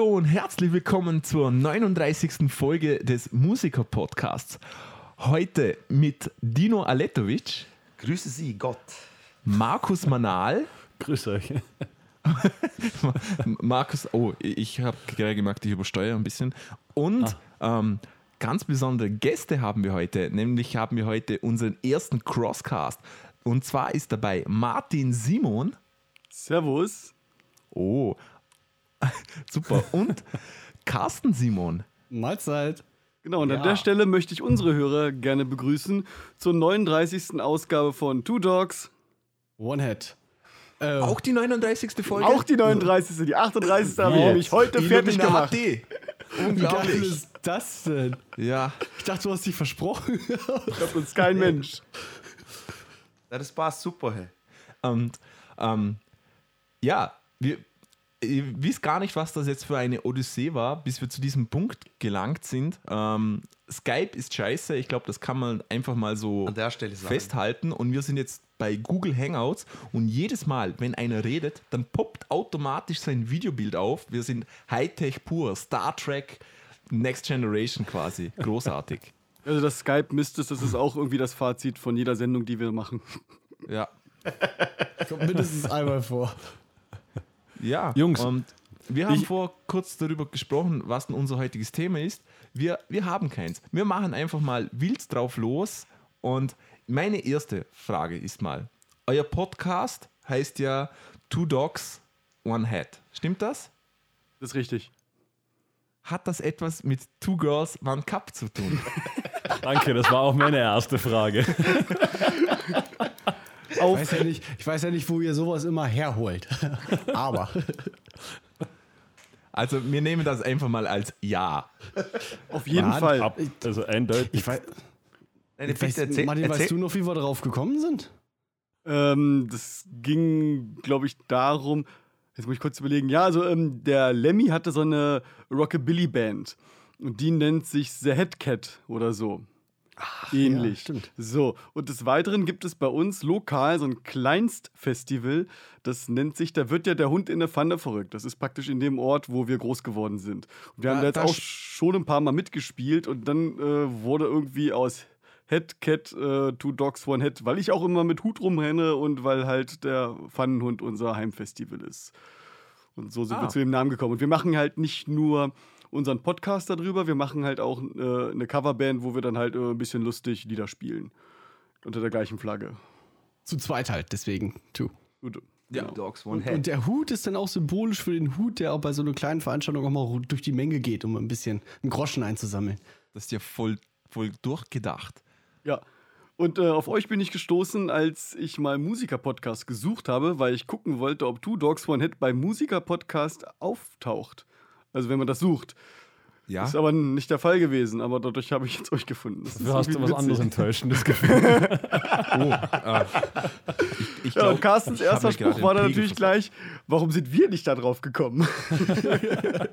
Hallo und herzlich willkommen zur 39. Folge des Musiker-Podcasts. Heute mit Dino Aletovic, Grüße Sie, Gott. Markus Manal, Grüß euch. Markus, oh, ich habe gerade gemerkt, ich übersteuere ein bisschen. Und ähm, ganz besondere Gäste haben wir heute, nämlich haben wir heute unseren ersten Crosscast. Und zwar ist dabei Martin Simon. Servus. Oh, super. Und Carsten Simon. Mahlzeit. Genau, und Ja. an der Stelle möchte ich unsere Hörer gerne begrüßen zur 39. Ausgabe von Two Dogs. One Head. Äh, Auch die 39. Folge. Auch die 39. Die 38. habe ich nämlich heute fertig gemacht. Illuminati. wie geil Unglaublich. ist das denn? Ja, Ich dachte, du hast dich versprochen. Das uns kein Mensch. Ja, das passt super. Hey. und ähm, ja, wir, ihr wisst gar nicht, was das jetzt für eine Odyssee war, bis wir zu diesem Punkt gelangt sind. Ähm, Skype ist scheiße, ich glaube, das kann man einfach mal so An der Stelle sagen. festhalten. Und wir sind jetzt bei Google Hangouts und jedes Mal, wenn einer redet, dann poppt automatisch sein Videobild auf. Wir sind Hightech pur, Star Trek, Next Generation quasi. Großartig. Also das Skype Mist ist, das ist auch irgendwie das Fazit von jeder Sendung, die wir machen. Ja. Kommt mindestens einmal vor. Ja, Jungs, Und wir haben vor kurz darüber gesprochen, was denn unser heutiges Thema ist. Wir, wir haben keins. Wir machen einfach mal wild drauf los. Und meine erste Frage ist mal: Euer Podcast heißt ja Two Dogs, One Head. Stimmt das? Das ist richtig. Hat das etwas mit Two Girls, One Cup zu tun? Danke, das war auch meine erste Frage. Ich Auf, weiß, ja nicht, ich weiß ja nicht, wo ihr sowas immer herholt. Aber Also, wir nehmen das einfach mal als Ja. auf jeden Mann, Fall. ab- Also eindeutig. ich weiß, Nein, weiß bitte erzähl, Martin, erzähl. weißt du noch, wie wir darauf gekommen sind? Ähm, das ging, glaube ich, darum. Jetzt muss ich kurz überlegen. Ja, also ähm, der Lemmy hatte so eine Rockabilly-Band. Und die nennt sich The Headcat oder so. Ähnlich. ja, stimmt. So, und des Weiteren gibt es bei uns lokal so ein Kleinstfestival. Das nennt sich, da wird ja der Hund in der Pfanne verrückt. Das ist praktisch in dem Ort, wo wir groß geworden sind. Und wir Ja, haben da jetzt da auch sch- schon ein paar Mal mitgespielt und dann äh, wurde irgendwie aus Head Cat äh, Two Dogs One Head, weil ich auch immer mit Hut rumrenne und weil halt der Pfannenhund unser Heimfestival ist. Und so sind Ah. wir zu dem Namen gekommen. Und wir machen halt nicht nur unseren Podcast darüber, wir machen halt auch äh, eine Coverband, wo wir dann halt äh, ein bisschen lustig Lieder spielen. Unter der gleichen Flagge. Zu zweit halt, deswegen. Two. Gut. Ja. Two Dogs, One Und, Head. und der Hut ist dann auch symbolisch für den Hut, der auch bei so einer kleinen Veranstaltung auch mal durch die Menge geht, um ein bisschen einen Groschen einzusammeln. Das ist ja voll, voll durchgedacht. Ja. Und äh, auf euch bin ich gestoßen, als ich mal Musiker-Podcast gesucht habe, weil ich gucken wollte, ob Two Dogs One Head beim Musiker-Podcast auftaucht. Also wenn man das sucht. Ja. Ist aber nicht der Fall gewesen, aber dadurch habe ich jetzt euch gefunden. Das Du hast du was anderes. Enttäuschendes gefühlt. Oh, äh, ich, ich Ja, glaub, und Carstens erster Spruch war dann natürlich gleich, warum sind wir nicht da drauf gekommen?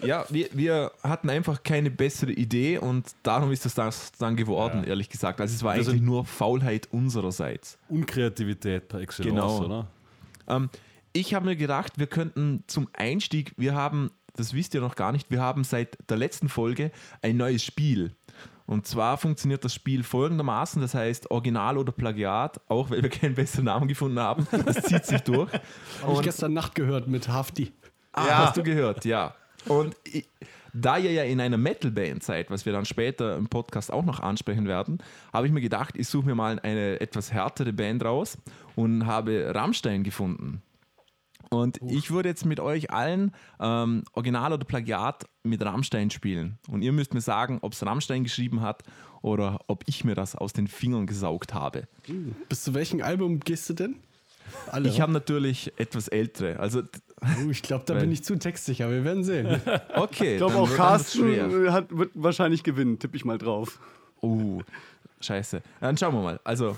Ja, wir, wir hatten einfach keine bessere Idee und darum ist das das dann geworden, Ja. ehrlich gesagt. Also es war Wir eigentlich nur Faulheit unsererseits. Unkreativität par excellence, Genau. oder? Ähm, ich habe mir gedacht, wir könnten zum Einstieg, wir haben, das wisst ihr noch gar nicht, wir haben seit der letzten Folge ein neues Spiel. Und zwar funktioniert das Spiel folgendermaßen, das heißt Original oder Plagiat, auch weil wir keinen besseren Namen gefunden haben. Das zieht sich durch. Habe ich gestern Nacht gehört mit Hafti. Ah, Ja. hast du gehört, ja. Und ich, da ihr ja in einer Metal-Band seid, was wir dann später im Podcast auch noch ansprechen werden, habe ich mir gedacht, ich suche mir mal eine etwas härtere Band raus und habe Rammstein gefunden. Und ich würde jetzt mit euch allen ähm, Original oder Plagiat mit Rammstein spielen. Und ihr müsst mir sagen, ob es Rammstein geschrieben hat oder ob ich mir das aus den Fingern gesaugt habe. Bis zu welchem Album gehst du denn? Alle. Ich habe natürlich etwas ältere. Also, oh, ich glaube, da Weil- bin ich zu textsicher. Wir werden sehen. okay. Ich glaube auch. Carsten hat, wird wahrscheinlich gewinnen, tippe ich mal drauf. Oh, scheiße. Dann schauen wir mal. Also,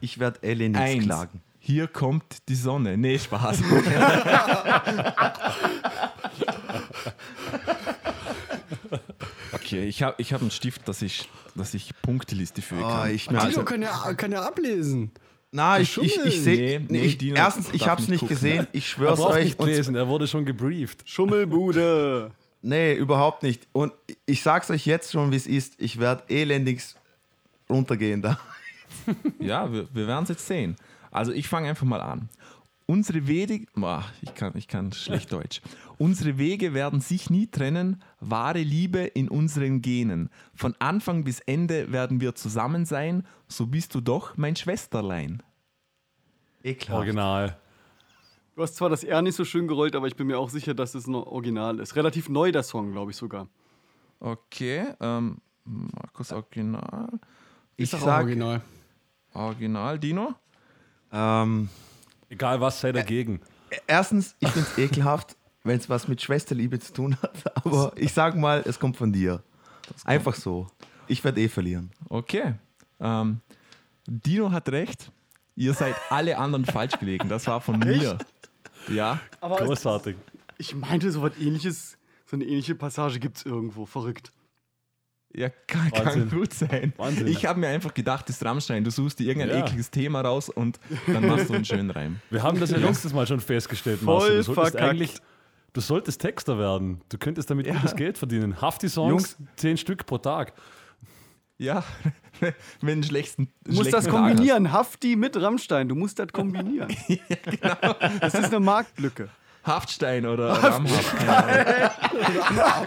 Ich werde Ellie nichts eins. klagen. Hier kommt die Sonne. Nee, Spaß. okay, ich habe ich hab einen Stift, dass ich, dass ich Punkteliste führen Ah, kann. ich Tino also, kann ja, kann ja ablesen. Na, ich, ich, ich sehe. Nee, Nee, nee, ich, Dino erstens, ich darf hab's nicht gucken. gesehen. Ich Er schwör's braucht euch. nicht lesen, er wurde schon gebrieft. Schummelbude. nee, überhaupt nicht. Und ich sag's euch jetzt schon, wie es ist. Ich werde elendigst runtergehen da. Ja, wir, wir werden es jetzt sehen. Also ich fange einfach mal an. Unsere Wege, Boah, ich kann, ich kann schlecht Deutsch. Unsere Wege werden sich nie trennen, wahre Liebe in unseren Genen. Von Anfang bis Ende werden wir zusammen sein, so bist du doch mein Schwesterlein. Ekelhaft. Original. Du hast zwar das R nicht so schön gerollt, aber ich bin mir auch sicher, dass es ein Original ist. Relativ neu, der Song, glaube ich sogar. Okay, ähm, Markus Original. Ich Ist auch sag, original. Original, Dino? Ähm, Egal was, sei dagegen. erstens, ich find's ekelhaft, wenn es was mit Schwesterliebe zu tun hat. Aber ich sag mal, es kommt von dir. Einfach so. Ich werde eh verlieren. Okay. Ähm, Dino hat recht. Ihr seid alle anderen falsch gelegen. Das war von mir. Ja, Aber Großartig. ich meinte, so was ähnliches, so eine ähnliche Passage gibt es irgendwo. Verrückt. Ja kann, kann gut sein. Wahnsinn. Ich habe mir einfach gedacht, das ist Rammstein. Du suchst dir irgendein Ja. ekliges Thema raus und dann machst du einen schönen Reim. Wir haben das ja letztes Mal schon festgestellt, Voll Marcel. Du eigentlich, du solltest Texter werden. Du könntest damit gutes Geld verdienen. Hafti-Songs, Jungs. zehn Stück pro Tag. Ja, wenn du einen schlechten. Du musst das kombinieren. Hafti mit Rammstein. Du musst das kombinieren. genau. Das ist eine Marktlücke. Haftstein oder Ramhaft. keine Ahnung.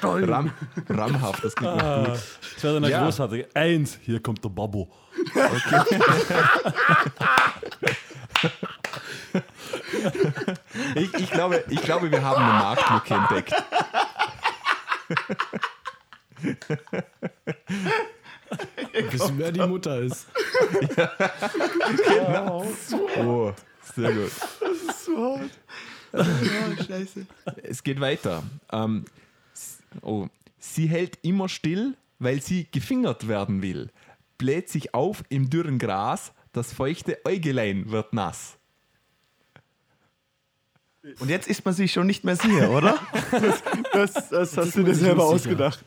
Stollen. Ram, Ramhaft, das klingt noch gut. Das wäre dann Ja. großartig. Eins, hier kommt der Babbo. Ich, ich, glaube, ich glaube, wir haben eine Marktlücke entdeckt. Wissen, wer die Mutter ist. Oh, sehr gut. scheiße. Es geht weiter. Ähm, oh. Sie hält immer still, weil sie gefingert werden will. Bläht sich auf im dürren Gras, das feuchte Äugelein wird nass. Und jetzt ist man sich schon nicht mehr sicher, oder? Das, das hast ist du dir selber ausgedacht.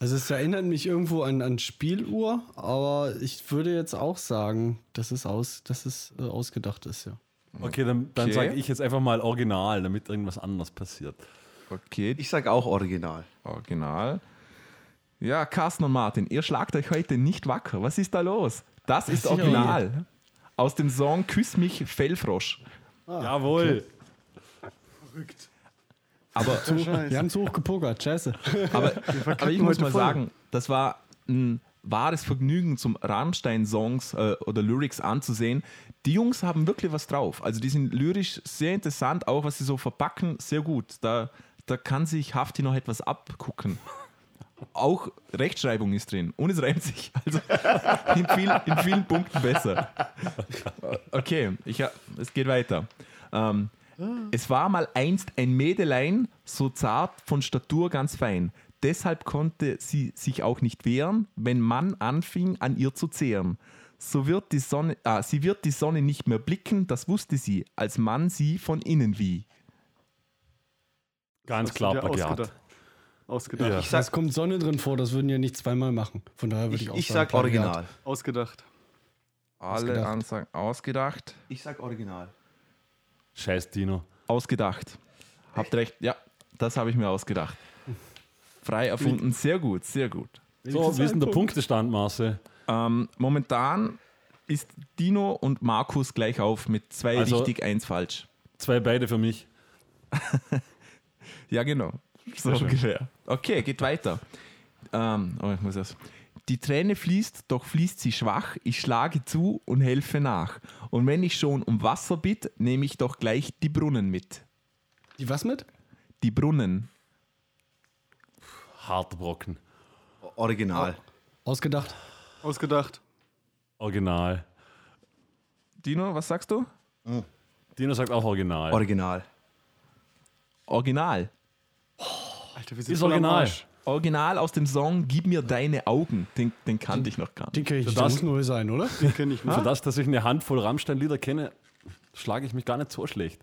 Also es erinnert mich irgendwo an, an Spieluhr, aber ich würde jetzt auch sagen, dass es, aus, dass es äh, ausgedacht ist, ja. Okay, dann, dann Okay. sage ich jetzt einfach mal Original, damit irgendwas anderes passiert. Okay, Ich sag auch original. Original. Ja, Carsten und Martin, ihr schlagt euch heute nicht wacker. Was ist da los? Das ist sicher Original. Aus dem Song Küss mich, Fellfrosch. Jawohl. Aber, Wir haben zu hoch gepokert, scheiße. aber, aber ich muss mal voll. sagen, das war ein wahres Vergnügen, zum Rammstein-Songs äh, oder Lyrics anzusehen. Die Jungs haben wirklich was drauf. Also die sind lyrisch sehr interessant, auch was sie so verpacken, sehr gut. Da, da kann sich Hafti noch etwas abgucken. Auch Rechtschreibung ist drin und es reimt sich. Also in, viel, in vielen Punkten besser. Okay, ich, es geht weiter. Ähm, es war mal einst ein Mädelein, so zart von Statur ganz fein. Deshalb konnte sie sich auch nicht wehren, wenn man anfing, an ihr zu zehren. So wird die Sonne, ah, sie wird die Sonne nicht mehr blicken, das wusste sie, als man sie von innen wie. Ganz klar, Plagiat. ausgedacht. Ausgedacht. Ja. Ich sag, kommt Sonne drin vor, das würden ja nicht zweimal machen. Von daher würde ich, ich, auch ich sagen, sag Plagiat. original. Ausgedacht. Alle Ausgedacht. Ansagen ausgedacht. Ich sag original. Scheiß Dino. Ausgedacht. Habt recht, ja, das habe ich mir ausgedacht. Frei erfunden, sehr gut, sehr gut. So, wie ist denn der Punktestand, Marcel? Ähm, momentan ist Dino und Markus gleich auf mit zwei Also- richtig, eins falsch. Zwei beide für mich. Ja, genau. So ungefähr. Okay, geht weiter. Ähm, oh, ich muss das. Die Träne fließt, doch fließt sie schwach. Ich schlage zu und helfe nach. Und wenn ich schon um Wasser bitt, nehme ich doch gleich die Brunnen mit. Die was mit? Die Brunnen. Harter Brocken. Original. Ausgedacht. Ausgedacht. Original. Dino, was sagst du? Dino sagt auch Original. Original. Original. Alter, wir sind ist Original. Original aus dem Song Gib mir deine Augen. Den, den kannte ich noch gar nicht. Den kenne ich Für nicht. Das das- muss neu sein, oder? Den kenn ich. Für das, dass ich eine Handvoll Rammstein-Lieder kenne, schlage ich mich gar nicht so schlecht.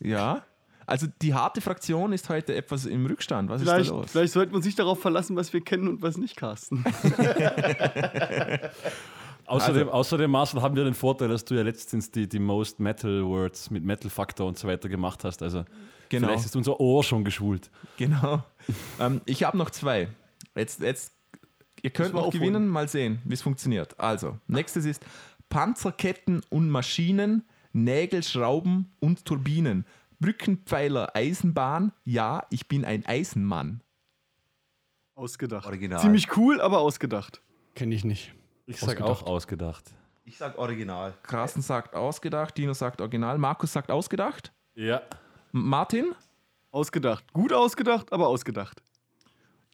Ja. Also die harte Fraktion ist heute etwas im Rückstand. Was ist Vielleicht, da los? vielleicht sollte man sich darauf verlassen, was wir kennen und was nicht, Carsten. Außerdem, Also- außerdem, Marcel, haben wir den Vorteil, dass du ja letztens die, die Most Metal Words mit Metal Faktor und so weiter gemacht hast. Also Genau. vielleicht ist unser Ohr schon geschult. Genau. ähm, ich habe noch zwei. Jetzt, jetzt, ihr könnt noch gewinnen, mal sehen, wie es funktioniert. Also, nächstes ist Panzerketten und Maschinen, Nägel, Schrauben und Turbinen. Brückenpfeiler, Eisenbahn. Ja, ich bin ein Eisenmann. Ausgedacht. Original. Ziemlich cool, aber ausgedacht. Kenne ich nicht. Ich sag auch ausgedacht. Ich sag original. Carsten sagt ausgedacht, Dino sagt original, Markus sagt ausgedacht. Ja. Martin Ausgedacht. Gut ausgedacht, aber ausgedacht.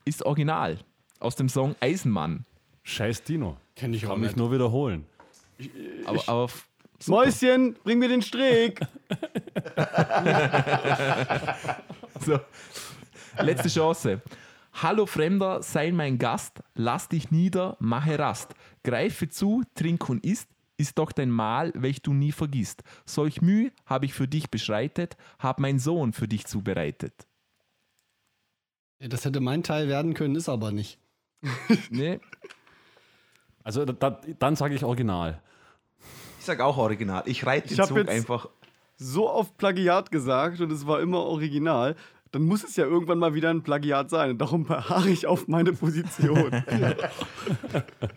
ist original. Aus dem Song Eisenmann. Scheiß Dino. Kenne ich auch Kann mich nicht. nur wiederholen. Aber, aber f- Mäuschen, bring mir den Strick. So. Letzte Chance. Hallo Fremder, sei mein Gast, lass dich nieder, mache Rast. Greife zu, trink und isst, ist doch dein Mahl, welch du nie vergisst. Solch Mühe habe ich für dich beschreitet, hab mein Sohn für dich zubereitet. Ja, Das hätte mein Teil werden können, ist aber nicht. Nee, Also da, da, dann sage ich original. Ich sag auch original. Ich reite Ich den hab Zug jetzt- einfach. So oft Plagiat gesagt und es war immer original. Dann muss es ja irgendwann mal wieder ein Plagiat sein. Und darum beharre ich auf meine Position.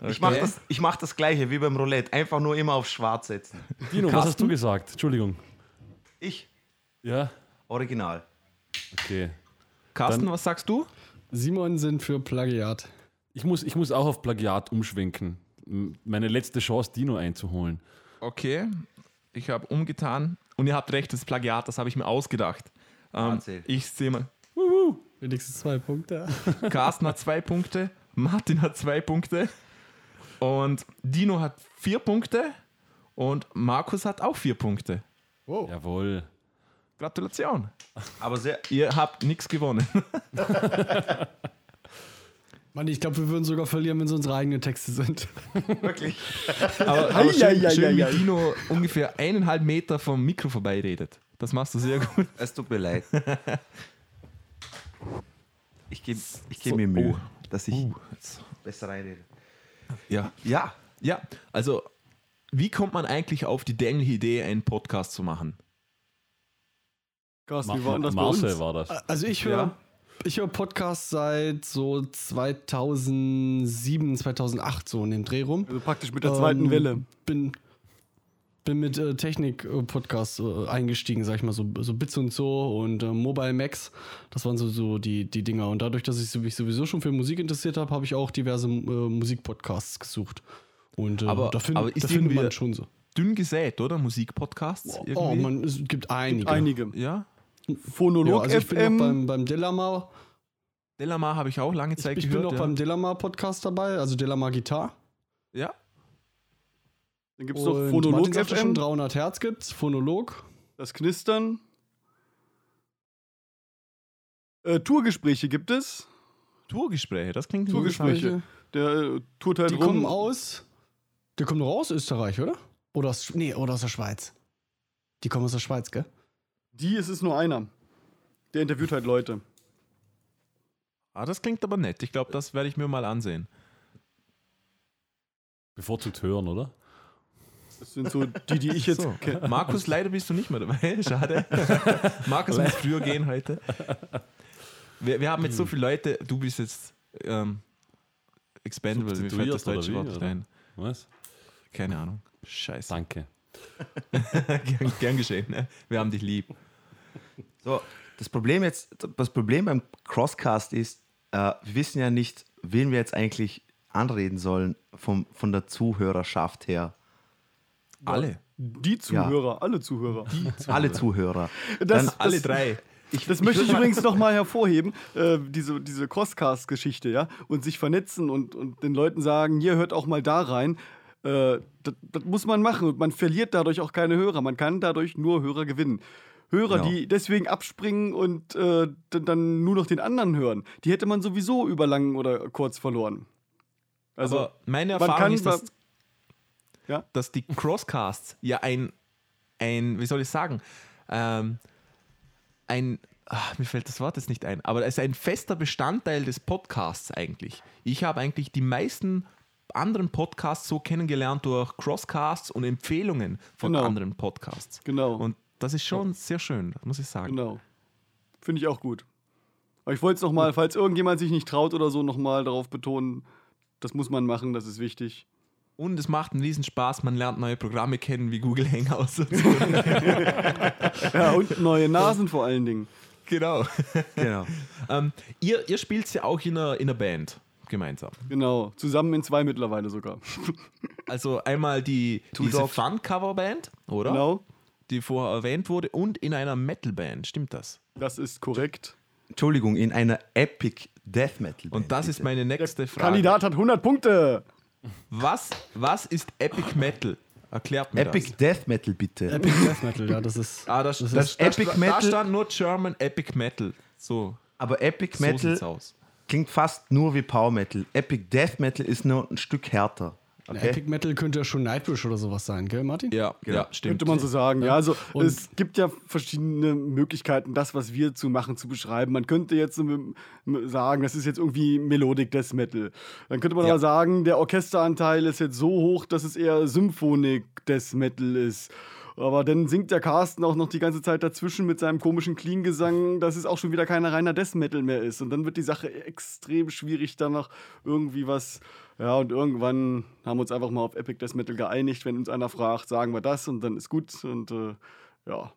Ich mache das, ich mach das gleiche wie beim Roulette. Einfach nur immer auf schwarz setzen. Dino, was Carsten? hast du gesagt? Entschuldigung. Ich, Ja? original. Okay. Carsten, Dann- was sagst du? Simon sind für Plagiat. Ich muss, ich muss auch auf Plagiat umschwenken. Meine letzte Chance, Dino einzuholen. Okay, ich habe umgetan und ihr habt recht, das ist Plagiat, das habe ich mir ausgedacht. Ähm, ich sehe mal, Wenigstens zwei Punkte. Carsten hat zwei Punkte, Martin hat zwei Punkte und Dino hat vier Punkte und Markus hat auch vier Punkte. Wow. Jawohl. Gratulation. Aber sehr. Ihr habt nichts gewonnen. Mann, ich glaube, wir würden sogar verlieren, wenn es unsere eigenen Texte sind. Wirklich. Aber, aber schön, schön wie Dino ungefähr eineinhalb Meter vom Mikro vorbeiredet. Das machst du sehr gut. Es tut mir leid. Ich gebe ich geb So, mir Mühe, oh. dass ich Uh, besser reinrede. Ja. Ja, ja, also wie kommt man eigentlich auf die dämliche Idee, einen Podcast zu machen? Ma wie war das bei Marcel uns? war das. Also ich höre Ja. ich höre Podcasts seit so 2007, 2008 so in dem Dreh rum. Also praktisch mit der zweiten Ähm, Welle. Bin, bin mit äh, Technik-Podcasts äh, eingestiegen, sag ich mal, so, so Bits und so und äh, Mobile Max. Das waren so, so die, die Dinger. Und dadurch, dass ich mich sowieso schon für Musik interessiert habe, habe ich auch diverse äh, Musikpodcasts gesucht. Und äh, Aber- da, find, aber ist da findet man schon so. Dünn gesät, oder? Musikpodcasts? Oh, irgendwie? man, es gibt einige. Einige. Ja. Phonolog Ja, also ich bin FM. noch beim, beim Delamar. Delamar habe ich auch lange Ich, Zeit ich bin gehört. noch ja. beim Delamar Podcast dabei, also Delamar Gitar. ja. Dann gibt es noch Phonolog sagte schon, FM. 300 Hertz gibt's, Phonolog. Das Knistern. Äh, Tourgespräche gibt es. Tourgespräche, das klingt Tourgespräche. Der äh, tourt halt Die rum. kommen aus. Die kommen doch aus Österreich, oder? Oder aus, nee, oder aus der Schweiz. Die kommen aus der Schweiz, gell? Die ist es nur einer. Der interviewt halt Leute. Ah, das klingt aber nett. Ich glaube, das werde ich mir mal ansehen. Bevorzugt hören, oder? Das sind so die, die ich jetzt So. kenne. Markus, leider bist du nicht mehr dabei. Schade. Markus muss früher gehen heute. Wir, wir haben jetzt so viele Leute. Du bist jetzt ähm, expendable. Mir fällt das deutsche wie, Wort nicht oder? ein. Was? Keine Ahnung. Scheiße. Danke. gern, gern geschehen. Ne? Wir haben dich lieb. So, das Problem jetzt, das Problem beim Crosscast ist, äh, wir wissen ja nicht, wen wir jetzt eigentlich anreden sollen vom, von der Zuhörerschaft her. Alle. Die Zuhörer, alle Zuhörer. Alle Zuhörer. Das, Dann Alle das, drei. das möchte ich übrigens noch mal hervorheben, äh, diese, diese Crosscast-Geschichte, ja, und sich vernetzen und, und den Leuten sagen, hier hört auch mal da rein. Äh, das, das muss man machen und man verliert dadurch auch keine Hörer. Man kann dadurch nur Hörer gewinnen. Hörer, Genau. die deswegen abspringen und äh, dann nur noch den anderen hören, die hätte man sowieso über lang oder kurz verloren. Also, Aber meine Erfahrung kann ist, dass, Ja? dass die Crosscasts ja ein, ein wie soll ich sagen, ähm, ein, ach, mir fällt das Wort jetzt nicht ein, aber es ist ein fester Bestandteil des Podcasts eigentlich. Ich habe eigentlich die meisten anderen Podcasts so kennengelernt durch Crosscasts und Empfehlungen von Genau. anderen Podcasts. Genau. Und das ist schon sehr schön, muss ich sagen. Genau. Finde ich auch gut. Aber ich wollte es nochmal, falls irgendjemand sich nicht traut oder so, nochmal darauf betonen, das muss man machen, das ist wichtig. Und es macht einen riesen Spaß, man lernt neue Programme kennen wie Google Hangouts. und so. Ja, und neue Nasen vor allen Dingen. genau. Genau. ähm, ihr, ihr spielt ja auch in einer, in einer Band gemeinsam. Genau. Zusammen in zwei mittlerweile sogar. Also einmal die Two diese. Fun-Cover-Band, oder? Genau. Die vorher erwähnt wurde, und in einer Metal-Band, stimmt das? Das ist korrekt. Entschuldigung, in einer Epic Death Metal. Und das ist meine nächste Frage. Kandidat hat 100 Punkte. Was, was ist Epic Metal? Erklärt mir Epic das. Death Metal, bitte. Epic Death Metal, ja, das ist. Ah, das, Das das, ist das, Epic da, Metal. Da stand nur German Epic Metal. So, Aber Epic so Metal sieht's aus. klingt fast nur wie Power Metal. Epic Death Metal ist nur ein Stück härter. Okay? Epic Metal könnte ja schon Nightwish oder sowas sein, gell, Martin? Ja, Genau. ja stimmt. Könnte man so sagen. Ja, also Und- es gibt ja verschiedene Möglichkeiten, das, was wir zu machen, zu beschreiben. Man könnte jetzt sagen, das ist jetzt irgendwie Melodic Death Metal. Dann könnte man Ja. aber sagen, der Orchesteranteil ist jetzt so hoch, dass es eher Symphonic Death Metal ist. Aber dann singt der Carsten auch noch die ganze Zeit dazwischen mit seinem komischen Clean-Gesang, dass es auch schon wieder kein reiner Death Metal mehr ist. Und dann wird die Sache extrem schwierig, danach irgendwie was. Ja, und irgendwann haben wir uns einfach mal auf Epic Death Metal geeinigt. Wenn uns einer fragt, sagen wir das und dann ist gut. Und äh, ja.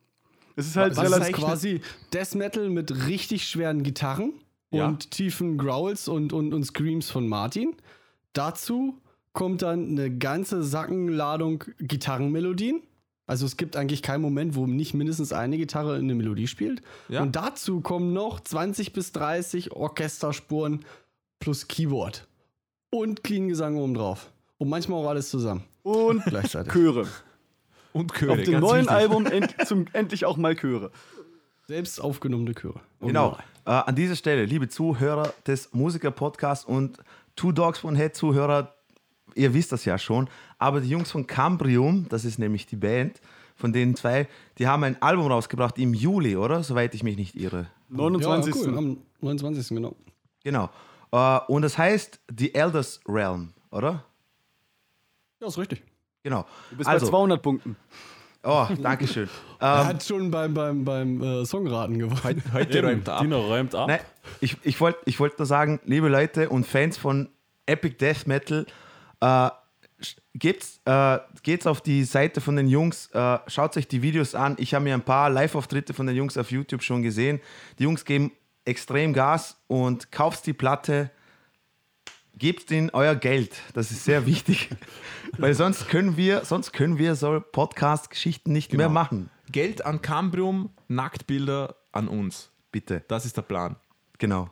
Es ist halt Was ist relativ. quasi Death Metal mit richtig schweren Gitarren Ja. und tiefen Growls und, und, und Screams von Martin. Dazu kommt dann eine ganze Sackenladung Gitarrenmelodien. Also es gibt eigentlich keinen Moment, wo nicht mindestens eine Gitarre eine Melodie spielt. Ja. Und dazu kommen noch 20 bis 30 Orchesterspuren plus Keyboard. Und Clean Gesang oben drauf. Und manchmal auch alles zusammen. und Gleichzeitig. Chöre. Und Chöre, Auf dem ganz neuen wichtig. Album end, zum, endlich auch mal Chöre. Selbst aufgenommene Chöre. Genau. Äh, an dieser Stelle, liebe Zuhörer des Musiker-Podcasts und Two Dogs von Head Zuhörer, ihr wisst das ja schon, aber die Jungs von Cambrium, das ist nämlich die Band, von den zwei, die haben ein Album rausgebracht im Juli, oder? Soweit ich mich nicht irre. 29. Ja, cool. Am 29. genau. Genau. Äh, und das heißt The Elders Realm, oder? Ja, ist richtig. Genau. Du bist bei 200 Punkten. Oh, danke schön. Er ähm, hat schon beim, beim, beim äh, Songraten gewonnen. Heute, heute räumt ab. Dino räumt ab. nein, ich, ich wollte ich wollt nur sagen, liebe Leute und Fans von Epic Death Metal, äh, geht's, äh, geht's auf die Seite von den Jungs, äh, schaut euch die Videos an. Ich habe mir ein paar Live-Auftritte von den Jungs auf YouTube schon gesehen. Die Jungs geben extrem Gas und kauft die Platte, gebt ihnen euer Geld. Das ist sehr wichtig. Weil sonst können wir, sonst können wir so Podcast-Geschichten nicht mehr Genau. machen. Geld an Cambrium, Nacktbilder an uns. Bitte. Das ist der Plan. Genau.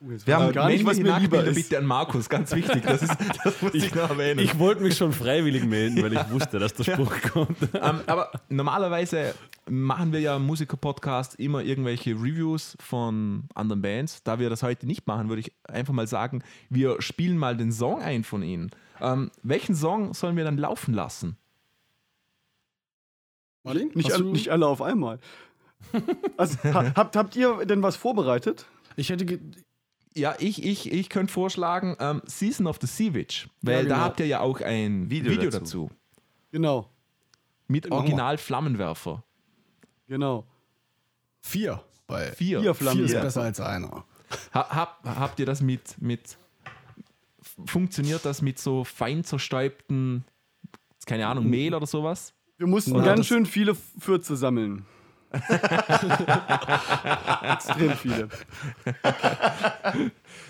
Jetzt Wir haben ich gar nicht, was mir lieber ist. bitte an Markus, ganz wichtig. Das, ist, das muss ich, noch erwähnen. Ich wollte mich schon freiwillig melden, weil ich wusste, dass der Spruch kommt. ähm, aber normalerweise machen wir ja im Musiker-Podcast immer irgendwelche Reviews von anderen Bands. Da wir das heute nicht machen, würde ich einfach mal sagen, wir spielen mal den Song ein von ihnen. Ähm, welchen Song sollen wir dann laufen lassen? Martin? Nicht, du- nicht alle auf einmal. Also, ha, habt, habt ihr denn was vorbereitet? Ich hätte. Ja, ich, ich, ich könnte vorschlagen ähm, Season of the Sea Witch, weil genau. da habt ihr ja auch ein Video, Video dazu. dazu. Genau, Mit wir. Original Flammenwerfer. genau. Vier. Weil Vier. Vier Flammen. vier ist Ja. besser als einer. Ha, hab, habt ihr das mit, mit funktioniert das mit so fein zerstäubten, keine Ahnung, Mehl oder sowas? Wir mussten Na, ganz schön viele Fürze sammeln. Extrem viele.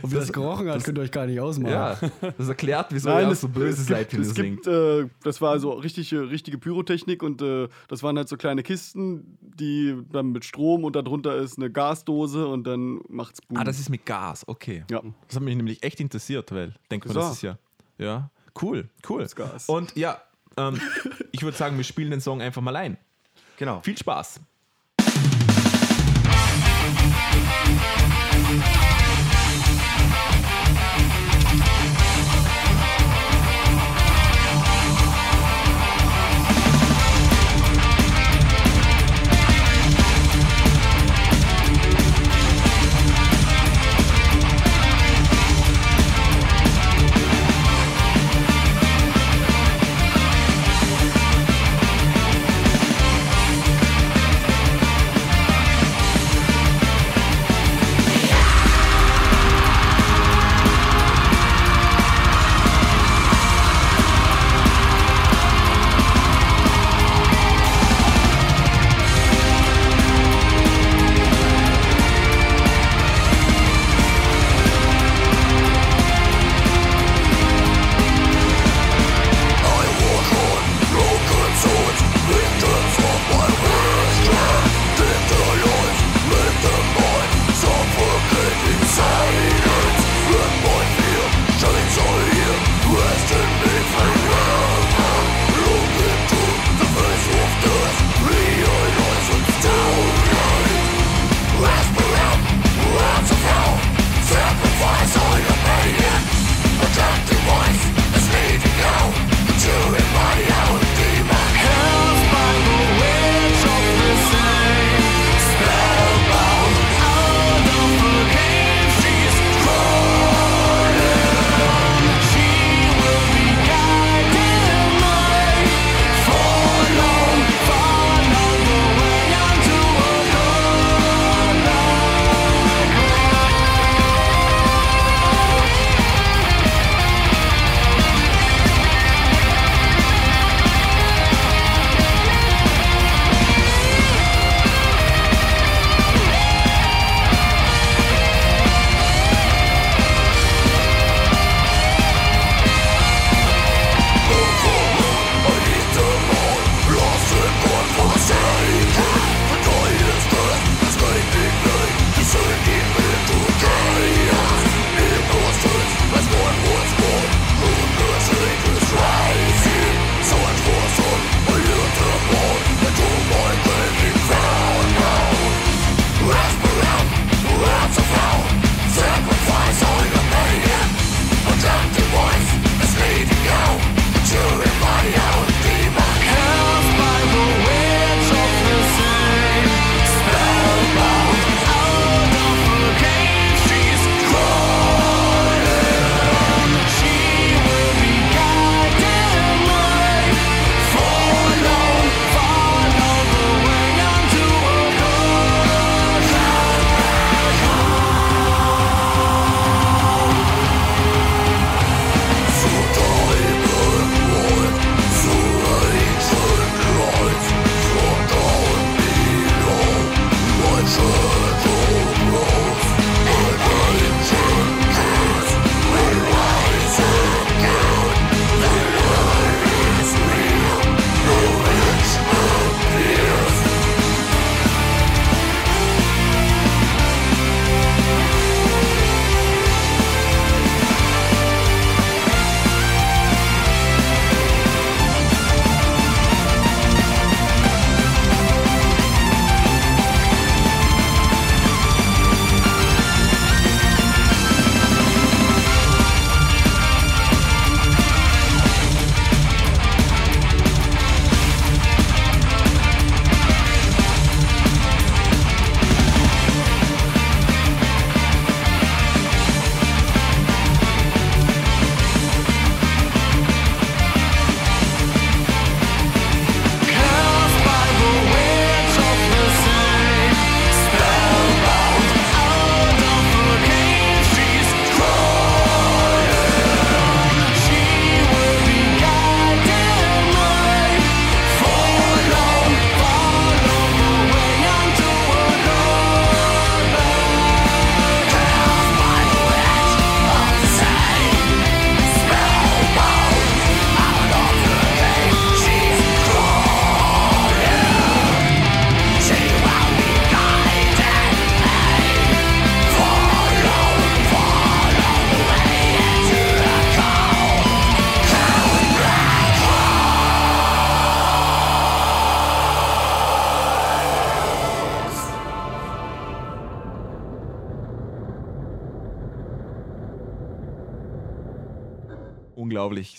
Und wie das, gerochen hat, könnt ihr euch gar nicht ausmalen. Ja, das erklärt, wieso Nein, ihr es, so böse seid, ihr es singt. äh, das war also richtige, richtige Pyrotechnik und äh, das waren halt so kleine Kisten, die dann mit Strom und darunter ist eine Gasdose und dann macht's Boom. Ah, das ist mit Gas, okay. ja. Das hat mich nämlich echt interessiert, weil denkt man, So. das ist ja. Ja, cool, cool. Das Gas. Und ja, ähm, ich würde sagen, wir spielen den Song einfach mal ein. Genau. Viel Spaß. Música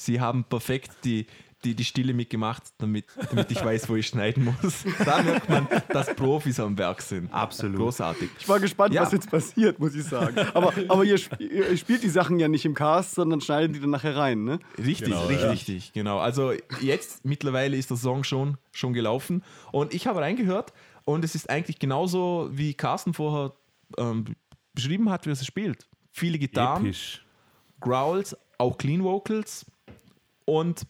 Sie haben perfekt die, die, die Stille mitgemacht, damit, damit ich weiß, wo ich schneiden muss. Da merkt man, dass Profis am Werk sind. Absolut. Großartig. Ich war gespannt, Ja. was jetzt passiert, muss ich sagen. Aber, aber ihr, sp ihr spielt die Sachen ja nicht im Cast, sondern schneidet die dann nachher rein, ne? Richtig, Genau, richtig, ja. richtig, genau. Also jetzt mittlerweile ist der Song schon, schon gelaufen und ich habe reingehört und es ist eigentlich genauso, wie Carsten vorher ähm, beschrieben hat, wie er es spielt. Viele Gitarren, Episch. Growls, auch Clean Vocals und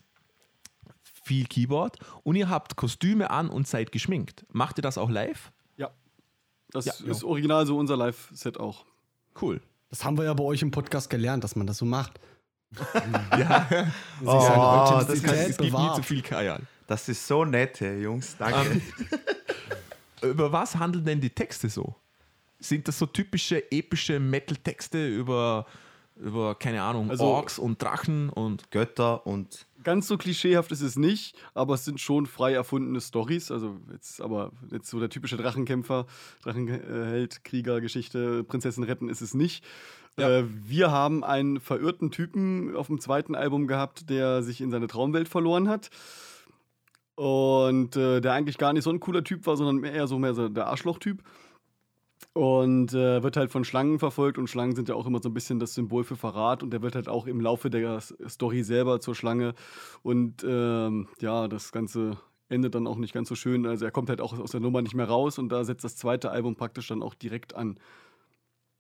viel Keyboard und ihr habt Kostüme an und seid geschminkt. Macht ihr das auch live? Ja. Das Ja. ist original so unser Live-Set auch. Cool. Das haben wir ja bei euch im Podcast gelernt, dass man das so macht. Ja, Oh, seine das, Authentizität ist, es gibt nie zu viel Kajal. das ist so nett, hey, Jungs. Danke. Über was handeln denn die Texte so? Sind das so typische epische Metal-Texte über, über, keine Ahnung, Also- Orks und Drachen und Götter und Ganz so klischeehaft ist es nicht, aber es sind schon frei erfundene Stories. Also jetzt aber jetzt so der typische Drachenkämpfer, Drachenheld, Krieger, Geschichte, Prinzessin retten ist es nicht. Äh, wir haben einen verirrten Typen auf dem zweiten Album gehabt, der sich in seine Traumwelt verloren hat. Und äh, der eigentlich gar nicht so ein cooler Typ war, sondern eher so mehr so der Arschloch-Typ. Und äh, wird halt von Schlangen verfolgt und Schlangen sind ja auch immer so ein bisschen das Symbol für Verrat und der wird halt auch im Laufe der Story selber zur Schlange und ähm, ja, das Ganze endet dann auch nicht ganz so schön. Also er kommt halt auch aus der Nummer nicht mehr raus und da setzt das zweite Album praktisch dann auch direkt an.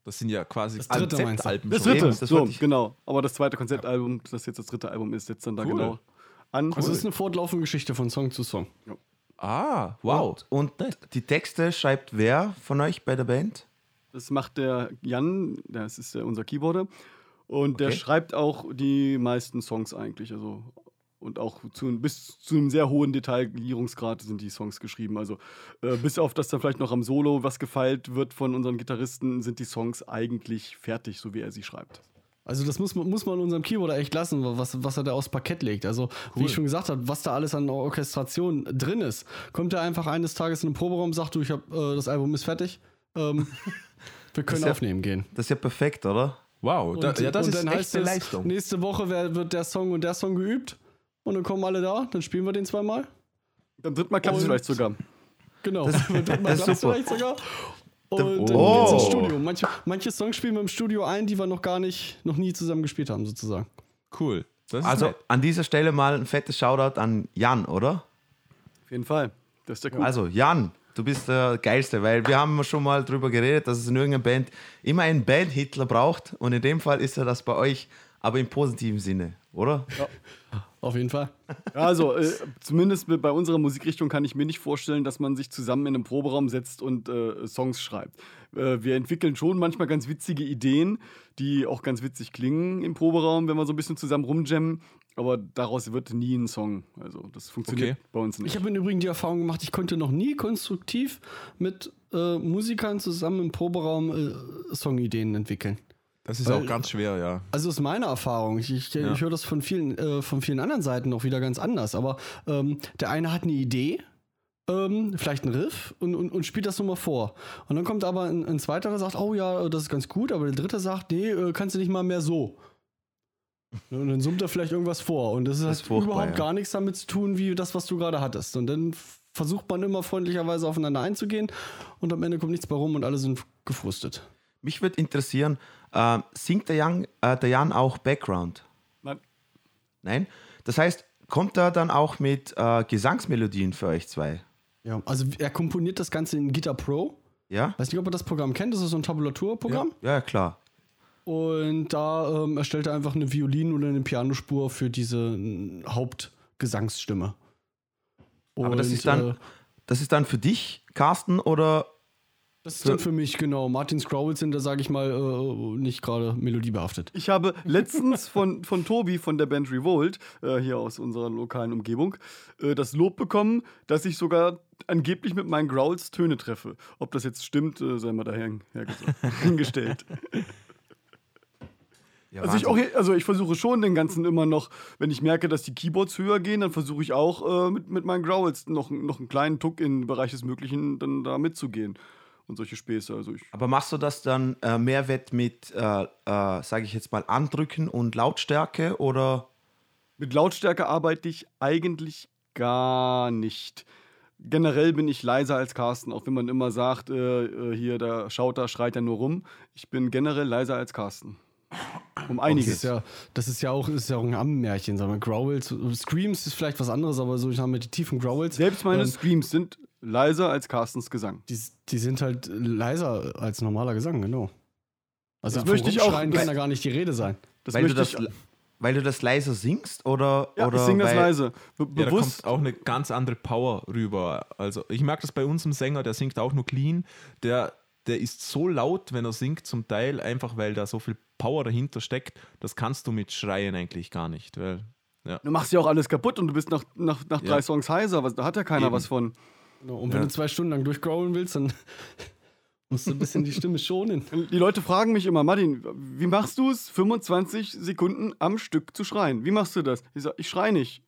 das sind ja quasi Das dritte meinst du? Konzeptalben Das dritte, das so, genau. Aber das zweite Konzeptalbum, das jetzt das dritte Album ist, setzt dann da Cool. genau an. Also es ist eine fortlaufende Geschichte von Song zu Song. Ah, wow. Und, und die Texte schreibt wer von euch bei der Band? Das macht der Jan, das ist der, unser Keyboarder. Und der Okay. schreibt auch die meisten Songs eigentlich. Also, und auch zu, bis zu einem sehr hohen Detaillierungsgrad sind die Songs geschrieben. Also äh, bis auf das dann vielleicht noch am Solo was gefeilt wird von unseren Gitarristen, sind die Songs eigentlich fertig, so wie er sie schreibt. Also das muss man, muss man unserem Keyboarder echt lassen, was, was er da aufs Parkett legt. Also wie ich schon gesagt habe, was da alles an Orchestration drin ist. Kommt er einfach eines Tages in den Proberaum, sagt du, ich hab, äh, das Album ist fertig. Ähm, wir können ja- aufnehmen gehen. Das ist ja perfekt, oder? Wow, da, ja, das und ist dann echt heißt eine es, Leistung. nächste Woche wird der Song und der Song geübt. Und dann kommen alle da, dann spielen wir den zweimal. Beim dritten Mal klappt es Und- vielleicht sogar. Genau. Das- Dann das ist super. vielleicht sogar. Und dann Oh. geht's ins Studio. Manche, manche Songs spielen wir im Studio ein, die wir noch gar nicht, noch nie zusammen gespielt haben, sozusagen. Cool. Das ist Also nett. an dieser Stelle mal ein fettes Shoutout an Jan, oder? Auf jeden Fall. Das ist der cool. Also Jan, du bist der Geilste, weil wir haben schon mal drüber geredet, dass es in irgendeiner Band immer einen Band-Hitler braucht und in dem Fall ist er das bei euch, aber im positiven Sinne, oder? Auf jeden Fall. Also, äh, zumindest bei unserer Musikrichtung kann ich mir nicht vorstellen, dass man sich zusammen in einem Proberaum setzt und äh, Songs schreibt. Äh, wir entwickeln schon manchmal ganz witzige Ideen, die auch ganz witzig klingen im Proberaum, wenn wir so ein bisschen zusammen rumjammen. Aber daraus wird nie ein Song. Also, das funktioniert Okay. bei uns nicht. Ich habe im Übrigen die Erfahrung gemacht, ich konnte noch nie konstruktiv mit äh, Musikern zusammen im Proberaum äh, Songideen entwickeln. Das ist Weil- auch ganz schwer, ja. Also ist meine Erfahrung. Ich, ich, ich höre das von vielen, äh, von vielen anderen Seiten auch wieder ganz anders. Aber ähm, der eine hat eine Idee, ähm, vielleicht einen Riff und, und, und spielt das so mal vor. Und dann kommt aber ein, ein zweiter, der sagt, oh ja, das ist ganz gut, aber der dritte sagt, nee, äh, kannst du nicht mal mehr so. Und dann summt er vielleicht irgendwas vor. Und das, Das hat überhaupt ja. gar nichts damit zu tun, wie das, was du gerade hattest. Und dann versucht man immer freundlicherweise aufeinander einzugehen und am Ende kommt nichts bei rum und alle sind gefrustet. Mich würde interessieren, äh, singt der Jan, äh, der Jan auch Background? Nein. Nein? Das heißt, kommt er dann auch mit äh, Gesangsmelodien für euch zwei? Ja, also er komponiert das Ganze in Guitar Pro. Ja? Weiß nicht, ob ihr das Programm kennt. Das ist so ein Tabulaturprogramm. Ja, ja klar. Und da ähm, erstellt er einfach eine Violin- oder eine Pianospur für diese Hauptgesangsstimme. Aber das Und, ist dann- Äh, Das ist dann für dich, Carsten, oder das ist dann für mich, genau. Martin Scrowls sind da, sage ich mal, äh, nicht gerade melodiebehaftet. Ich habe letztens von, von Tobi von der Band Revolt, äh, hier aus unserer lokalen Umgebung, äh, das Lob bekommen, dass ich sogar angeblich mit meinen Growls Töne treffe. Ob das jetzt stimmt, äh, sei mal daher hingestellt. Ja, Also ich, auch, also ich versuche schon den ganzen immer noch, wenn ich merke, dass die Keyboards höher gehen, dann versuche ich auch äh, mit, mit meinen Growls noch, noch einen kleinen Tuck im Bereich des Möglichen dann da mitzugehen. Und solche Späße. Also ich, Aber machst du das dann äh, Mehrwert mit, äh, äh, sage ich jetzt mal, Andrücken und Lautstärke oder? Mit Lautstärke arbeite ich eigentlich gar nicht. Generell bin ich leiser als Carsten, auch wenn man immer sagt, äh, äh, hier, der schaut da, schreit er nur rum. Ich bin generell leiser als Carsten. Um Das einiges. ist ja, das ist ja auch, ist ja auch ein Ammenmärchen, sagen wir. Growls, Screams ist vielleicht was anderes, aber so, ich habe die tiefen Growls. Selbst meine ähm, Screams sind leiser als Carstens Gesang. die, die sind halt leiser als normaler Gesang, genau. Also Das möchte ich auch- kann da gar nicht die Rede sein. Das weil, du das, ich. weil du das leiser singst oder, Ja, oder ich singe das leise. Be Ja, da bewusst. kommt auch eine ganz andere Power rüber. Also ich merke das bei unserem Sänger, der singt auch nur clean. Der, der ist so laut, wenn er singt, zum Teil einfach, weil da so viel Power dahinter steckt. Das kannst du mit Schreien eigentlich gar nicht. Weil, ja. Du machst ja auch alles kaputt und du bist nach, nach, nach drei Ja. Songs heiser. Was, da hat ja keiner Eben. was von. Und wenn du zwei Stunden lang durchgrowlen willst, dann musst du ein bisschen die Stimme schonen. Die Leute fragen mich immer, Martin, wie machst du es, 25 Sekunden am Stück zu schreien? Wie machst du das? Ich sage, ich schreie nicht.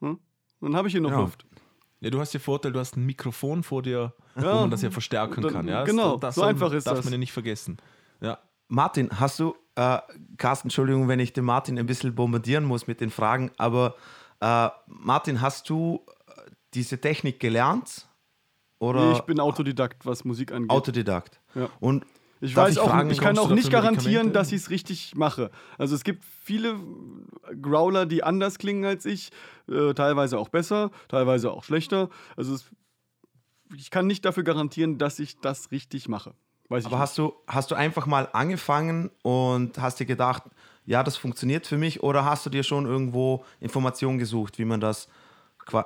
Hm? Dann habe ich hier noch Ja. Luft. ja, du hast den Vorteil, du hast ein Mikrofon vor dir, Ja. wo man das ja verstärken Dann- kann. Ja? genau, das so soll- einfach ist darf das. man ja nicht vergessen. Ja. Martin, hast du, äh, Carsten, Entschuldigung, wenn ich den Martin ein bisschen bombardieren muss mit den Fragen, aber äh, Martin, hast du diese Technik gelernt? Oder Nee, ich bin Autodidakt, was Musik angeht. Autodidakt? Ja. Und Ich weiß ich auch, fragen, ich kann auch nicht garantieren, dass ich es richtig mache. Also es gibt viele Growler, die anders klingen als ich, äh, teilweise auch besser, teilweise auch schlechter. Also es, ich kann nicht dafür garantieren, dass ich das richtig mache. Weiß aber hast du, hast du einfach mal angefangen und hast dir gedacht, ja, das funktioniert für mich, oder hast du dir schon irgendwo Informationen gesucht, wie man das,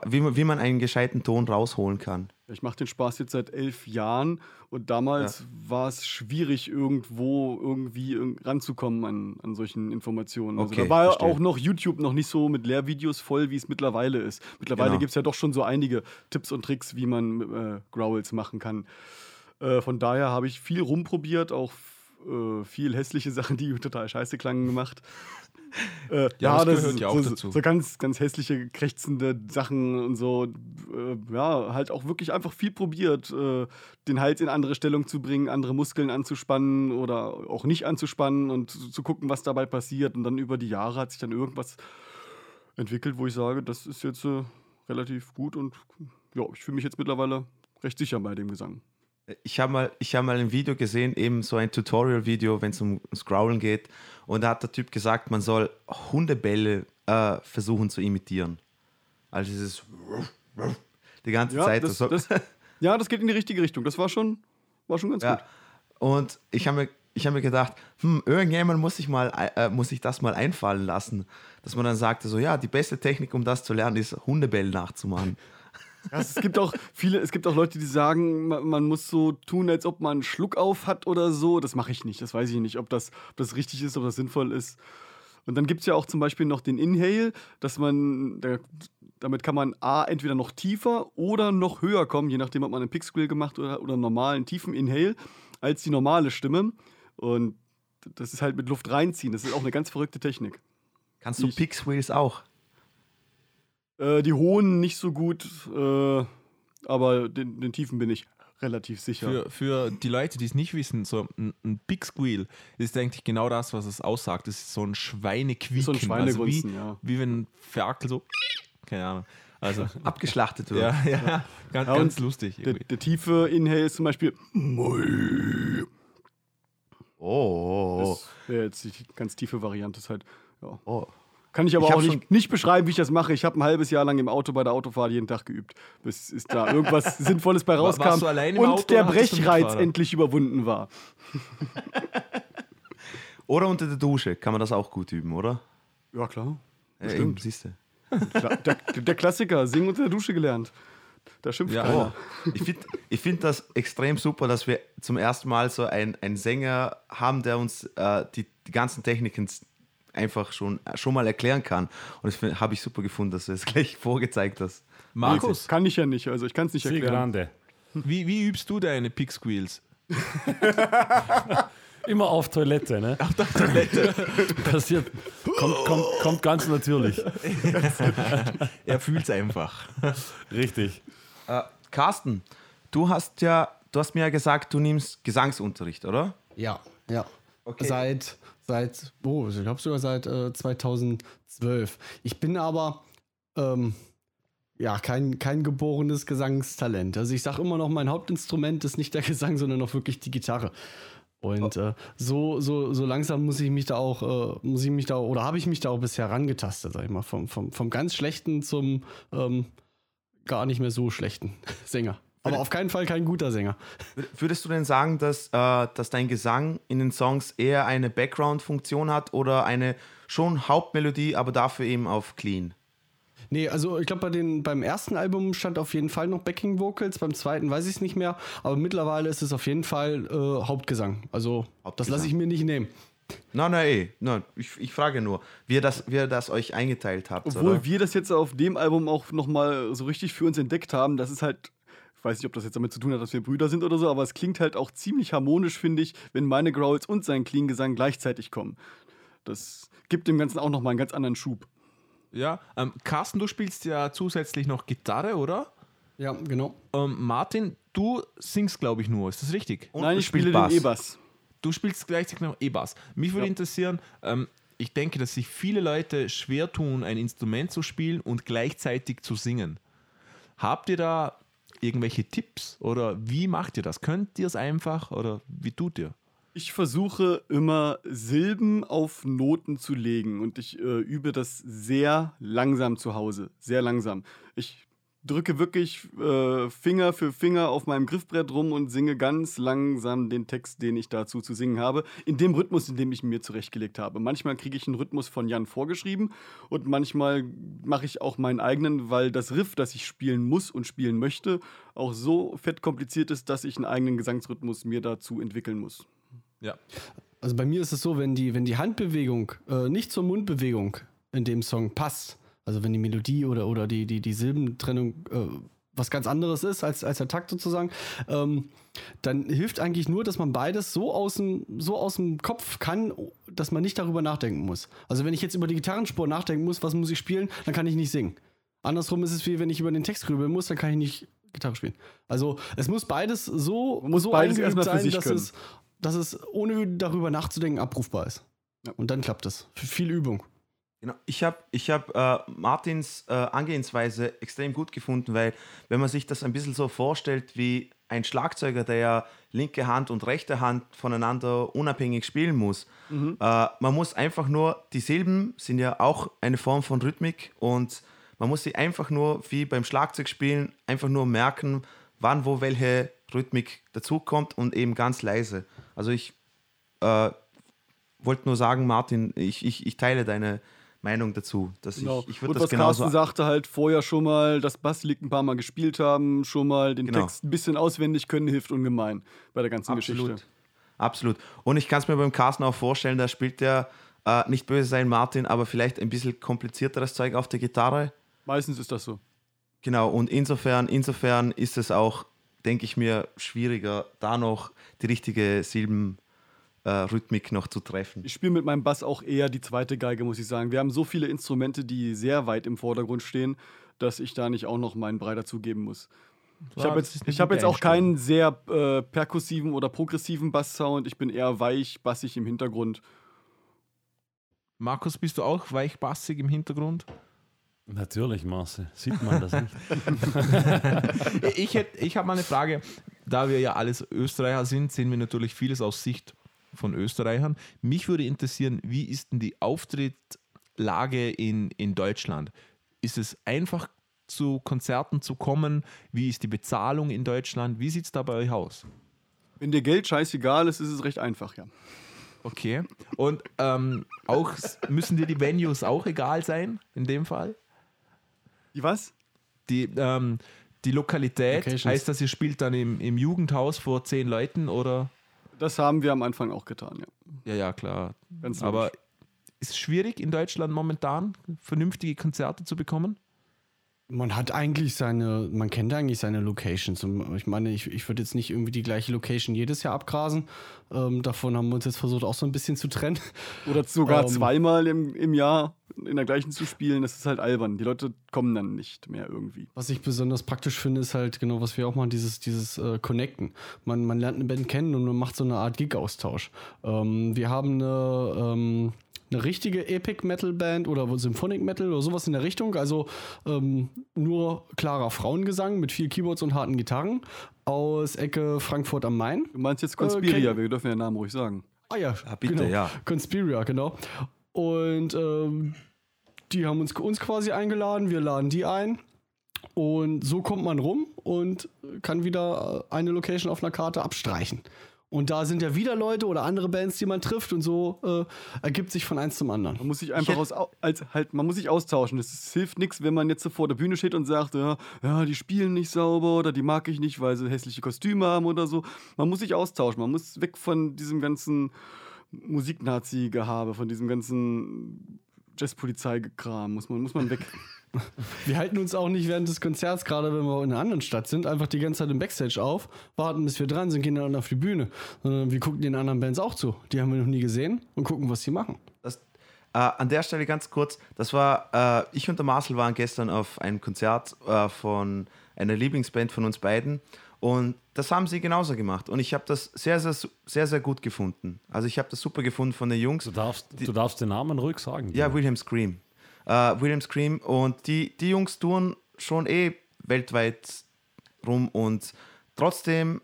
wie man, wie man einen gescheiten Ton rausholen kann? Ich mache den Spaß jetzt seit elf Jahren und damals war es schwierig, irgendwo irgendwie irg- ranzukommen an, an solchen Informationen. Also Okay, da war verstehe. auch noch YouTube noch nicht so mit Lehrvideos voll, wie es mittlerweile ist. Mittlerweile Genau. gibt es ja doch schon so einige Tipps und Tricks, wie man äh, Growls machen kann. Äh, von daher habe ich viel rumprobiert, auch äh, viel hässliche Sachen, die total scheiße klangen gemacht. Äh, Ja, das gehört ist ja auch so, dazu. So ganz, ganz hässliche, krächzende Sachen und so. Äh, ja, halt auch wirklich einfach viel probiert, äh, den Hals in andere Stellung zu bringen, andere Muskeln anzuspannen oder auch nicht anzuspannen und zu, zu gucken, was dabei passiert. Und dann über die Jahre hat sich dann irgendwas entwickelt, wo ich sage, das ist jetzt äh, relativ gut und ja, ich fühle mich jetzt mittlerweile recht sicher bei dem Gesang. Ich habe mal, ich hab mal ein Video gesehen, eben so ein Tutorial-Video, wenn es um, ums Growlen geht. Und da hat der Typ gesagt, man soll Hundebälle äh, versuchen zu imitieren. Also dieses die ganze Ja, Zeit. das, so- das, ja, das geht in die richtige Richtung. Das war schon, war schon ganz ja. gut. Und ich habe mir, ich hab mir gedacht, hm, irgendjemand muss sich, mal, äh, muss sich das mal einfallen lassen. Dass man dann sagte, so ja, die beste Technik, um das zu lernen, ist Hundebälle nachzumachen. Es gibt auch viele, es gibt auch Leute, die sagen, ma- man muss so tun, als ob man einen Schluck auf hat oder so. Das mache ich nicht. Das weiß ich nicht, ob das, ob das richtig ist, ob das sinnvoll ist. Und dann gibt es ja auch zum Beispiel noch den Inhale, dass man, da, damit kann man A, entweder noch tiefer oder noch höher kommen, je nachdem, ob man einen Pick-Squill gemacht oder, oder einen normalen tiefen Inhale, als die normale Stimme. Und das ist halt mit Luft reinziehen. Das ist auch eine ganz verrückte Technik. Kannst du Pix-Wheels auch? Äh, die hohen nicht so gut, äh, aber den, den tiefen bin ich relativ sicher. Für, für die Leute, die es nicht wissen, so ein, ein Big Squeal ist eigentlich genau das, was es aussagt. Das ist so ein Schweinequieken. So ein Schweinegrunzen, also wie, ja. wie wenn ein Ferkel so, keine Ahnung. Also, Abgeschlachtet wird. ja, ja, ganz, Ja, ganz lustig. Der, der tiefe Inhale ist zum Beispiel. Oh. Das wäre jetzt die ganz tiefe Variante. Ist halt, ja. oh. Kann ich aber Ich auch nicht, nicht beschreiben, wie ich das mache. Ich habe ein halbes Jahr lang im Auto bei der Autofahrt jeden Tag geübt, bis ist da irgendwas Sinnvolles bei rauskam und der Brechreiz endlich überwunden war. Oder unter der Dusche kann man das auch gut üben, oder? Ja, klar. Bestimmt. eben, siehst du. Der, der Klassiker, singen unter der Dusche gelernt. Da schimpft Ja, keiner. Ich finde ich find das extrem super, dass wir zum ersten Mal so einen, einen Sänger haben, der uns äh, die, die ganzen Techniken einfach schon, schon mal erklären kann. Und das habe ich super gefunden, dass du es gleich vorgezeigt hast. Markus, Kann ich ja nicht, also ich kann es nicht erklären. grande. wie, wie übst du deine Pig Squeals? Immer auf Toilette, ne? Auf der Toilette. Passiert, kommt, kommt, kommt ganz natürlich. Er fühlt es einfach. Richtig. Äh, Carsten, du hast ja, du hast mir ja gesagt, du nimmst Gesangsunterricht, oder? Ja, ja. Okay. Seit, seit, oh, ich glaube sogar seit äh, 2012. Ich bin aber, ähm, ja, kein, kein geborenes Gesangstalent. Also ich sage immer noch, mein Hauptinstrument ist nicht der Gesang, sondern auch wirklich die Gitarre. Und äh, so, so, so langsam muss ich mich da auch, äh, muss ich mich da, oder habe ich mich da auch bisher rangetastet, sag ich mal, vom, vom, vom ganz schlechten zum ähm, gar nicht mehr so schlechten Sänger. Aber auf keinen Fall kein guter Sänger. Würdest du denn sagen, dass, äh, dass dein Gesang in den Songs eher eine Background-Funktion hat oder eine schon Hauptmelodie, aber dafür eben auf clean? Nee, also ich glaube, bei beim ersten Album stand auf jeden Fall noch Backing Vocals, beim zweiten weiß ich es nicht mehr, aber mittlerweile ist es auf jeden Fall äh, Hauptgesang. Also das Hauptgesang. lasse ich mir nicht nehmen. Nein, nein, eh. Nein, ich, ich frage nur, wie ihr, das, wie ihr das euch eingeteilt habt. Obwohl oder? wir das jetzt auf dem Album auch nochmal so richtig für uns entdeckt haben, das ist halt, weiß nicht, ob das jetzt damit zu tun hat, dass wir Brüder sind oder so, aber es klingt halt auch ziemlich harmonisch, finde ich, wenn meine Growls und sein Clean-Gesang gleichzeitig kommen. Das gibt dem Ganzen auch nochmal einen ganz anderen Schub. Ja, ähm, Carsten, du spielst ja zusätzlich noch Gitarre, oder? Ja, genau. Ähm, Martin, du singst, glaube ich, nur. Ist das richtig? Und Nein, ich spiele spielst den E-Bass. Du spielst gleichzeitig noch E-Bass. Mich würde Ja. interessieren, ähm, ich denke, dass sich viele Leute schwer tun, ein Instrument zu spielen und gleichzeitig zu singen. Habt ihr da irgendwelche Tipps oder wie macht ihr das? Könnt ihr es einfach oder wie tut ihr? Ich versuche immer Silben auf Noten zu legen und ich äh, übe das sehr langsam zu Hause. Sehr langsam. Ich drücke wirklich äh, Finger für Finger auf meinem Griffbrett rum und singe ganz langsam den Text, den ich dazu zu singen habe, in dem Rhythmus, in dem ich ihn mir zurechtgelegt habe. Manchmal kriege ich einen Rhythmus von Jan vorgeschrieben und manchmal mache ich auch meinen eigenen, weil das Riff, das ich spielen muss und spielen möchte, auch so fett kompliziert ist, dass ich einen eigenen Gesangsrhythmus mir dazu entwickeln muss. Ja. Also bei mir ist es so, wenn die, wenn die Handbewegung äh, nicht zur Mundbewegung in dem Song passt, also wenn die Melodie oder, oder die, die, die Silbentrennung äh, was ganz anderes ist als, als der Takt sozusagen, ähm, dann hilft eigentlich nur, dass man beides so aus, dem, so aus dem Kopf kann, dass man nicht darüber nachdenken muss. Also wenn ich jetzt über die Gitarrenspur nachdenken muss, was muss ich spielen, dann kann ich nicht singen. Andersrum ist es wie, wenn ich über den Text grübeln muss, dann kann ich nicht Gitarre spielen. Also es muss beides so, Man muss so beides eingeübt sich dass können. es, dass es ohne darüber nachzudenken abrufbar ist. Ja. Und dann klappt es. Viel Übung. Genau. Ich habe ich hab, äh, Martins äh, Angehensweise extrem gut gefunden, weil wenn man sich das ein bisschen so vorstellt wie ein Schlagzeuger, der ja linke Hand und rechte Hand voneinander unabhängig spielen muss, äh, man muss einfach nur, die Silben sind ja auch eine Form von Rhythmik und man muss sie einfach nur, wie beim Schlagzeugspielen, einfach nur merken, wann wo welche Rhythmik dazukommt und eben ganz leise. Also ich äh, wollte nur sagen, Martin, ich, ich, ich teile deine Meinung dazu. Dass Genau. ich, ich würde das was genauso. Carsten sagte, halt vorher schon mal das Basslied ein paar Mal gespielt haben, schon mal den Genau. Text ein bisschen auswendig können, hilft ungemein bei der ganzen Absolut. Geschichte. Absolut. Und ich kann es mir beim Carsten auch vorstellen, da spielt der äh, nicht böse sein, Martin, aber vielleicht ein bisschen komplizierteres Zeug auf der Gitarre. Meistens ist das so. Genau, und insofern, insofern ist es auch, denke ich mir, schwieriger, da noch die richtige Silbenrhythmik äh, Rhythmik noch zu treffen. Ich spiele mit meinem Bass auch eher die zweite Geige, muss ich sagen. Wir haben so viele Instrumente, die sehr weit im Vordergrund stehen, dass ich da nicht auch noch meinen Brei dazugeben muss. Ich habe jetzt, ich hab jetzt auch keinen sehr äh, perkussiven oder progressiven Basssound. Ich bin eher weich, bassig im Hintergrund. Markus, bist du auch weichbassig im Hintergrund? Natürlich, Marcel. Sieht man das nicht? ich hätt- ich habe mal eine Frage. Da wir ja alles Österreicher sind, sehen wir natürlich vieles aus Sicht von Österreichern. Mich würde interessieren, wie ist denn die Auftrittslage in, in Deutschland? Ist es einfach zu Konzerten zu kommen? Wie ist die Bezahlung in Deutschland? Wie sieht es da bei euch aus? Wenn dir Geld scheißegal ist, ist es recht einfach, ja. Okay. Und ähm, auch müssen dir die Venues auch egal sein, in dem Fall? Die was? Die, ähm, die Lokalität Locations. heißt das, ihr spielt dann im, im Jugendhaus vor zehn Leuten oder? Das haben wir am Anfang auch getan, ja. Ja, ja, klar. Ganz Aber ist es schwierig in Deutschland momentan vernünftige Konzerte zu bekommen? Man hat eigentlich seine, man kennt eigentlich seine Locations. Ich meine, ich, ich würde jetzt nicht irgendwie die gleiche Location jedes Jahr abgrasen. Ähm, davon haben wir uns jetzt versucht, auch so ein bisschen zu trennen. Oder sogar Ähm. zweimal im, im Jahr in der gleichen zu spielen, das ist halt albern. Die Leute kommen dann nicht mehr irgendwie. Was ich besonders praktisch finde, ist halt genau, was wir auch machen, dieses, dieses äh, Connecten. Man, man lernt eine Band kennen und man macht so eine Art Gig-Austausch. Ähm, wir haben eine, ähm, eine richtige Epic Metal Band oder Symphonic Metal oder sowas in der Richtung. Also ähm, nur klarer Frauengesang mit viel Keyboards und harten Gitarren aus Ecke Frankfurt am Main. Du meinst jetzt Conspiria, Okay. wir dürfen ja den Namen ruhig sagen. Ah ja, Ah, bitte, genau. ja. Conspiria, genau. Und ähm, die haben uns, uns quasi eingeladen, wir laden die ein. Und so kommt man rum und kann wieder äh, eine Location auf einer Karte abstreichen. Und da sind ja wieder Leute oder andere Bands, die man trifft und so äh, ergibt sich von eins zum anderen. Man muss sich einfach aus, als, halt, man muss sich austauschen. Es hilft nichts, wenn man jetzt so vor der Bühne steht und sagt, ja, ja, die spielen nicht sauber oder die mag ich nicht, weil sie hässliche Kostüme haben oder so. Man muss sich austauschen. Man muss weg von diesem ganzen Musiknazi-Gehabe, von diesem ganzen Jazzpolizei-Kram. Muss man, muss man weg. Wir halten uns auch nicht während des Konzerts, gerade wenn wir in einer anderen Stadt sind, einfach die ganze Zeit im Backstage auf, warten bis wir dran sind, gehen dann auf die Bühne. Sondern wir gucken den anderen Bands auch zu. Die haben wir noch nie gesehen und gucken, was sie machen. Das, äh, an der Stelle ganz kurz, das war, äh, ich und der Marcel waren gestern auf einem Konzert äh, von einer Lieblingsband von uns beiden und das haben sie genauso gemacht und ich habe das sehr, sehr, sehr, sehr gut gefunden. Also ich habe das super gefunden von den Jungs. Du darfst, du darfst den Namen ruhig sagen. Ja, William Scream. Äh, William Scream und die, die Jungs touren schon eh weltweit rum und trotzdem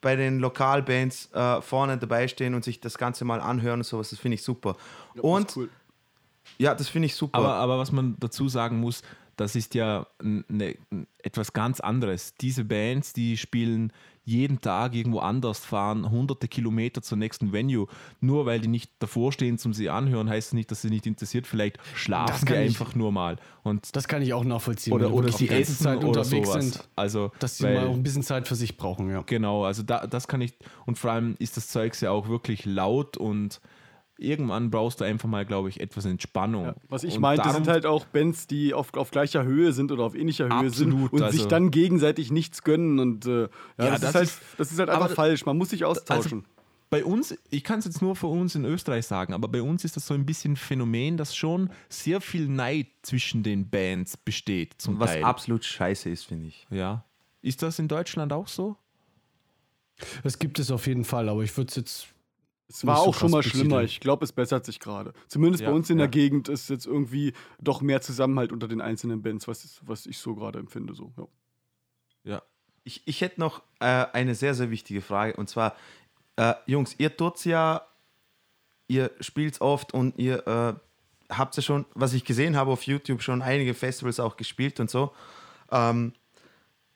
bei den Lokalbands äh, vorne dabei stehen und sich das Ganze mal anhören und sowas, das finde ich super. und Das ist cool. ja, das finde ich super. Aber, aber was man dazu sagen muss, das ist ja ne, etwas ganz anderes. Diese Bands, die spielen jeden Tag irgendwo anders, fahren hunderte Kilometer zur nächsten Venue. Nur weil die nicht davor stehen zum sie anhören, heißt es nicht, dass sie nicht interessiert. Vielleicht schlafen ich- einfach nur mal. Und Das kann ich auch nachvollziehen. oder oder sie die essen Zeit oder sowas. sind, Also, dass sie weil- mal auch ein bisschen Zeit für sich brauchen, ja. Genau, also da, das kann ich, und vor allem ist das Zeug ja auch wirklich laut und irgendwann brauchst du einfach mal, glaube ich, etwas Entspannung. Ja, was ich und meinte, sind halt auch Bands, die auf, auf gleicher Höhe sind oder auf ähnlicher Höhe sind Absolut, und also- sich dann gegenseitig nichts gönnen. Und äh, ja, Ja, das, das ist halt, ist- das ist halt aber- einfach falsch. Man muss sich austauschen. bei uns, ich kann es jetzt nur für uns in Österreich sagen, aber bei uns ist das so ein bisschen Phänomen, dass schon sehr viel Neid zwischen den Bands besteht zum was Teil. absolut scheiße ist, finde ich. ja. Ist das in Deutschland auch so? Das gibt es auf jeden Fall, aber ich würde es jetzt. Es war auch schon mal schlimmer. besiedeln. Ich glaube, es bessert sich gerade. Zumindest bei Ja, uns in ja. der Gegend ist jetzt irgendwie doch mehr Zusammenhalt unter den einzelnen Bands, was, was ich so gerade empfinde. So. Ja. Ja. Ich, ich hätte noch äh, eine sehr, sehr wichtige Frage und zwar, äh, Jungs, ihr tut's ja, ihr spielt oft und ihr äh, habt ja schon, was ich gesehen habe auf YouTube, schon einige Festivals auch gespielt und so. Ähm,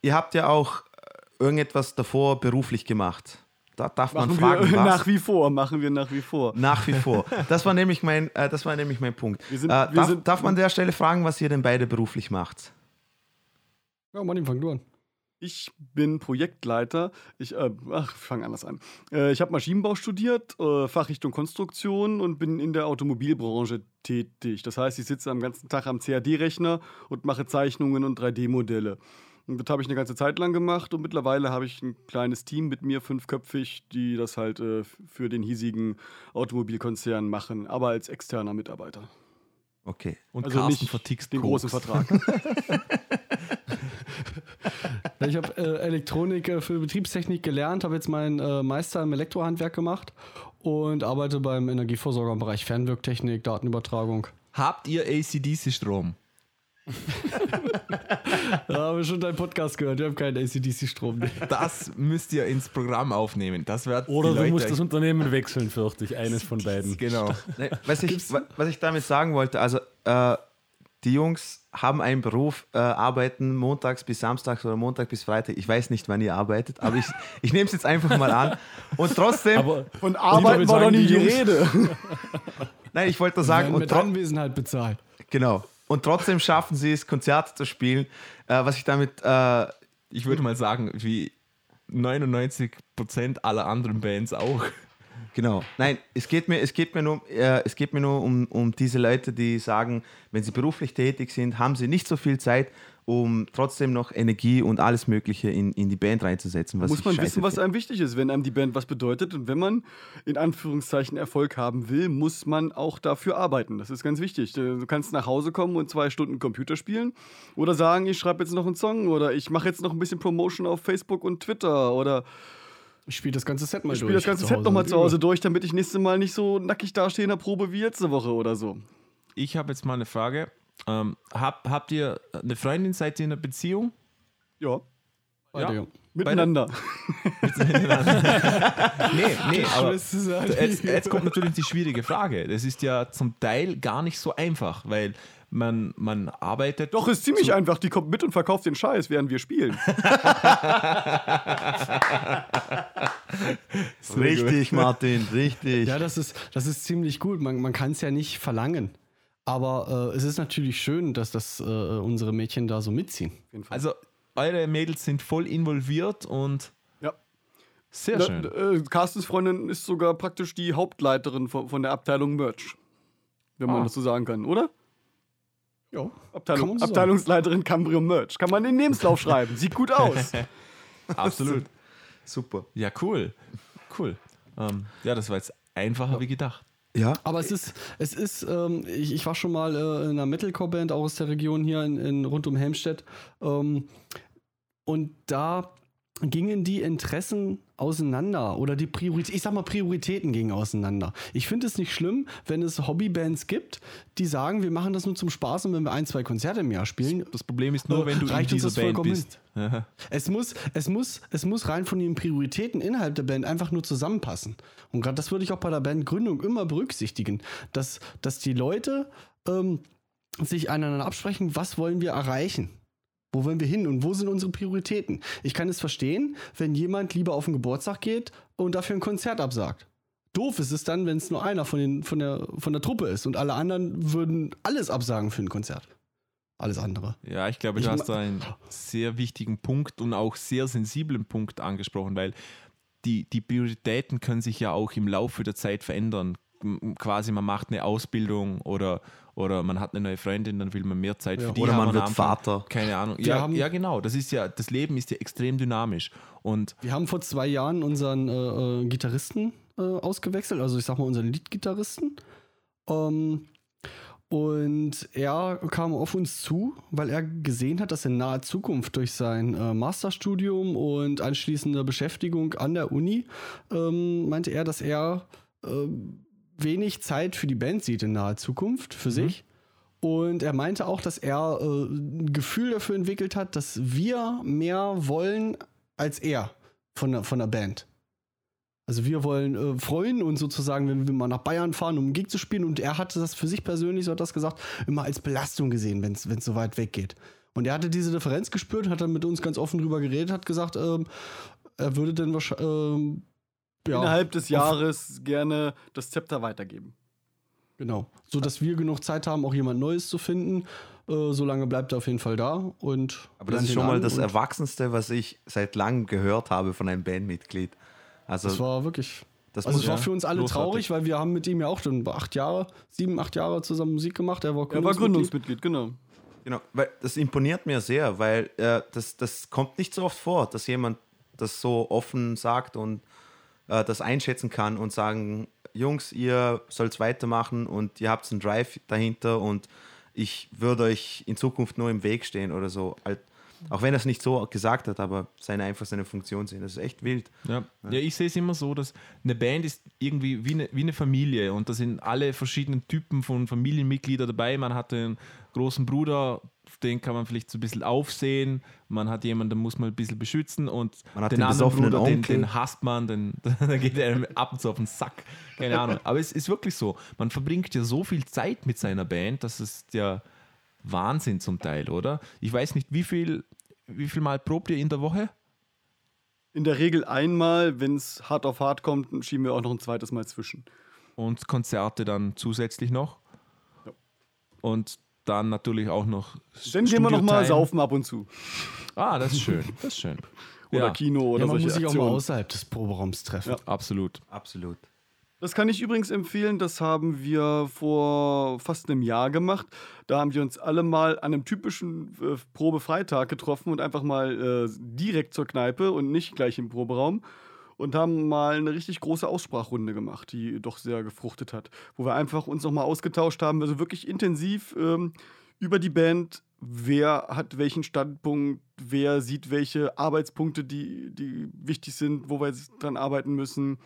ihr habt ja auch äh, irgendetwas davor beruflich gemacht. Da darf man Machen fragen, wir was? nach wie vor, machen wir nach wie vor. Nach wie vor. Das war nämlich mein, äh, das war nämlich mein Punkt. Wir sind- äh, wir darf, sind- darf man an der Stelle fragen, was ihr denn beide beruflich macht? Ja, Martin, fang du an. Ich bin Projektleiter. Ich, äh, ach, ich fange anders an. Äh, ich habe Maschinenbau studiert, äh, Fachrichtung Konstruktion und bin in der Automobilbranche tätig. Das heißt, ich sitze am ganzen Tag am CAD-Rechner und mache Zeichnungen und 3D-Modelle. Und das habe ich eine ganze Zeit lang gemacht und mittlerweile habe ich ein kleines Team mit mir, fünfköpfig, die das halt äh, für den hiesigen Automobilkonzern machen, aber als externer Mitarbeiter. Okay. Und Also Carsten nicht vertickst den Koks. großen Vertrag. Ich habe äh, Elektronik äh, für Betriebstechnik gelernt, habe jetzt meinen äh, Meister im Elektrohandwerk gemacht und arbeite beim Energieversorger im Bereich Fernwirktechnik, Datenübertragung. Habt ihr ACDC-Strom? Da habe ich schon deinen Podcast gehört, wir haben keinen ACDC-Strom. Das müsst ihr ins Programm aufnehmen. Das wird Oder du Leute musst das Unternehmen wechseln, fürchte ich. Eines von beiden. Genau. Nee, was, ich, wa- was ich damit sagen wollte, also äh, die Jungs haben einen Beruf, äh, arbeiten montags bis samstags oder Montag bis Freitag. Ich weiß nicht, wann ihr arbeitet, aber ich, ich nehme es jetzt einfach mal an. Und trotzdem, Aber Von Arbeiten war doch nie die Rede. nein, ich wollte sagen, und, mit Anwesenheit bezahlt. genau. Und trotzdem schaffen sie es, Konzerte zu spielen. Äh, was ich damit, äh, Ich würde mal sagen, wie 99% aller anderen Bands auch. Genau. Nein, es geht mir, es geht mir nur, äh, es geht mir nur um, um diese Leute, die sagen, wenn sie beruflich tätig sind, haben sie nicht so viel Zeit, um trotzdem noch Energie und alles Mögliche in, in die Band reinzusetzen. Was muss ich man wissen, was einem wichtig ist, wenn einem die Band was bedeutet. Und wenn man in Anführungszeichen Erfolg haben will, muss man auch dafür arbeiten. Das ist ganz wichtig. Du kannst nach Hause kommen und zwei Stunden Computer spielen oder sagen, ich schreibe jetzt noch einen Song oder ich mache jetzt noch ein bisschen Promotion auf Facebook und Twitter oder Ich spiele das ganze Set mal ich durch. spiele das ganze zu Set Hause nochmal zu Hause durch, damit ich nächstes Mal nicht so nackig dastehe in der Probe wie letzte Woche oder so. Ich habe jetzt mal eine Frage. Ähm, hab, habt ihr eine Freundin, seid ihr in einer Beziehung? Ja, Beide, Ja. ja. miteinander. Nee, nee, aber jetzt, jetzt kommt natürlich die schwierige Frage. Das ist ja zum Teil gar nicht so einfach, weil man, man arbeitet. Doch, ist ziemlich einfach. Die kommt mit und verkauft den Scheiß, während wir spielen. Richtig, Martin, richtig. Ja, das ist, das ist ziemlich gut. Man, man kann es ja nicht verlangen. Aber äh, es ist natürlich schön, dass das äh, unsere Mädchen da so mitziehen. Auf jeden Fall. Also, eure Mädels sind voll involviert und ja. sehr Da, schön. äh, Carstens Freundin ist sogar praktisch die Hauptleiterin von, von der Abteilung Merch. Wenn man Ah. das so sagen kann, oder? Ja, Abteilung, man so Abteilungsleiterin Cambrio Merch. Kann man in den Lebenslauf schreiben. Sieht gut aus. Absolut. Super. Ja, cool. Cool. Ähm, ja, das war jetzt einfacher wie gedacht. Ja, Aber es ist, es ist, ähm, ich, ich war schon mal äh, in einer Metalcore-Band auch aus der Region hier in, in rund um Helmstedt. Ähm, und da gingen die Interessen auseinander oder die Priorität, ich sag mal Prioritäten gingen auseinander. Ich finde es nicht schlimm, wenn es Hobbybands gibt, die sagen, wir machen das nur zum Spaß und wenn wir ein, zwei Konzerte im Jahr spielen, Das Problem ist nur, Äh, wenn du in reicht uns das Band bist. Es muss, es muss, es muss rein von den Prioritäten innerhalb der Band einfach nur zusammenpassen. Und gerade das würde ich auch bei der Bandgründung immer berücksichtigen, dass, dass die Leute ähm, sich einander absprechen, was wollen wir erreichen? Wo wollen wir hin und wo sind unsere Prioritäten? Ich kann es verstehen, wenn jemand lieber auf den Geburtstag geht und dafür ein Konzert absagt. Doof ist es dann, wenn es nur einer von, den, von, der, von der Truppe ist und alle anderen würden alles absagen für ein Konzert. Alles andere. Ja, ich glaube, Ich du hast ma- da einen sehr wichtigen Punkt und auch sehr sensiblen Punkt angesprochen, weil die, die Prioritäten können sich ja auch im Laufe der Zeit verändern. Quasi, man macht eine Ausbildung oder, oder man hat eine neue Freundin, dann will man mehr Zeit Ja. für die Oder haben man wird Anfang. Vater. Keine Ahnung. Wir Ja, ja, genau. Das ist ja, das Leben ist ja extrem dynamisch. Und Wir haben vor zwei Jahren unseren äh, äh, Gitarristen äh, ausgewechselt, also ich sag mal unseren Lead-Gitarristen. Ähm, und er kam auf uns zu, weil er gesehen hat, dass in naher Zukunft durch sein äh, Masterstudium und anschließende Beschäftigung an der Uni, ähm, meinte er, dass er äh, wenig Zeit für die Band sieht in naher Zukunft für sich. Und er meinte auch, dass er äh, ein Gefühl dafür entwickelt hat, dass wir mehr wollen als er von der, von der Band. Also wir wollen äh, freuen und sozusagen, wenn wir mal nach Bayern fahren, um einen Gig zu spielen. Und er hatte das für sich persönlich, so hat das gesagt, immer als Belastung gesehen, wenn es so weit weg geht. Und er hatte diese Differenz gespürt, hat dann mit uns ganz offen drüber geredet, hat gesagt, ähm, er würde dann wahrscheinlich ähm, ja, Innerhalb des Jahres gerne das Zepter weitergeben. Genau. So dass wir genug Zeit haben, auch jemand Neues zu finden. Äh, solange bleibt er auf jeden Fall da. Und aber das ist schon mal das Erwachsenste, was ich seit langem gehört habe von einem Bandmitglied. Also, Das war wirklich. das Also es war für uns alle großartig. traurig, weil wir haben mit ihm ja auch schon acht Jahre, sieben, acht Jahre zusammen Musik gemacht. Er war Er war Gründungsmitglied. Gründungsmitglied, genau. Genau, weil das imponiert mir sehr, weil äh, das, das kommt nicht so oft vor, dass jemand das so offen sagt und äh, das einschätzen kann und sagen, Jungs, ihr sollt weitermachen und ihr habt einen Drive dahinter und ich würde euch in Zukunft nur im Weg stehen oder so. Auch wenn er es nicht so gesagt hat, aber seine einfach seine Funktion sehen. Das ist echt wild. Ja. ja, ich sehe es immer so, dass eine Band ist irgendwie wie eine, wie eine Familie und da sind alle verschiedenen Typen von Familienmitgliedern dabei. Man hat einen großen Bruder, den kann man vielleicht so ein bisschen aufsehen. Man hat jemanden, den muss man ein bisschen beschützen und Man hat den den anderen Bruder, den, Onkel. den hasst man, den, da geht er ab und zu auf den Sack. Keine Ahnung. Aber es ist wirklich so. Man verbringt ja so viel Zeit mit seiner Band, dass es ja Wahnsinn zum Teil, oder? Ich weiß nicht, wie viel, wie viel Mal probt ihr in der Woche? In der Regel einmal, wenn es hart auf hart kommt, schieben wir auch noch ein zweites Mal zwischen. und Konzerte dann zusätzlich noch. Ja. Und dann natürlich auch noch. Dann gehen wir noch mal Studio-Time. saufen ab und zu. Ah, das ist schön. Das ist schön. Oder ja, Kino oder Ja, man solche muss sich auch mal außerhalb des Proberaums treffen. Ja. absolut. Absolut. Das kann ich übrigens empfehlen. Das haben wir vor fast einem Jahr gemacht. Da haben wir uns alle mal an einem typischen äh, Probefreitag getroffen und einfach mal äh, direkt zur Kneipe und nicht gleich im Proberaum und haben mal eine richtig große Aussprachrunde gemacht, die doch sehr gefruchtet hat, wo wir einfach uns nochmal ausgetauscht haben, also wirklich intensiv ähm, über die Band, wer hat welchen Standpunkt, wer sieht welche Arbeitspunkte, die, die wichtig sind, wo wir dran arbeiten müssen,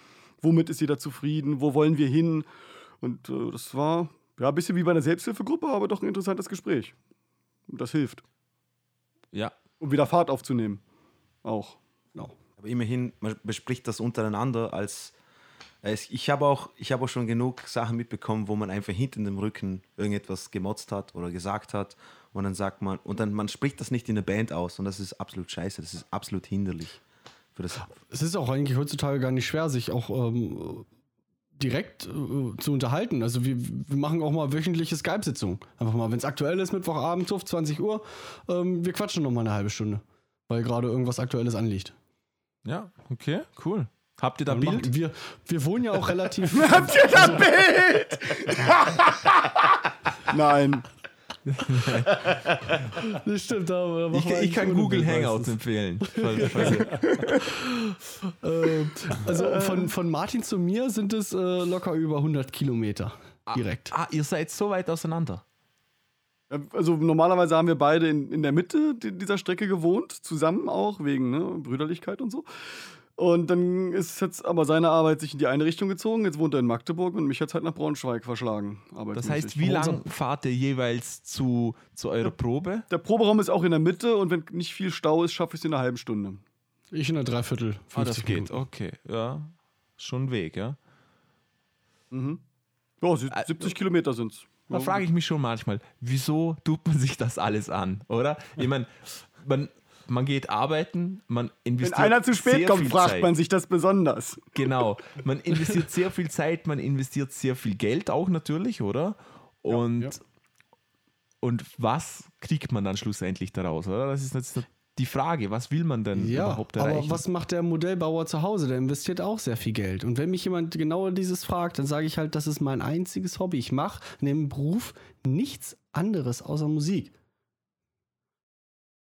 womit ist jeder zufrieden, wo wollen wir hin. Und äh, das war ja ein bisschen wie bei einer Selbsthilfegruppe, aber doch ein interessantes Gespräch. Und das hilft. Ja. Um wieder Fahrt aufzunehmen. Auch. Genau. Aber immerhin, man bespricht das untereinander als. es- Ich habe auch, ich habe auch schon genug Sachen mitbekommen, wo man einfach hinter dem Rücken irgendetwas gemotzt hat oder gesagt hat. Und dann sagt man, und dann man spricht das nicht in der Band aus. Und das ist absolut scheiße. Das ist absolut hinderlich. Für das, Es ist auch eigentlich heutzutage gar nicht schwer, sich auch ähm, direkt äh, zu unterhalten. Also wir, wir machen auch mal wöchentliche Skype-Sitzungen. Einfach mal, wenn es aktuell ist, Mittwochabend, Tuff, 20 Uhr, ähm, wir quatschen noch mal eine halbe Stunde, weil gerade irgendwas Aktuelles anliegt. Ja, okay, cool. Habt ihr da Dann Bild? machen- Wir, wir wohnen ja auch relativ. Habt ihr da Bild? Nein. das stimmt, machen Ich, ich kann Google Hangouts empfehlen. Ähm, also von, von Martin zu mir sind es äh, locker über 100 Kilometer direkt. Ah, ihr seid so weit auseinander. Also normalerweise haben wir beide in, in der Mitte di- dieser Strecke gewohnt, zusammen auch, wegen ne, Brüderlichkeit und so. Und dann ist jetzt aber seine Arbeit sich in die eine Richtung gezogen. Jetzt wohnt er in Magdeburg und mich hat halt nach Braunschweig verschlagen. Das heißt, wie lange fahrt ihr jeweils zu, zu eurer Probe? Der Proberaum ist auch in der Mitte und wenn nicht viel Stau ist, schaffe ich es in einer halben Stunde. Ich in der Dreiviertel. Ah, das 50 geht, Minuten. okay. Ja, schon ein Weg, ja. Ja, sie- 70 Kilometer sind es. Da frage ich mich schon manchmal, wieso tut man sich das alles an, oder? Ich meine, man, man geht arbeiten, man Wenn investiert einer zu spät kommt, fragt Zeit. man sich das besonders. Genau. Man investiert sehr viel Zeit, man investiert sehr viel Geld auch natürlich, oder? Und, ja. und was kriegt man dann schlussendlich daraus, oder? Das ist jetzt die Frage, was will man denn Ja, überhaupt aber erreichen? was macht der Modellbauer zu Hause? Der investiert auch sehr viel Geld. Und wenn mich jemand genau dieses fragt, dann sage ich halt, das ist mein einziges Hobby. Ich mache in dem Beruf nichts anderes außer Musik.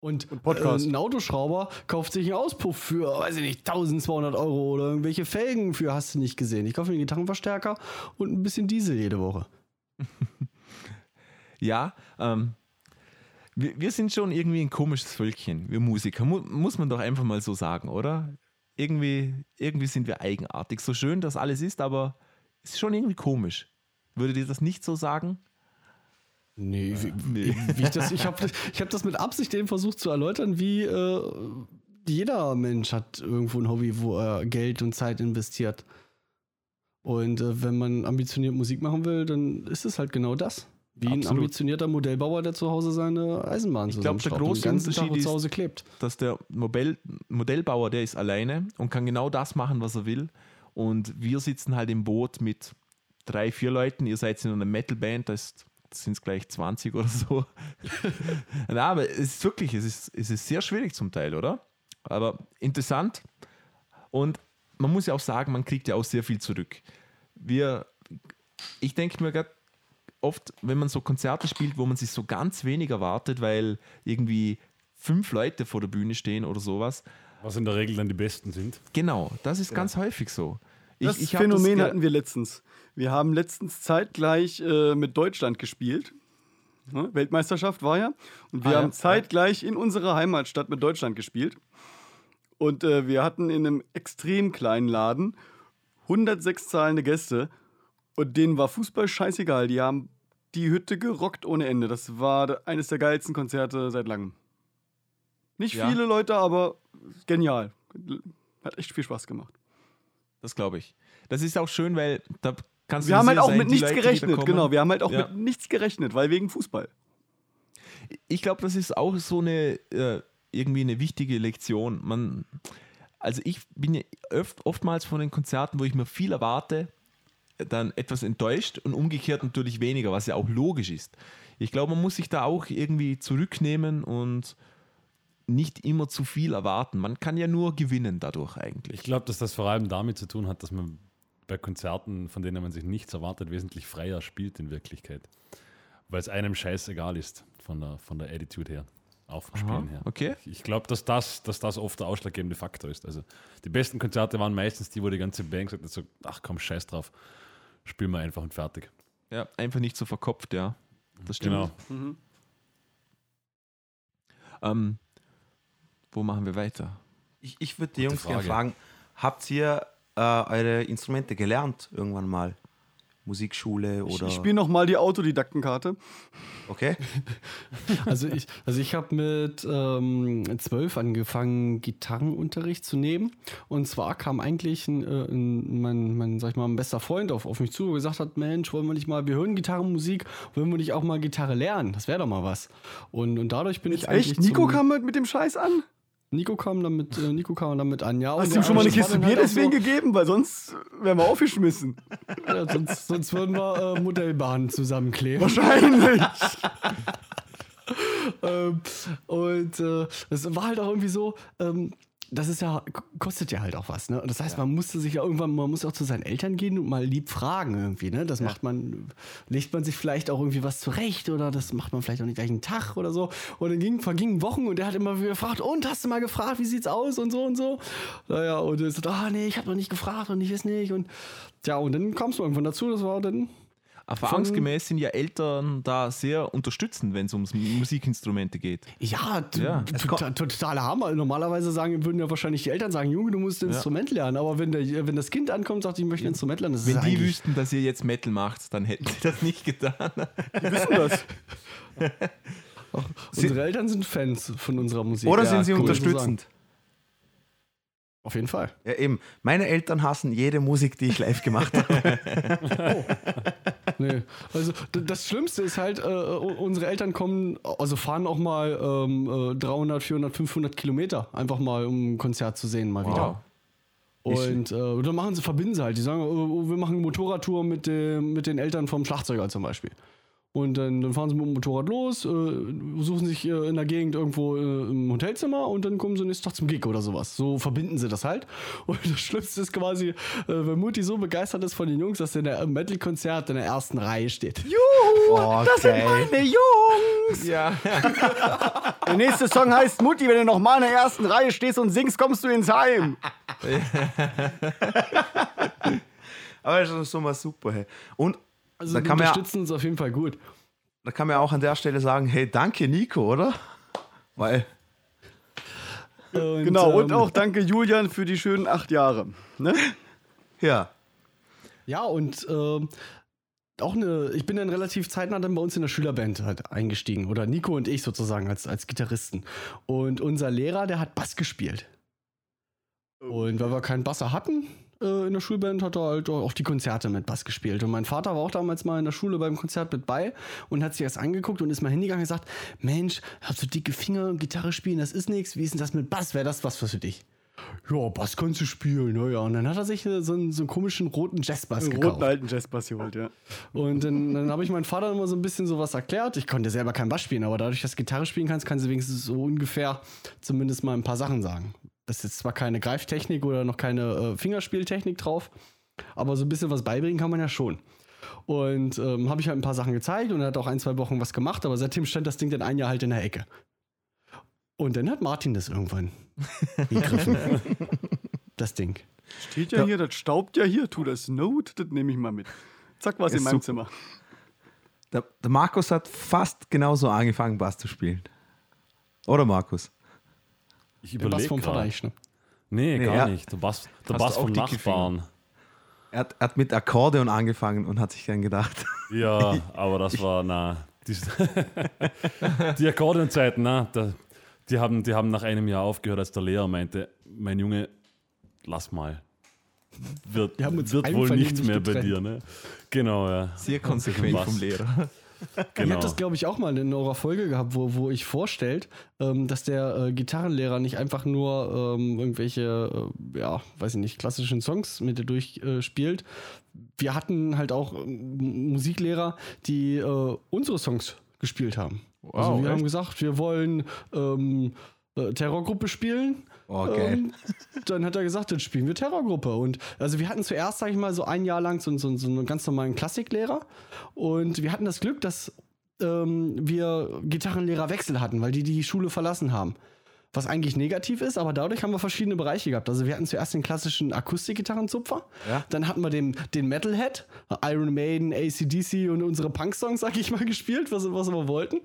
Und, Und Podcast. Äh, ein Autoschrauber kauft sich einen Auspuff für, weiß ich nicht, 1200 Euro oder irgendwelche Felgen für, hast du nicht gesehen. Ich kaufe mir einen Gitarrenverstärker und ein bisschen Diesel jede Woche. Ja, ähm, wir, wir sind schon irgendwie ein komisches Völkchen, wir Musiker, mu muss man doch einfach mal so sagen, oder? Irgendwie, irgendwie sind wir eigenartig. So schön das alles ist, aber es ist schon irgendwie komisch. Würdet ihr das nicht so sagen? Nee, wie, wie ich das, ich habe das, ich hab das mit Absicht eben versucht zu erläutern, wie äh, jeder Mensch hat irgendwo ein Hobby, wo er Geld und Zeit investiert. Und äh, wenn man ambitioniert Musik machen will, dann ist es halt genau das. Wie ein Absolut. ambitionierter Modellbauer, der zu Hause seine Eisenbahn Ich glaub, der große den ganzen Tag Unterschied zu ist- Hause klebt. Dass der Modell, Modellbauer, der ist alleine und kann genau das machen, was er will. Und wir sitzen halt im Boot mit drei, vier Leuten. Ihr seid in einer Metalband, da sind es gleich 20 oder so. Na, aber es ist wirklich, es ist, es ist sehr schwierig zum Teil, oder? Aber interessant. Und man muss ja auch sagen, man kriegt ja auch sehr viel zurück. Wir, ich denke mir gerade oft, wenn man so Konzerte spielt, wo man sich so ganz wenig erwartet, weil irgendwie fünf Leute vor der Bühne stehen oder sowas. Was in der Regel dann die Besten sind. Genau, das ist ganz häufig so. Ich, Das ich hab Phänomen ge- hatten wir letztens. Wir haben letztens zeitgleich äh, mit Deutschland gespielt. Ne? Weltmeisterschaft war ja. Und wir Ah, ja. haben zeitgleich in unserer Heimatstadt mit Deutschland gespielt. Und äh, wir hatten in einem extrem kleinen Laden 106 zahlende Gäste. Und denen war Fußball scheißegal. Die haben die Hütte gerockt ohne Ende. Das war eines der geilsten Konzerte seit langem. Nicht Ja. viele Leute, aber genial. Hat echt viel Spaß gemacht. Das glaube ich. Das ist auch schön, weil da kannst du Wir haben halt auch sein, mit nichts Leute, gerechnet, genau. Wir haben halt auch Ja. mit nichts gerechnet, weil wegen Fußball. ich glaube, das ist auch so eine äh, irgendwie eine wichtige Lektion. Man, also ich bin ja öft, oftmals von den Konzerten, wo ich mir viel erwarte, dann etwas enttäuscht und umgekehrt natürlich weniger, was ja auch logisch ist. Ich glaube, man muss sich da auch irgendwie zurücknehmen und nicht immer zu viel erwarten. Man kann ja nur gewinnen dadurch eigentlich. Ich glaube, dass das vor allem damit zu tun hat, dass man bei Konzerten, von denen man sich nichts erwartet, wesentlich freier spielt in Wirklichkeit. Weil es einem scheißegal ist von der, von der Attitude her. Auch vom Spielen her. okay. Ich glaube, dass das, dass das oft der ausschlaggebende Faktor ist. Also die besten Konzerte waren meistens die, wo die ganze Band hat, so, ach komm, scheiß drauf, spielen wir einfach und fertig. Ja, einfach nicht so verkopft, ja. Das stimmt. Genau. Ähm, wo machen wir weiter? Ich, ich würde die Jungs gerne Frage. fragen, habt ihr äh, eure Instrumente gelernt irgendwann mal? Musikschule oder... Ich spiele nochmal die Autodidaktenkarte. okay. Also ich, also ich habe mit ähm, zwölf angefangen, Gitarrenunterricht zu nehmen. Und zwar kam eigentlich ein, äh, ein, mein, mein, sag ich mal, ein bester Freund auf, auf mich zu und gesagt hat, Mensch, wollen wir nicht mal, wir hören Gitarrenmusik, wollen wir nicht auch mal Gitarre lernen? Das wäre doch mal was. Und, und dadurch bin ich eigentlich Echt? Nico zum- kam mit, mit dem Scheiß an? Nico kam damit, äh, Nico kam damit an, ja. Hast du ihm schon mal eine Kiste dann Bier deswegen gegeben? Weil sonst wären wir aufgeschmissen. Ja, sonst, sonst würden wir äh, Modellbahnen zusammenkleben. Wahrscheinlich. ähm, und äh, es war halt auch irgendwie so, ähm, das ist ja, kostet ja halt auch was, ne? Und das heißt, man musste sich ja irgendwann, man muss auch zu seinen Eltern gehen und mal lieb fragen irgendwie, ne? Das macht man, legt man sich vielleicht auch irgendwie was zurecht oder das macht man vielleicht auch nicht gleich einen Tag oder so. Und dann ging, vergingen Wochen und der hat immer wieder gefragt, und hast du mal gefragt, wie sieht's aus und so und so. Naja, und er sagt, ah nee, ich habe noch nicht gefragt und ich weiß nicht. Und ja, und dann kamst du irgendwann dazu, das war dann Erfahrungsgemäß sind ja Eltern da sehr unterstützend, wenn es um Musikinstrumente geht. Ja, Ja. Total, totaler Hammer. Normalerweise sagen, würden ja wahrscheinlich die Eltern sagen, Junge, du musst ein Instrument lernen. Aber wenn, der, wenn das Kind ankommt und sagt, ich möchte ein Instrument lernen, das Wenn ist die eigentlich- wüssten, dass ihr jetzt Metal macht, dann hätten sie das nicht getan. Die wissen das. Unsere Eltern sind Fans von unserer Musik. Oder Ja, sind sie unterstützend? Auf jeden Fall. Ja, eben. Meine Eltern hassen jede Musik, die ich live gemacht habe. Nee. Also das Schlimmste ist halt, äh, unsere Eltern kommen, also fahren auch mal ähm, äh, 300, 400, 500 Kilometer, einfach mal um ein Konzert zu sehen, mal wieder. Und äh, dann machen sie, verbinden sie halt. Die sagen, oh, wir machen eine Motorradtour mit, dem, mit den Eltern vom Schlagzeuger zum Beispiel. Und dann, dann fahren sie mit dem Motorrad los, äh, suchen sich äh, in der Gegend irgendwo äh, im Hotelzimmer und dann kommen sie nächsten Tag zum Gig oder sowas. So verbinden sie das halt. Und das Schlimmste ist quasi, äh, wenn Mutti so begeistert ist von den Jungs, dass er in der Metal-Konzert in der ersten Reihe steht. Oh, das geil. Meine Jungs! Ja, Der nächste Song heißt Mutti, wenn du noch mal in der ersten Reihe stehst und singst, kommst du ins Heim. Aber das ist schon mal super. Hey. Und Also da kann man ja unterstützen uns auf jeden Fall gut. Da kann man auch an der Stelle sagen, hey, danke Nico, oder? Weil, Und, Genau, und ähm, auch danke Julian für die schönen acht Jahre. Ne? ja, Ja, und ähm, auch eine, ich bin dann relativ zeitnah dann bei uns in der Schülerband halt eingestiegen. Oder Nico und ich sozusagen als, als Gitarristen. Und unser Lehrer, der hat Bass gespielt. Und weil wir keinen Basser hatten in der Schulband, hat er halt auch die Konzerte mit Bass gespielt. Und mein Vater war auch damals mal in der Schule beim Konzert mit bei und hat sich das angeguckt und ist mal hingegangen und gesagt: Mensch, hast du dicke Finger und Gitarre spielen, das ist nichts. Wie ist denn das mit Bass? Wäre das was für dich? Ja, Bass kannst du spielen, naja. Und dann hat er sich äh, so einen, so einen komischen roten Jazzbass Einen gekauft. roten alten Jazzbass geholt, ja. Und dann, dann habe ich meinem Vater immer so ein bisschen sowas erklärt. Ich konnte selber kein Bass spielen, aber dadurch, dass du Gitarre spielen kannst, kannst du wenigstens so ungefähr zumindest mal ein paar Sachen sagen. Das ist jetzt zwar keine Greiftechnik oder noch keine äh, Fingerspieltechnik drauf, aber so ein bisschen was beibringen kann man ja schon. Und ähm, habe ich halt ein paar Sachen gezeigt und er hat auch ein, zwei Wochen was gemacht, aber seitdem stand das Ding dann ein Jahr halt in der Ecke. Und dann hat Martin das irgendwann gegriffen. das Ding. Steht ja, hier, das staubt ja hier. Tu das Note, das nehme ich mal mit. Zack, was Ist in meinem super. Zimmer. der, der Markus hat fast genauso angefangen, Bass zu spielen. Oder Markus? Ich Der Bass überlege vom Vater gerade. eigentlich, ne? Nee, Nee, gar ja. nicht. Der Bass, der Bass vom Nachbarn. Er hat, er hat mit Akkordeon angefangen und hat sich dann gedacht, Ja, aber das war, na, die, die Akkordeonzeiten, na, da, die, haben, die haben nach einem Jahr aufgehört, als der Lehrer meinte, mein Junge, lass mal. Wird, wird wohl nichts mehr bei getrennt. dir, ne? Genau, ja. sehr konsequent Was? vom Lehrer. Ihr Genau. habt das, glaube ich, auch mal in eurer Folge gehabt, wo, wo ich vorstellt, ähm, dass der äh, Gitarrenlehrer nicht einfach nur ähm, irgendwelche, äh, ja, weiß ich nicht, klassischen Songs mit dir durchspielt. Äh. Wir hatten halt auch ähm, Musiklehrer, die äh, unsere Songs gespielt haben. also wir echt? haben gesagt, wir wollen ähm, äh, Terrorgruppe spielen. Oh, geil. Ähm, dann hat er gesagt, dann spielen wir Terrorgruppe. Und also wir hatten zuerst, sag ich mal, so ein Jahr lang so, so, so einen ganz normalen Klassiklehrer. Und wir hatten das Glück, dass ähm, wir Gitarrenlehrerwechsel hatten, weil die die Schule verlassen haben. Was eigentlich negativ ist, aber dadurch haben wir verschiedene Bereiche gehabt. Also wir hatten zuerst den klassischen Akustikgitarrenzupfer, Ja. dann hatten wir den, den Metalhead, Iron Maiden, ACDC und unsere Punk-Songs, sag ich mal, gespielt, was, was wir wollten.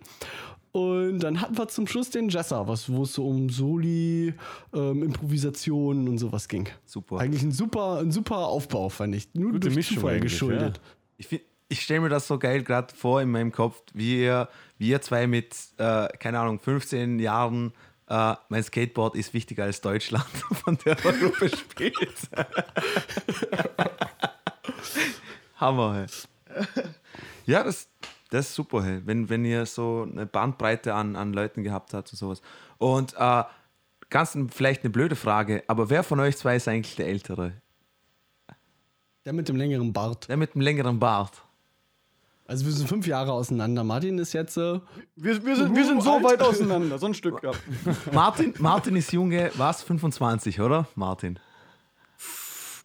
Und dann hatten wir zum Schluss den Jesser, was, wo es so um Soli, ähm, Improvisationen und sowas ging. Super. Eigentlich ein super, ein super Aufbau, fand ich. Nur Gute durch Mischung Zufall geschuldet. Ich, find- ich stelle mir das so geil gerade vor in meinem Kopf, wie ihr, wie ihr zwei mit, äh, keine Ahnung, 15 Jahren, äh, mein Skateboard ist wichtiger als Deutschland von der Gruppe spielt. Hammer, hey. Ja, das, das ist super, hey. wenn, wenn ihr so eine Bandbreite an, an Leuten gehabt habt und sowas. Und äh, ganz vielleicht eine blöde Frage, aber wer von euch zwei ist eigentlich der Ältere? Der mit dem längeren Bart. Der mit dem längeren Bart. Also wir sind fünf Jahre auseinander. Martin ist jetzt äh, Wir, wir, sind, wir sind so weit auseinander, so ein Stück. Ja. Martin, Martin ist Junge, was? 25, oder? Martin.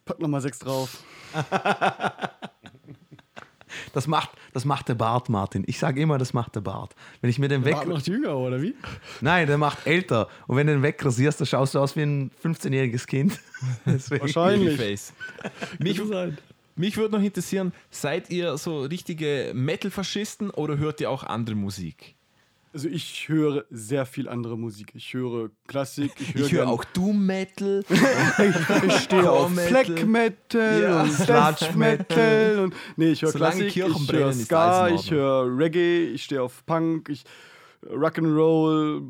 Pack nochmal sechs drauf. Das macht, das macht der Bart, Martin. Ich sage immer, das macht der Bart. Wenn ich mir den weg. Bart noch jünger, oder wie? Nein, der macht älter. Und wenn du den wegrasierst, dann schaust du aus wie ein 15-jähriges Kind. Deswegen. Wahrscheinlich. Mich, mich würde noch interessieren, seid ihr so richtige Metal-Faschisten oder hört ihr auch andere Musik? Also ich höre sehr viel andere Musik. Ich höre Klassik, ich höre Ich höre auch Doom Metal. ich stehe auf Black Metal. Ja, und Sludge Death Metal und nee, ich höre Klassik, ich höre Ska, ich höre Reggae, ich stehe auf Punk, ich Rock'n'Roll,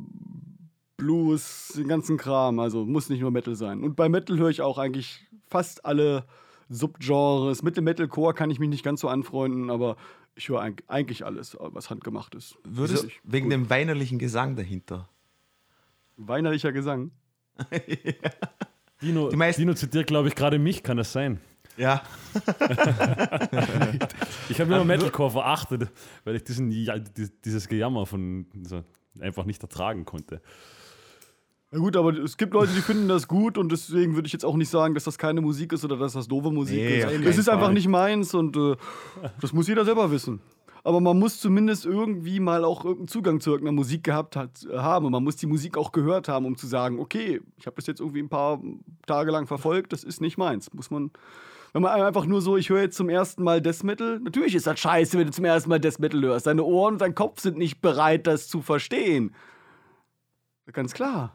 Blues, den ganzen Kram. Also muss nicht nur Metal sein. Und bei Metal höre ich auch eigentlich fast alle Subgenres. Mit dem Metalcore kann ich mich nicht ganz so anfreunden, aber ich höre eig- eigentlich alles, was handgemacht ist. Würdest, So, wegen dem weinerlichen Gesang dahinter. Weinerlicher Gesang. Dino, Die meisten- Dino zitiert, glaube ich, gerade mich, kann das sein? Ja. Ich habe immer Metalcore verachtet, weil ich diesen, ja, di- dieses Gejammer von so einfach nicht ertragen konnte. Ja gut, aber es gibt Leute, die finden das gut und deswegen würde ich jetzt auch nicht sagen, dass das keine Musik ist oder dass das doofe Musik Nee, ist. Es ist einfach nicht meins und äh, das muss jeder selber wissen. Aber man muss zumindest irgendwie mal auch irgendeinen Zugang zu irgendeiner Musik gehabt hat, haben. Und man muss die Musik auch gehört haben, um zu sagen, okay, ich habe das jetzt irgendwie ein paar Tage lang verfolgt, das ist nicht meins. Muss man. Wenn man einfach nur so, ich höre jetzt zum ersten Mal Death Metal, natürlich ist das scheiße, wenn du zum ersten Mal Death Metal hörst. Deine Ohren und dein Kopf sind nicht bereit, das zu verstehen. Ganz klar.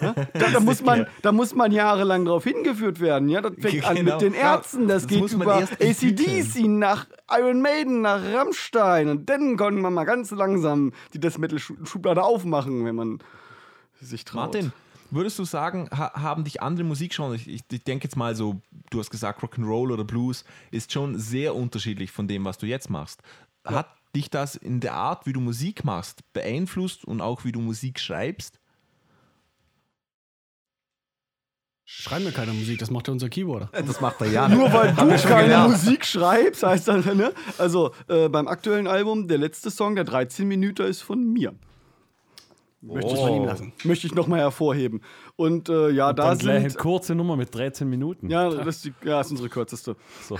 Ja? Da, da, muss man, da muss man jahrelang drauf hingeführt werden. Ja? Das fängt an Genau. mit den Ärzten, das, Das geht über. ACDC nach Iron Maiden, nach Rammstein. Und dann kann man mal ganz langsam die Death Metal-Schublade aufmachen, wenn man sich traut. Martin, würdest du sagen, ha haben dich andere Musikgenres, ich, ich, ich denke jetzt mal so, du hast gesagt Rock'n'Roll oder Blues, ist schon sehr unterschiedlich von dem, was du jetzt machst. Hat dich das in der Art, wie du Musik machst, beeinflusst und auch wie du Musik schreibst? Schreiben wir keine Musik, das macht ja unser Keyboarder. Das macht er ja. Nur weil du keine gelernt. Musik schreibst, heißt das, ne? Also äh, beim aktuellen Album, der letzte Song, der 13 Minuten, ist von mir. Möchte Von ihm ich, lassen. möchte ich nochmal hervorheben. Und äh, ja, da Dann gleich eine sind. kurze Nummer mit 13 Minuten. Ja, das ist, die, ja, ist unsere kürzeste. So.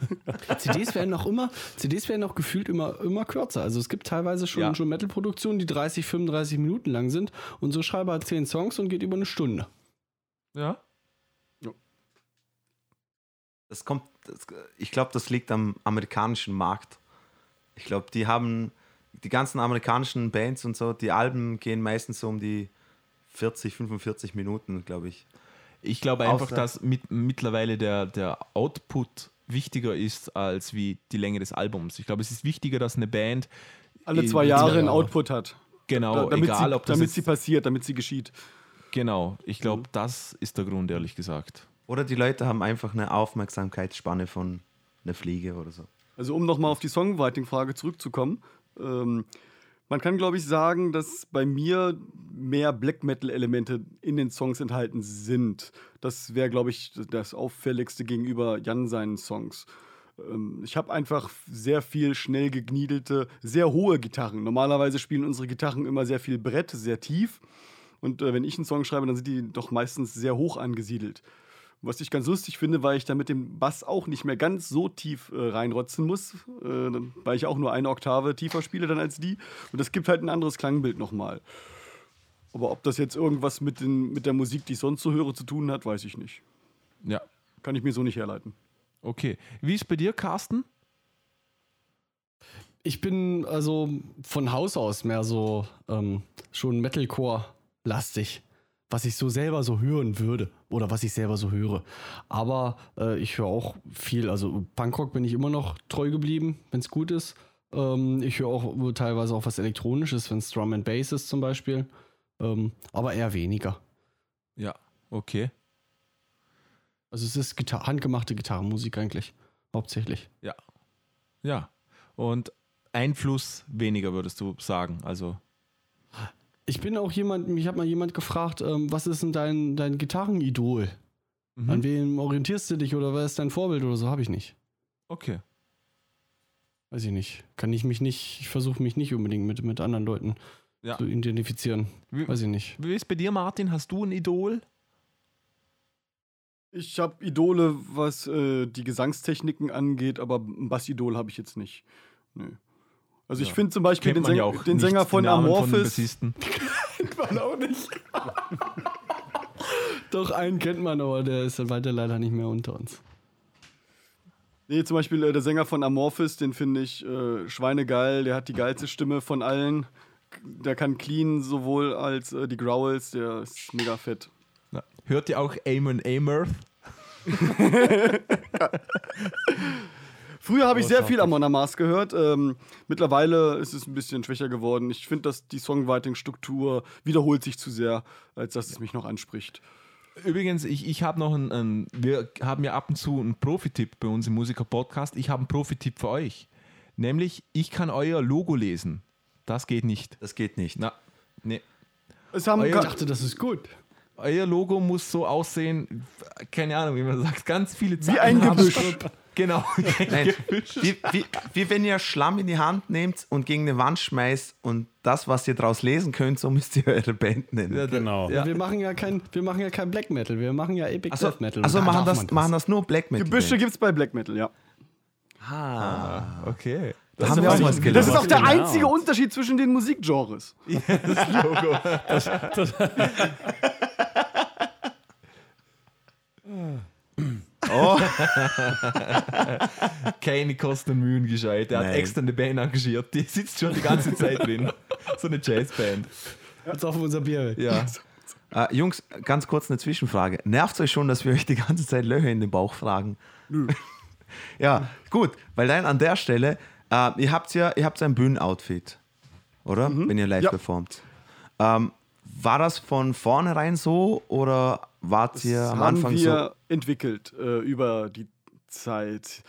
CDs werden noch immer, CDs werden noch gefühlt immer, immer kürzer. Also es gibt teilweise schon, Ja. schon Metal-Produktionen, die 30, 35 Minuten lang sind. Und so Schreiber hat 10 Songs und geht über eine Stunde. Ja. Das kommt, das, ich glaube, das liegt am amerikanischen Markt. Ich glaube, die haben die ganzen amerikanischen Bands und so, die Alben gehen meistens so um die 40, 45 Minuten, glaube ich. Ich glaube einfach, Außer- dass mit, mittlerweile der, der Output wichtiger ist als wie die Länge des Albums. Ich glaube, es ist wichtiger, dass eine Band Alle zwei Jahre einen. Output hat. Genau, Da- damit egal sie, ob das damit sie passiert, damit sie geschieht. Genau, ich glaube, das ist der Grund, ehrlich gesagt. Oder die Leute haben einfach eine Aufmerksamkeitsspanne von einer Fliege oder so. Also um nochmal auf die Songwriting-Frage zurückzukommen. Ähm, man kann, glaube ich, sagen, dass bei mir mehr Black Metal-Elemente in den Songs enthalten sind. Das wäre, glaube ich, das auffälligste gegenüber Jan seinen Songs. Ähm, ich habe einfach sehr viel schnell gegniedelte, sehr hohe Gitarren. Normalerweise spielen unsere Gitarren immer sehr viel Brett, sehr tief. Und äh, wenn ich einen Song schreibe, dann sind die doch meistens sehr hoch angesiedelt. Was ich ganz lustig finde, weil ich da mit dem Bass auch nicht mehr ganz so tief äh, reinrotzen muss, äh, weil ich auch nur eine Oktave tiefer spiele dann als die. Und das gibt halt ein anderes Klangbild nochmal. Aber ob das jetzt irgendwas mit, den, mit der Musik, die ich sonst so höre, zu tun hat, weiß ich nicht. Ja, Kann ich mir so nicht herleiten. okay. Wie ist bei dir, Carsten? Ich bin also von Haus aus mehr so ähm, schon Metalcore-lastig, was ich so selber so hören würde oder was ich selber so höre. Aber äh, ich höre auch viel, also Punkrock bin ich immer noch treu geblieben, wenn es gut ist. Ähm, ich höre auch teilweise auch was Elektronisches, wenn es Drum and Bass ist zum Beispiel. Ähm, aber eher weniger. Ja, okay. Also es ist Gitar handgemachte Gitarrenmusik eigentlich, hauptsächlich. Ja. Ja. Und Einfluss weniger, würdest du sagen. Also, Ich bin auch jemand, mich hat mal jemand gefragt, ähm, was ist denn dein, dein Gitarrenidol? mhm. An wem orientierst du dich oder wer ist dein Vorbild oder so? Habe ich nicht. okay. Weiß ich nicht. Kann ich mich nicht, ich versuche mich nicht unbedingt mit, mit anderen Leuten Ja. zu identifizieren. Wie, Weiß ich nicht. wie ist bei dir, Martin? Hast du ein Idol? Ich habe Idole, was äh, die Gesangstechniken angeht, aber ein Bassidol habe ich jetzt nicht. Nö. Also ich Ja. finde zum Beispiel den, man Sänger, den Sänger von Amorphis. Bassisten. Man auch nicht. Doch, einen kennt man, aber der ist dann weiter leider nicht mehr unter uns. Nee, zum Beispiel äh, der Sänger von Amorphis, den finde ich äh, schweinegeil. Der hat die geilste Stimme von allen. Der kann clean sowohl als äh, die Growls. Der ist mega fett. Ja. Hört ihr auch Amon Amirth? Früher habe ich sehr viel Amon Amarth gehört. Ähm, mittlerweile ist es ein bisschen schwächer geworden. Ich finde, dass die Songwriting-Struktur wiederholt sich zu sehr, als dass es mich noch anspricht. Übrigens, ich, ich habe noch einen, einen, wir haben ja ab und zu einen Profi-Tipp bei uns im Musiker-Podcast. Ich habe einen Profi-Tipp für euch. Nämlich, ich kann euer Logo lesen. Das geht nicht. Das geht nicht. Na, nee. Es haben Euer- Ich dachte, das ist gut. Euer Logo muss so aussehen, keine Ahnung, wie man sagt, ganz viele Zacken ein haben. Genau. Nein, wie, wie, wie wenn ihr Schlamm in die Hand nehmt und gegen eine Wand schmeißt und das, was ihr daraus lesen könnt, so müsst ihr eure Band nennen. Ja, Genau. Ja. Wir machen ja kein, wir machen ja kein Black Metal, wir machen ja Epic Also, Death Metal. also machen, das, man machen das nur Black Metal. Gebüsche gibt es bei Black Metal, ja. Ah. Okay. Da haben wir auch was Das gelernt. ist auch der Genau. einzige Unterschied zwischen den Musikgenres. Oh, Keine Kosten und Mühen gescheit. Der hat extra eine Band engagiert. Die sitzt schon die ganze Zeit drin. So eine Jazzband. Jetzt auf unser Bier. Ja. äh, Jungs, ganz kurz eine Zwischenfrage. Nervt euch schon, dass wir euch die ganze Zeit Löcher in den Bauch fragen? Nö. Ja, gut, weil dann an der Stelle, äh, ihr habt ja, ihr habt ein Bühnenoutfit, oder? Wenn ihr live Ja. performt. Ähm, war das von vornherein so oder wart ihr am haben Anfang wir entwickelt äh, über die Zeit.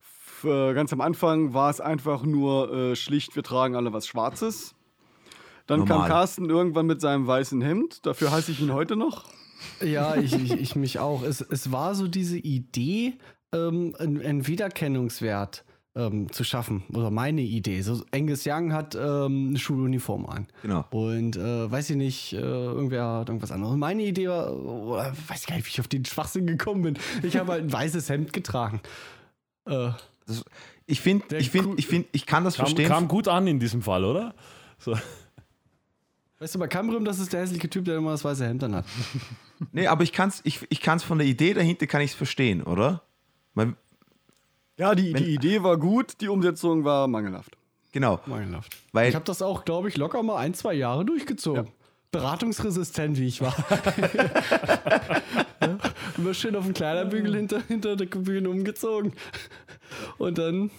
F äh, ganz am Anfang war es einfach nur äh, schlicht, wir tragen alle was Schwarzes. Dann Normal. kam Carsten irgendwann mit seinem weißen Hemd. Dafür heiße ich ihn heute noch. Ja, ich, ich, ich mich auch. Es, es war so diese Idee, ähm, einen, einen Wiedererkennungswert ähm, zu schaffen. Oder meine Idee. So, Angus Young hat ähm, eine Schuluniform an. Genau. Und äh, weiß ich nicht, äh, irgendwer hat irgendwas anderes. Meine Idee war, oder, weiß ich gar nicht, wie ich auf den Schwachsinn gekommen bin. Ich habe halt ein weißes Hemd getragen. Äh, so? Ich finde, ich finde, ich finde, ich kann das Kam, verstehen. kam gut an in diesem Fall, oder? So. weißt du, bei Cambrium, das ist der hässliche Typ, der immer das weiße Hemd an hat. Nee, aber ich kann es ich, ich kann's von der Idee dahinter kann ich es verstehen, oder? Weil, Ja, die, die Idee war gut, die Umsetzung war mangelhaft. genau, Mangelhaft. weil Ich habe das auch, glaube ich, locker mal ein, zwei Jahre durchgezogen. Beratungsresistent, wie ich war. ja, immer schön auf den Kleiderbügel hinter, hinter der Bühne umgezogen. Und dann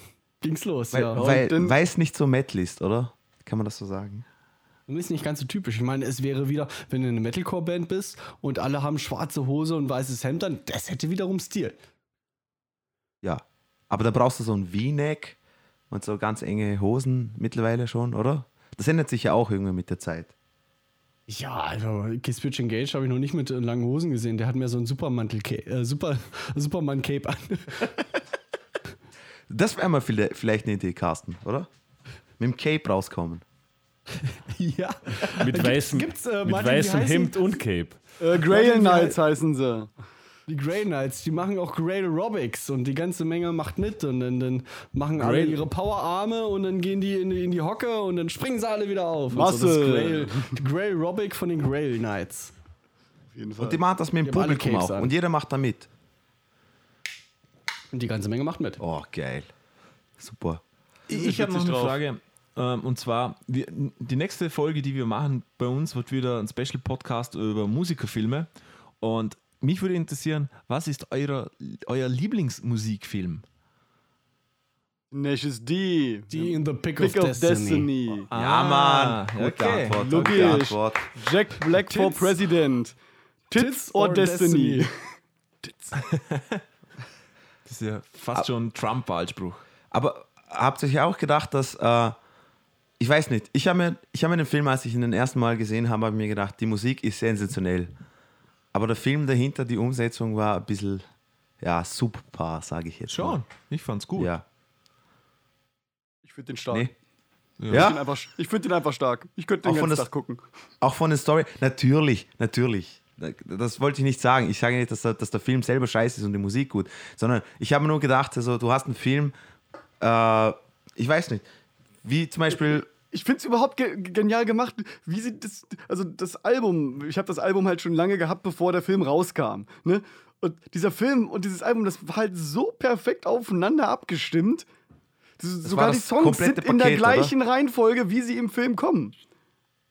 ging's los. weil, ja. weil, dann- weil es nicht so Metal ist, oder? Kann man das so sagen? Und ist nicht ganz so typisch. Ich meine, es wäre wieder, wenn du eine Metalcore-Band bist und alle haben schwarze Hose und weißes Hemd, dann das hätte wiederum Stil. Ja. Aber da brauchst du so ein V-Neck und so ganz enge Hosen mittlerweile schon, oder? Das ändert sich ja auch irgendwie mit der Zeit. Ja, also Kiss Bitch Engage habe ich noch nicht mit langen Hosen gesehen. Der hat mir so ein Supermantel, äh, Super, Superman-Cape an. Das wäre mal vielleicht eine Idee, Carsten, oder? Mit dem Cape rauskommen. ja. Mit weißem, gibt's, äh, mit Martin, weißem Hemd und Cape. Äh, Grail Knights hei- heißen sie. Die Grey Knights, die machen auch Grey Aerobics und die ganze Menge macht mit und dann, dann machen alle Grey- ihre Powerarme und dann gehen die in, die in die Hocke und dann springen sie alle wieder auf. Muscle. So, das Grail, die Grey Aerobic von den Grey Knights. Auf jeden Fall. Und die machen das mit dem Die alle Publikum auch. an. Und jeder macht da mit. Und die ganze Menge macht mit. Oh, geil. Super. Ich, ich habe noch eine drauf. Frage. Ähm, und zwar, die nächste Folge, die wir machen bei uns, wird wieder ein Special-Podcast über Musikerfilme. Und mich würde interessieren, was ist euer, euer Lieblingsmusikfilm? Tenacious D. Die in the Pick, Pick of, of Destiny. Destiny. ja, Mann. Ah, okay. Antwort. Logisch. Antwort. Jack Black for Tits. President. Tits, Tits or, or Destiny. Destiny. Das ist ja fast schon ein Trump-Wahlspruch. Aber habt ihr euch auch gedacht, dass, äh, ich weiß nicht, ich habe mir, ich hab mir den Film, als ich ihn den ersten Mal gesehen habe, habe ich mir gedacht, die Musik ist sensationell. Aber der Film dahinter, die Umsetzung war ein bisschen, ja, super, sage ich jetzt. Schon, ich fand's Mal. gut. Ja. Ich finde den stark. Nee. Ich Ja? find den einfach- Ich finde den einfach stark. Ich könnte den Auch von ganzen der- Tag gucken. Auch von der Story, natürlich, natürlich. Das wollte ich nicht sagen. Ich sage nicht, dass der, dass der Film selber scheiße ist und die Musik gut, sondern ich habe mir nur gedacht, also, du hast einen Film, äh, ich weiß nicht, wie zum Beispiel, Ich finde es überhaupt ge genial gemacht, wie sie das, also das Album, ich habe das Album halt schon lange gehabt, bevor der Film rauskam. Ne? Und dieser Film und dieses Album, das war halt so perfekt aufeinander abgestimmt. Das, sogar war die das Songs sind in der Paket, oder? gleichen Reihenfolge, wie sie im Film kommen.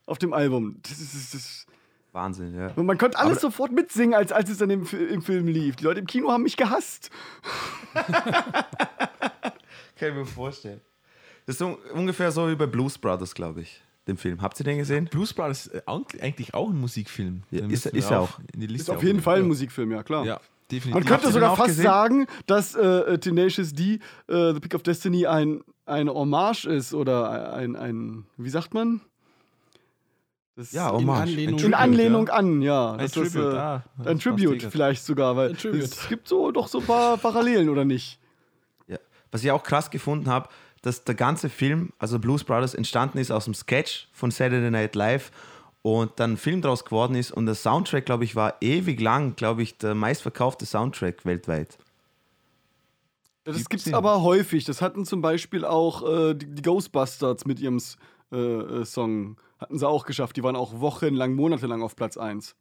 Auf dem Album. Das ist, das ist, Wahnsinn, ja. und man konnte alles Aber- sofort mitsingen, als, als es dann im, im Film lief. Die Leute im Kino haben mich gehasst. Kann ich mir vorstellen. Das ist so, ungefähr so wie bei Blues Brothers, glaube ich, den Film. Habt ihr den gesehen? Blues Brothers ist äh, eigentlich auch ein Musikfilm. Ja, ist- ist er auch. in die Liste Ist auf jeden. Fall ein ja. Musikfilm, ja klar. Ja, definitiv. Man könnte sogar fast gesehen? sagen, dass äh, Tenacious D, äh, The Pick of Destiny, ein, eine Hommage ist oder ein, ein wie sagt man? Das Ja, In Hommage. Anlehnung- in Anlehnung an, ja. Ein Das ist, Tribute, äh, ah, das ein ist Tribute vielleicht sogar, weil Ein Tribute. es gibt so doch so ein paar Parallelen, oder nicht? Ja. Was ich auch krass gefunden habe, dass der ganze Film, also Blues Brothers, entstanden ist aus dem Sketch von Saturday Night Live und dann ein Film draus geworden ist und der Soundtrack, glaube ich, war ewig lang, glaube ich, der meistverkaufte Soundtrack weltweit. Das Gibt's gibt es aber häufig. Das hatten zum Beispiel auch äh, die, die Ghostbusters mit ihrem äh, äh, Song. Hatten sie auch geschafft. Die waren auch wochenlang, monatelang auf Platz 1.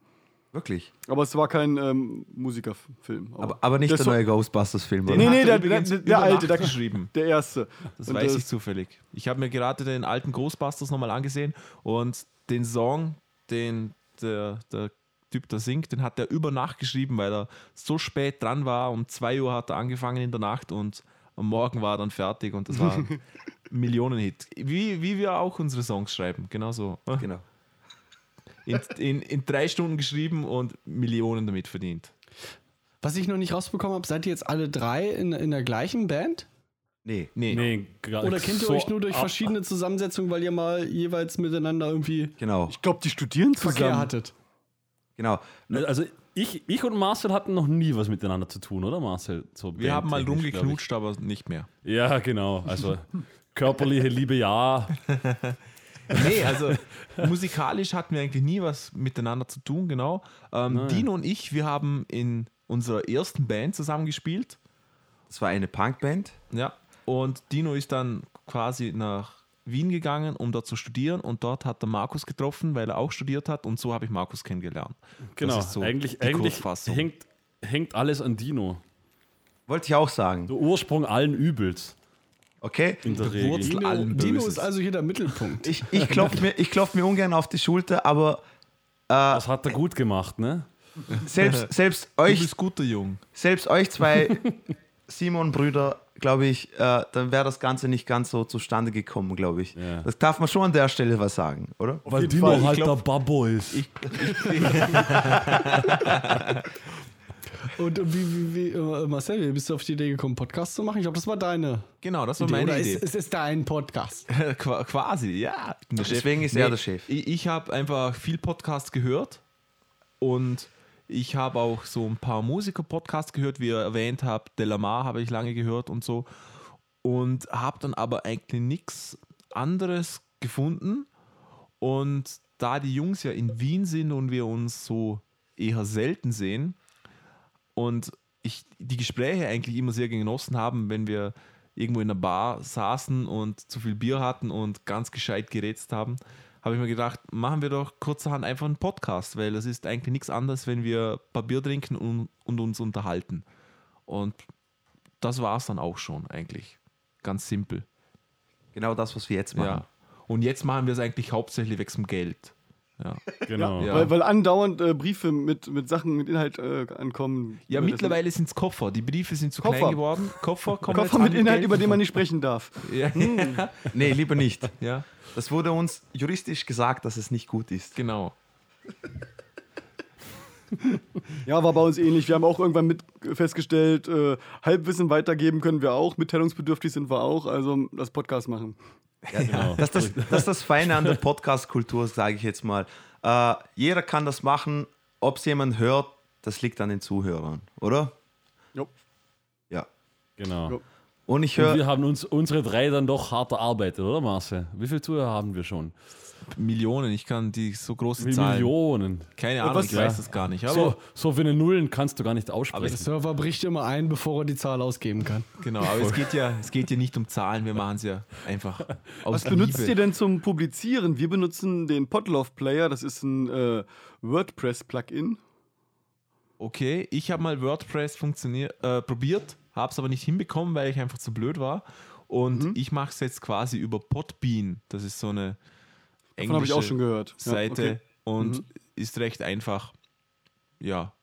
Wirklich. Aber es war kein ähm, Musikerfilm. Aber, aber nicht der der neue Ghostbusters-Film. Nee, nee, er der- der- der alte, der- geschrieben. Der erste. Das Und weiß das- ich zufällig. Ich habe mir gerade den alten Ghostbusters nochmal angesehen und den Song, den der, der Typ da singt, den hat er über Nacht geschrieben, weil er so spät dran war. Um 2 Uhr hat er angefangen in der Nacht und am Morgen war er dann fertig und das war ein Millionenhit. Wie, wie wir auch unsere Songs schreiben, genauso. Genau. In, in, in drei Stunden geschrieben und Millionen damit verdient. Was ich noch nicht rausbekommen habe, seid ihr jetzt alle drei in, in der gleichen Band? Nee. Nee, Nee, Oder kennt ihr so euch nur durch verschiedene Zusammensetzungen, weil ihr mal jeweils miteinander irgendwie Genau. Ich glaube, die studieren Verkehr zusammen. hattet? Genau. Also ich, ich und Marcel hatten noch nie was miteinander zu tun, oder Marcel? So wir haben mal rumgeknutscht, aber nicht mehr. Ja, genau. Also körperliche Liebe ja. Nee, also musikalisch hatten wir eigentlich nie was miteinander zu tun, genau. Ähm. Dino und ich, wir haben in unserer ersten Band zusammen gespielt. Das war eine Punkband. Ja. Und Dino ist dann quasi nach Wien gegangen, um dort zu studieren. Und dort hat er Markus getroffen, weil er auch studiert hat. Und so habe ich Markus kennengelernt. Das Genau. ist so eigentlich die eigentlich hängt, hängt alles an Dino. Wollte ich auch sagen. Der Ursprung allen Übels Okay? in der Regel. Wurzel- Dino, allen Dino ist also hier der Mittelpunkt. Ich, ich klopfe mir, ich klopf mir ungern auf die Schulter, aber Das hat er gut gemacht, ne? selbst, selbst Du euch bist guter Jung. selbst euch zwei Simon-Brüder, glaube ich, äh, dann wäre das Ganze nicht ganz so zustande gekommen, glaube ich. Ja. Das darf man schon an der Stelle was sagen, oder? Weil Dino Fall. Ich halt glaub- der Babbo ist. Und wie, wie, wie äh, Marcel, wie bist du auf die Idee gekommen, Podcast zu machen? Ich glaube, das war deine Genau, das war Idee. meine Oder Idee. Ist, es ist dein Podcast. Qua- Quasi, ja. Deswegen ist er der Chef. Ich, ich habe einfach viel Podcast gehört und ich habe auch so ein paar Musiker-Podcasts gehört, wie ihr erwähnt habt. Delamar habe ich lange gehört und so. Und habe dann aber eigentlich nichts anderes gefunden Und da die Jungs ja in Wien sind und wir uns so eher selten sehen und ich die Gespräche eigentlich immer sehr genossen haben, wenn wir irgendwo in einer Bar saßen und zu viel Bier hatten und ganz gescheit gerätst haben, habe ich mir gedacht, machen wir doch kurzerhand einfach einen Podcast, weil es ist eigentlich nichts anderes, wenn wir ein paar Bier trinken und, und uns unterhalten. Und das war es dann auch schon eigentlich. Ganz simpel. Genau das, was wir jetzt machen. Ja. Und jetzt machen wir es eigentlich hauptsächlich wegen dem Geld. Ja. Genau. Ja. Weil, weil andauernd äh, Briefe mit, mit Sachen, mit Inhalt äh, ankommen. Ja, mittlerweile sind es Koffer. Die Briefe sind zu Koffer. klein geworden. Koffer kommen Koffer mit Inhalt, Geld- über den man nicht sprechen darf. Ja, Nee, lieber nicht. ja, Das wurde uns juristisch gesagt, dass es nicht gut ist. genau. Ja, war bei uns ähnlich. Wir haben auch irgendwann mit festgestellt, äh, Halbwissen weitergeben können wir auch, mitteilungsbedürftig sind wir auch, also das Podcast machen. Genau. Das, das, das ist das Feine an der Podcast-Kultur, sage ich jetzt mal. Äh, jeder kann das machen. Ob es jemand hört, das liegt an den Zuhörern, oder? Jo. Ja. genau. Jo. Und ich höre. wir haben uns unsere drei dann doch hart erarbeitet, oder Marcel? Wie viele Zuhörer haben wir schon? Millionen, ich kann die so große Wie Zahlen. Keine Keine Ahnung, was- ich weiß das gar nicht. Aber So, so viele Nullen kannst du gar nicht Der aussprechen. Server bricht immer ein, bevor er die Zahl ausgeben kann. genau, aber es geht ja, es geht ja nicht um Zahlen, wir machen es ja einfach aus Was benutzt Liebe. ihr denn zum Publizieren? Wir benutzen den Podlove Player, das ist ein äh, WordPress-Plugin. Okay, ich habe mal WordPress funktioniert, äh, probiert, habe es aber nicht hinbekommen, weil ich einfach zu blöd war. Und Mhm. ich mache es jetzt quasi über Podbean. Das ist so eine Davon habe ich auch schon gehört. Ja, Seite okay. und Mhm. ist recht einfach. Ja,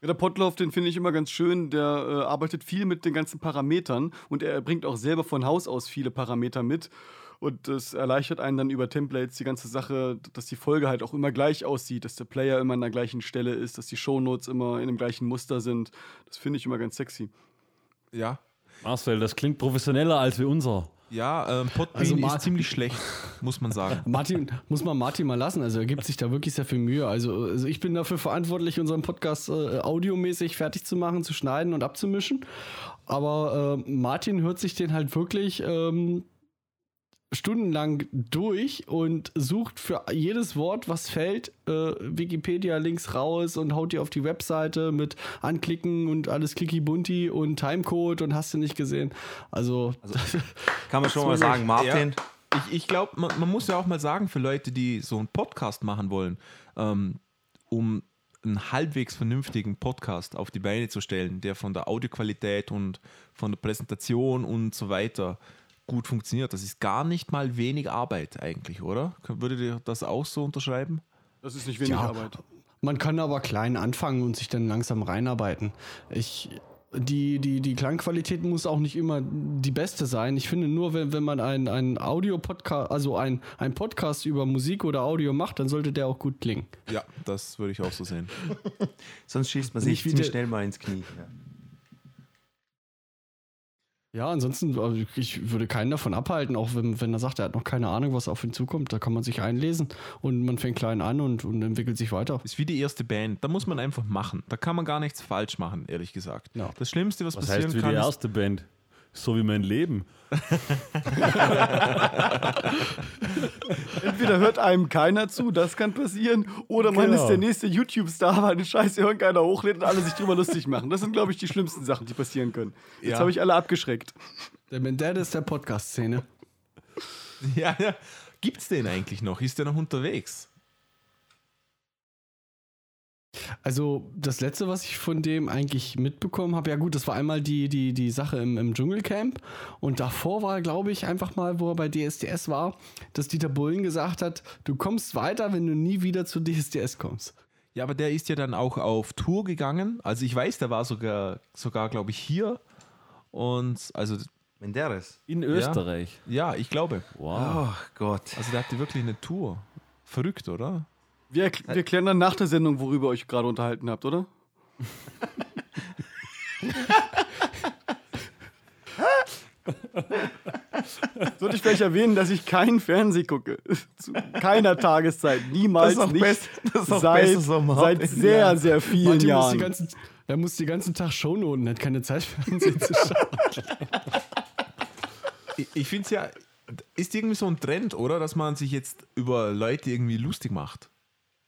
Ja, der Podlove, den finde ich immer ganz schön. Der äh, arbeitet viel mit den ganzen Parametern und er bringt auch selber von Haus aus viele Parameter mit. Und das erleichtert einen dann über Templates die ganze Sache, dass die Folge halt auch immer gleich aussieht, dass der Player immer an der gleichen Stelle ist, dass die Shownotes immer in dem gleichen Muster sind. Das finde ich immer ganz sexy. ja. Marcel, das klingt professioneller als wie unser. Ja, ähm, Podbean Also ist ziemlich schlecht, muss man sagen. Martin, muss man Martin mal lassen. Also er gibt sich da wirklich sehr viel Mühe. Also, also ich bin dafür verantwortlich, unseren Podcast äh, audiomäßig fertig zu machen, zu schneiden und abzumischen. Aber äh, Martin hört sich den halt wirklich ähm, stundenlang durch und sucht für jedes Wort, was fällt, äh, Wikipedia-Links raus und haut die auf die Webseite mit Anklicken und alles Klicki-Bunti und Timecode und hast du nicht gesehen. Also, Kann man schon mal sagen, Martin. Ich, ich glaube, man, man muss ja auch mal sagen, für Leute, die so einen Podcast machen wollen, ähm, um einen halbwegs vernünftigen Podcast auf die Beine zu stellen, der von der Audioqualität und von der Präsentation und so weiter gut funktioniert. Das ist gar nicht mal wenig Arbeit eigentlich, oder? Würdet ihr das auch so unterschreiben? Das ist nicht wenig Ja. Arbeit. Man kann aber klein anfangen und sich dann langsam reinarbeiten. Ich, die, die, die Klangqualität muss auch nicht immer die beste sein. Ich finde nur, wenn, wenn man einen, einen Audio-Podcast, also ein, ein Podcast über Musik oder Audio macht, dann sollte der auch gut klingen. Ja, das würde ich auch so sehen. Sonst schießt man sich ziemlich schnell mal ins Knie. Ja. Ja, ansonsten, also ich würde keinen davon abhalten, auch wenn, wenn er sagt, er hat noch keine Ahnung, was auf ihn zukommt. Da kann man sich einlesen und man fängt klein an und, und entwickelt sich weiter. Ist wie die erste Band. Da muss man einfach machen. Da kann man gar nichts falsch machen, ehrlich gesagt. Ja. Das Schlimmste, was, Was passieren heißt wie kann, die ist, erste Band? So wie mein Leben. Entweder hört einem keiner zu, das kann passieren, oder man Genau. ist der nächste YouTube-Star, weil den Scheiß irgendeiner hochlädt und alle sich drüber lustig machen. Das sind, glaube ich, die schlimmsten Sachen, die passieren können. Jetzt Ja. habe ich alle abgeschreckt. Der Menderes der Podcast-Szene. Ja, ja. Gibt's den eigentlich noch? Ist der noch unterwegs? Also das letzte, was ich von dem eigentlich mitbekommen habe, ja gut, das war einmal die, die, die Sache im, im Dschungelcamp und davor war, glaube ich, einfach mal, wo er bei DSDS war, dass Dieter Bullen gesagt hat, du kommst weiter, wenn du nie wieder zu DSDS kommst. Ja, aber der ist ja dann auch auf Tour gegangen. Also ich weiß, der war sogar, sogar glaube ich, hier. Und also, Menderes. In Österreich. ja, ich glaube. Wow. Oh Gott. Also der hatte wirklich eine Tour. Verrückt, oder? Wir, erkl- wir klären dann nach der Sendung, worüber ihr euch gerade unterhalten habt, oder? Sollte ich vielleicht erwähnen, dass ich keinen Fernseh gucke. Zu keiner Tageszeit. Niemals Das ist auch nicht. best- das ist auch seit, seit sehr, sehr vielen Martin muss die Jahren. ganzen, er muss den ganzen Tag Shownoten, hat keine Zeit Fernsehen zu schauen. Ich, ich finde es ja, ist irgendwie so ein Trend, oder? Dass man sich jetzt über Leute irgendwie lustig macht.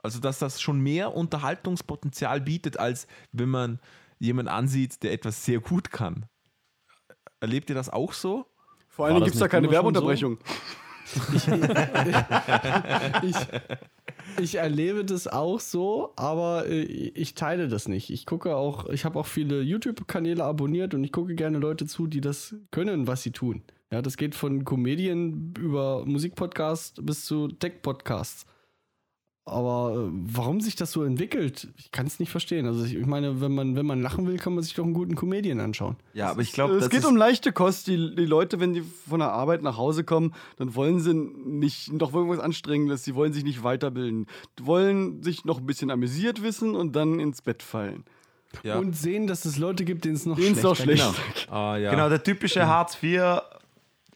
Also, dass das schon mehr Unterhaltungspotenzial bietet, als wenn man jemanden ansieht, der etwas sehr gut kann. Erlebt ihr das auch so? Vor allen War Dingen das gibt es da keine schon so? Werbeunterbrechung. ich, ich erlebe das auch so, aber äh, ich teile das nicht. Ich gucke auch, ich habe auch viele YouTube-Kanäle abonniert und ich gucke gerne Leute zu, die das können, was sie tun. Ja, das geht von Comedien über Musikpodcasts bis zu Tech-Podcasts. Aber äh, warum sich das so entwickelt, ich kann es nicht verstehen. Also ich, ich meine, wenn man, wenn man lachen will, kann man sich doch einen guten Comedian anschauen. Ja, aber ich glaube, es das geht um leichte Kost. Die, die Leute, wenn die von der Arbeit nach Hause kommen, dann wollen sie nicht noch irgendwas Anstrengendes. Sie wollen sich nicht weiterbilden. Die wollen sich noch ein bisschen amüsiert wissen und dann ins Bett fallen. Ja. Und sehen, dass es Leute gibt, denen es noch Denen es schlechter noch schlecht. geht. Ah, ja. genau der typische Hartz IV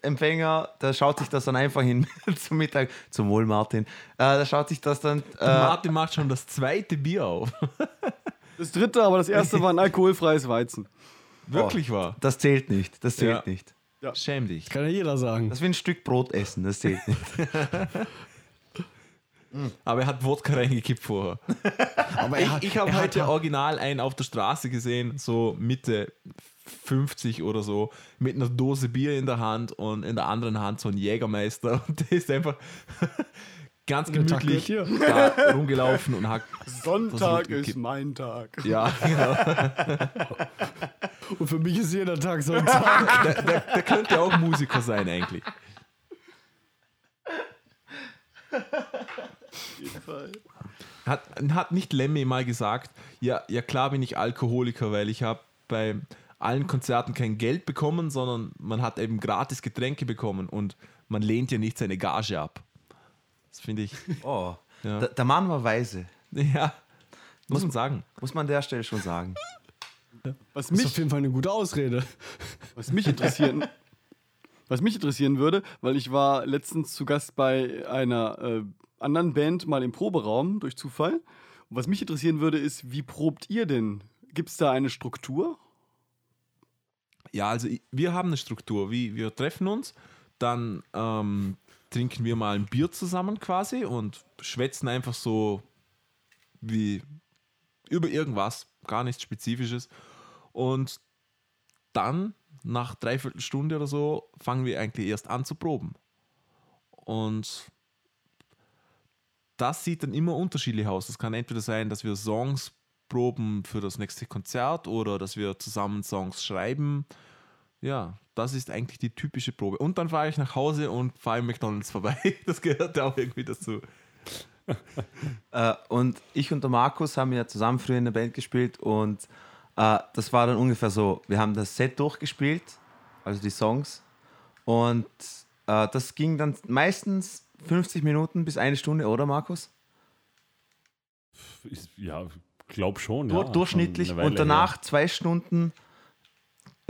Empfänger, der schaut sich das dann einfach hin zum Mittag, zum Wohl Martin, äh, der schaut sich das dann, äh, Martin macht schon das zweite Bier auf. Das dritte, aber das erste war ein alkoholfreies Weizen. Wirklich wahr. das zählt nicht, das zählt Ja. nicht. Schäm dich. Kann ja jeder sagen. Das wie ein Stück Brot essen, das zählt nicht. Aber er hat Wodka reingekippt vorher. Aber Ich, ich habe heute original einen auf der Straße gesehen, so Mitte 50 oder so, mit einer Dose Bier in der Hand und in der anderen Hand so ein Jägermeister. Und der ist einfach ganz gemütlich da rumgelaufen und hat. Sonntag ist mein Tag. Ja, genau. Und für mich ist jeder Tag Sonntag. Der, der, der könnte auch Musiker sein, eigentlich. Hat, hat nicht Lemmy mal gesagt, ja, ja klar bin ich Alkoholiker, weil ich habe bei allen Konzerten kein Geld bekommen, sondern man hat eben gratis Getränke bekommen und man lehnt ja nicht seine Gage ab. Das finde ich, Oh, Ja. der, der Mann war weise, ja, muss man sagen. muss man an der Stelle schon sagen. Was Das ist mich, auf jeden Fall eine gute Ausrede. was mich interessieren, was mich interessieren würde, weil ich war letztens zu Gast bei einer äh, anderen Band mal im Proberaum durch Zufall. Und was mich interessieren würde, ist, wie probt ihr denn? Gibt es da eine Struktur? Ja, also wir haben eine Struktur. Wie, wir treffen uns, dann ähm, trinken wir mal ein Bier zusammen quasi und schwätzen einfach so wie über irgendwas, gar nichts Spezifisches. Und dann, nach dreiviertel Stunde oder so, fangen wir eigentlich erst an zu proben. Und das sieht dann immer unterschiedlich aus. Es kann entweder sein, dass wir Songs proben für das nächste Konzert oder dass wir zusammen Songs schreiben. Ja, das ist eigentlich die typische Probe. Und dann fahre ich nach Hause und fahre im McDonalds vorbei. Das gehört ja auch irgendwie dazu. Äh, und ich und der Markus haben ja zusammen früher in der Band gespielt und äh, das war dann ungefähr so, wir haben das Set durchgespielt, also die Songs und äh, das ging dann meistens 50 Minuten bis eine Stunde, oder Markus? Ja, glaub schon. Ja, durchschnittlich Weile und danach zwei Stunden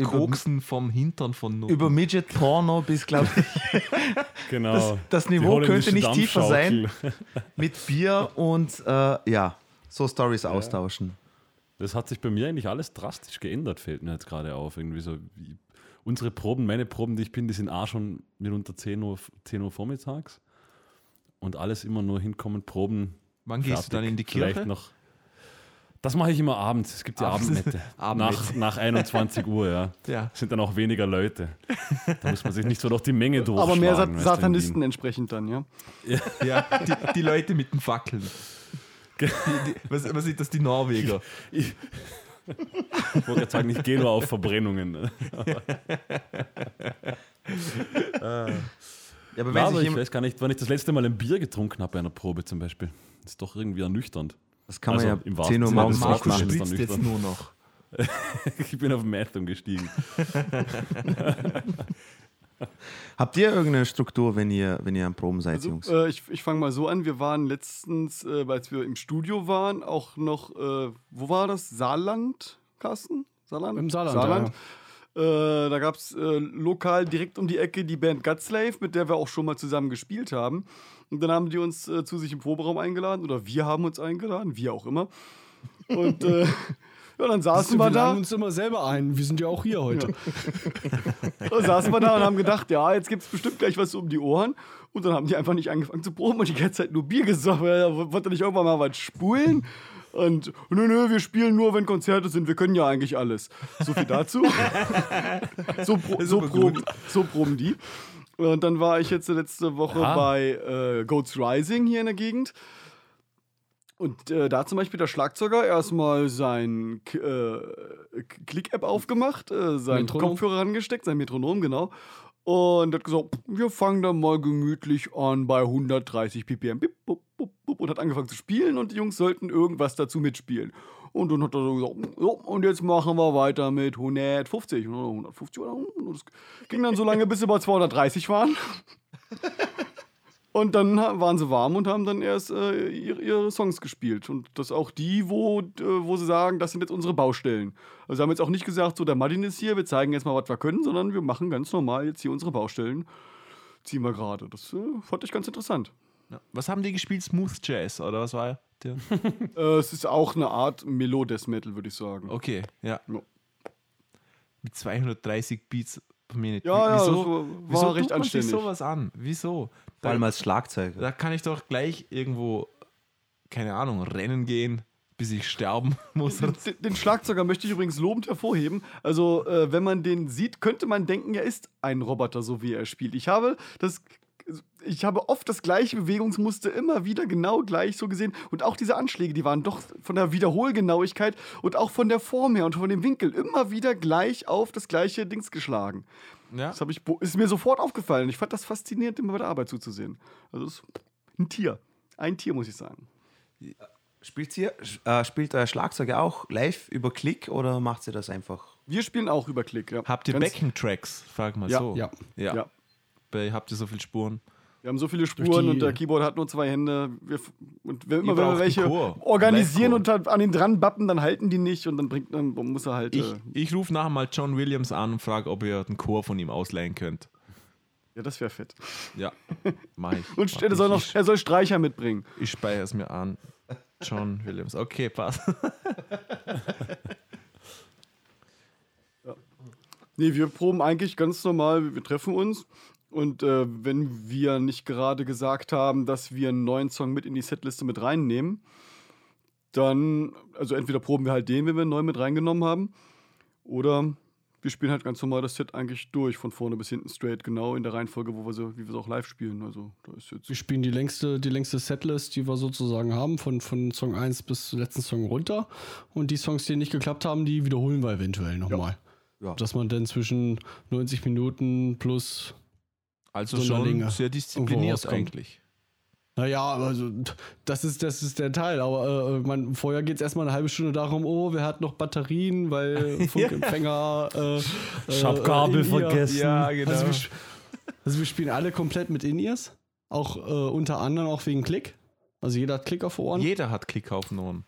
Koksen vom Hintern von Nutten. über Midget Porno bis, glaube ich. Genau. das, das Niveau könnte nicht tiefer sein, mit Bier und äh, ja, so Stories austauschen. Das hat sich bei mir eigentlich alles drastisch geändert, fällt mir jetzt gerade auf. Irgendwie so wie unsere Proben, meine Proben, die ich bin, die sind auch schon mitunter 10 Uhr, 10 Uhr vormittags. Und alles immer nur hinkommen, Proben. Wann gehst du dann in die Vielleicht Kirche? noch. Das mache ich immer abends. Es gibt ja Abends. Abendmette. Nach, nach 21 Uhr, ja. Ja. Sind dann auch weniger Leute. Da muss man sich nicht so durch die Menge durchschlagen. Aber mehr Sat Satanisten entsprechend dann, ja. Ja, die, die Leute mit den Fackeln. Die, die, was, was sind das, die Norweger? Ich wollte gerade sagen, ich gehe nur auf Verbrennungen. Ja, aber Ja, wenn aber sich ich jemand, weiß gar nicht, wann ich das letzte Mal ein Bier getrunken habe bei einer Probe zum Beispiel. Das ist doch irgendwie ernüchternd. Das kann also man im ja wahrsten 10 Uhr morgens nicht machen. jetzt jetzt nur noch. Ich bin auf Meth umgestiegen. Habt ihr irgendeine Struktur, wenn ihr, wenn ihr am Proben seid, Also, Jungs? äh, ich ich fange mal so an. Wir waren letztens, äh, als wir im Studio waren, auch noch, äh, wo war das? Saarland, Carsten? Saarland? Im Saarland, Saarland. Äh, da gab es äh, lokal direkt um die Ecke die Band Godslave, mit der wir auch schon mal zusammen gespielt haben. Und dann haben die uns äh, zu sich im Proberaum eingeladen, oder wir haben uns eingeladen, wie auch immer. Und äh, Ja, dann saßen wir wir da. laden uns immer selber ein. Wir sind ja auch hier heute. Da saßen wir da und haben gedacht, ja, jetzt gibt es bestimmt gleich was um die Ohren. Und dann haben die einfach nicht angefangen zu proben und die ganze Zeit nur Bier gesoffen. Ja, Wollte nicht irgendwann mal was spulen? Und nö, nö, wir spielen nur, wenn Konzerte sind. Wir können ja eigentlich alles. So viel dazu. so, pro, so, proben, so proben die. Und dann war ich jetzt letzte Woche Aha. bei äh, Goats Rising hier in der Gegend. Und äh, da hat zum Beispiel der Schlagzeuger erstmal sein K- äh, Click-App aufgemacht, äh, seinen Metronom. Kopfhörer rangesteckt, sein Metronom, genau. Und hat gesagt, wir fangen dann mal gemütlich an bei 130 ppm. Und hat angefangen zu spielen und die Jungs sollten irgendwas dazu mitspielen. Und dann hat er so gesagt, so, und jetzt machen wir weiter mit 150 oder 150 oder und das ging dann so lange, bis sie bei 230 waren. Und dann waren sie warm und haben dann erst äh, ihre, ihre Songs gespielt. Und das auch die, wo, wo sie sagen, das sind jetzt unsere Baustellen. Also sie haben jetzt auch nicht gesagt, so der Martin ist hier, wir zeigen jetzt mal, was wir können, sondern wir machen ganz normal jetzt hier unsere Baustellen. Ziehen wir gerade. Das äh, fand ich ganz interessant. Was haben die gespielt? Smooth Jazz oder was war der? Äh, es ist auch eine Art Melo-Death Metal, würde ich sagen. Okay, ja. Ja. Mit 230 Beats per Minute. Ja, ja, das wieso, war- war wieso recht tut man sich anständig. sowas an? Wieso? Vor allem Da, als Schlagzeuger. da kann ich doch gleich irgendwo, keine Ahnung, rennen gehen, bis ich sterben muss. Den, den Schlagzeuger möchte ich übrigens lobend hervorheben. Also, äh, wenn man den sieht, könnte man denken, er ist ein Roboter, so wie er spielt. Ich habe das. Ich habe oft das gleiche Bewegungsmuster immer wieder genau gleich so gesehen. Und auch diese Anschläge, die waren doch von der Wiederholgenauigkeit und auch von der Form her und von dem Winkel immer wieder gleich auf das gleiche Dings geschlagen. Ja. Das ich, ist mir sofort aufgefallen. Ich fand das faszinierend, immer bei der Arbeit zuzusehen. Also, es ist ein Tier. Ein Tier, muss ich sagen. Spielt, ihr, äh, spielt euer Schlagzeuger auch live über Klick oder macht ihr das einfach? Wir spielen auch über Klick. Ja. Habt ihr Backing-Tracks? Frag mal Ja. so. Ja. ja. Ja. Bei, habt ihr so viele Spuren? Wir haben so viele Spuren und der Keyboard hat nur zwei Hände. Wir, und wenn, immer wenn wir welche organisieren und an den dran bappen, dann halten die nicht und dann bringt dann muss er halt. Ich, äh, ich rufe nachher mal John Williams an und frage, ob ihr einen Chor von ihm ausleihen könnt. ja, das wäre fett. Ja, mach ich. Und Mach er soll, noch, er soll Streicher mitbringen. ich, ich speichere es mir an. John Williams. Okay, passt. Nee, wir proben eigentlich ganz normal. Wir treffen uns. Und äh, wenn wir nicht gerade gesagt haben, dass wir einen neuen Song mit in die Setliste mit reinnehmen, dann, also entweder proben wir halt den, wenn wir einen neuen mit reingenommen haben, oder wir spielen halt ganz normal das Set eigentlich durch, von vorne bis hinten straight, genau in der Reihenfolge, wo wir so, wie wir es auch live spielen. Also da ist jetzt. Wir spielen die längste, die längste Setlist, die wir sozusagen haben, von, von Song 1 bis zum letzten Song runter. Und die Songs, die nicht geklappt haben, die wiederholen wir eventuell nochmal. Ja. Dass man dann zwischen 90 Minuten plus Also schon sehr diszipliniert eigentlich. Naja, also das ist, das ist der Teil. Aber äh, man, vorher geht es erstmal eine halbe Stunde darum, oh, wer hat noch Batterien, weil Funkempfänger. äh, Ich hab Kabel In-Ear. vergessen. Ja, genau. Also wir, also wir spielen alle komplett mit In-Ears. Auch äh, unter anderem auch wegen Klick. Also jeder hat Klick auf Ohren. Jeder hat Klick auf den Ohren.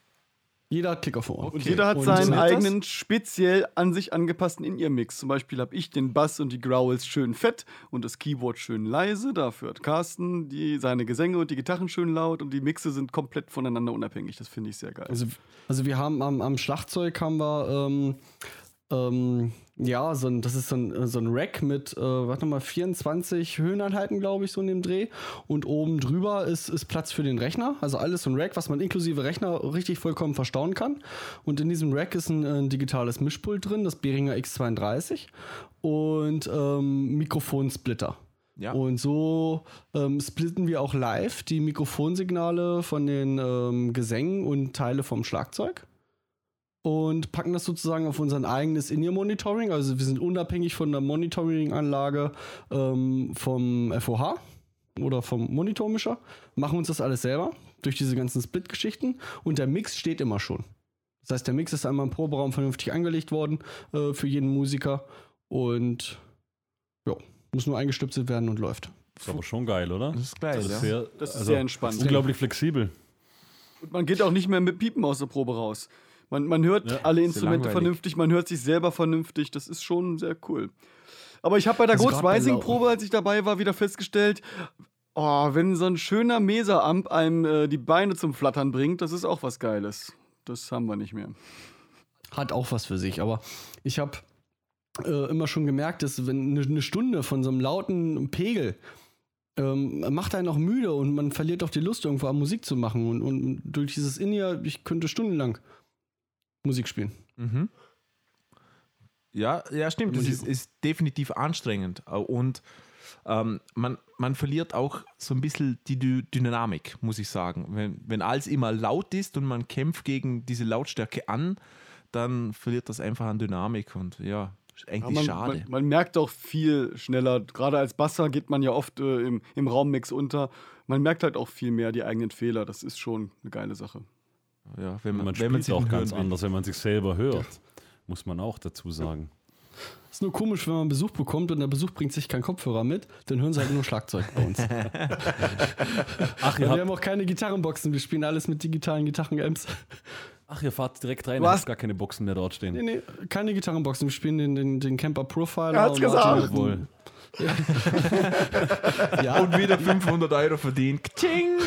Jeder hat auf Ohren. Und jeder hat Und seinen funktioniert das? eigenen speziell an sich angepassten In-Ear-Mix. Zum Beispiel habe ich den Bass und die Growls schön fett und das Keyboard schön leise. Dafür hat Carsten die, seine Gesänge und die Gitarren schön laut und die Mixe sind komplett voneinander unabhängig. Das finde ich sehr geil. Also, also wir haben am, am Schlagzeug haben wir ähm, ähm, ja, so ein, das ist so ein, so ein Rack mit, äh, warte mal, 24 Höheneinheiten, glaube ich, so in dem Dreh. Und oben drüber ist, ist Platz für den Rechner. Also alles so ein Rack, was man inklusive Rechner richtig vollkommen verstauen kann. Und in diesem Rack ist ein, ein digitales Mischpult drin, das Behringer X32 und ähm, Mikrofonsplitter. Ja. Und so ähm, splitten wir auch live die Mikrofonsignale von den ähm, Gesängen und Teile vom Schlagzeug und packen das sozusagen auf unser eigenes In-Ear-Monitoring. Also wir sind unabhängig von der Monitoring-Anlage ähm, vom FOH oder vom Monitormischer, machen uns das alles selber durch diese ganzen Split-Geschichten und der Mix steht immer schon. Das heißt, der Mix ist einmal im Proberaum vernünftig angelegt worden äh, für jeden Musiker und ja, muss nur eingestöpselt werden und läuft. Ist aber schon geil, oder? Das ist geil, Das ja. ist sehr, Das ist also, sehr entspannt. Unglaublich flexibel. Und man geht auch nicht mehr mit Piepen aus der Probe raus. Man, man hört Ja, alle Instrumente vernünftig, man hört sich selber vernünftig. Das ist schon sehr cool. Aber ich habe bei der Also Ghost grad bei Rising Lau- Probe, als ich dabei war, wieder festgestellt, oh, wenn so ein schöner Mesa-Amp einem äh, die Beine zum Flattern bringt, das ist auch was Geiles. Das haben wir nicht mehr. hat auch was für sich. Aber ich habe äh, immer schon gemerkt, dass wenn eine, eine Stunde von so einem lauten Pegel ähm, macht einen auch müde und man verliert auch die Lust, irgendwo Musik zu machen. Und, und durch dieses In-Ear, ich könnte stundenlang Musik spielen. Mhm. Ja, ja, stimmt. Das ist, ist definitiv anstrengend. Und ähm, man, man verliert auch so ein bisschen die Dy Dynamik, muss ich sagen. Wenn, wenn alles immer laut ist und man kämpft gegen diese Lautstärke an, dann verliert das einfach an Dynamik und ja, ist eigentlich man, schade. Man, man, merkt auch viel schneller, gerade als Basser geht man ja oft äh, im, im Raummix unter. Man merkt halt auch viel mehr die eigenen Fehler. Das ist schon eine geile Sache. Ja, wenn man, man wenn man auch ganz will. anders, wenn man sich selber hört, muss man auch dazu sagen. Ist nur komisch, wenn man Besuch bekommt und der Besuch bringt sich keinen Kopfhörer mit, dann hören sie halt nur Schlagzeug bei uns. Ach, ihr wir haben auch keine Gitarrenboxen, wir spielen alles mit digitalen Gitarren-Amps. ach, ihr fahrt direkt rein, Du ihr habt gar keine Boxen mehr dort stehen. Nee, nee, keine Gitarrenboxen, wir spielen den, den, den Camper Profiler. Er hat's und gesagt. Jawohl. Ja, Und wieder 500 Euro verdient. Tsching!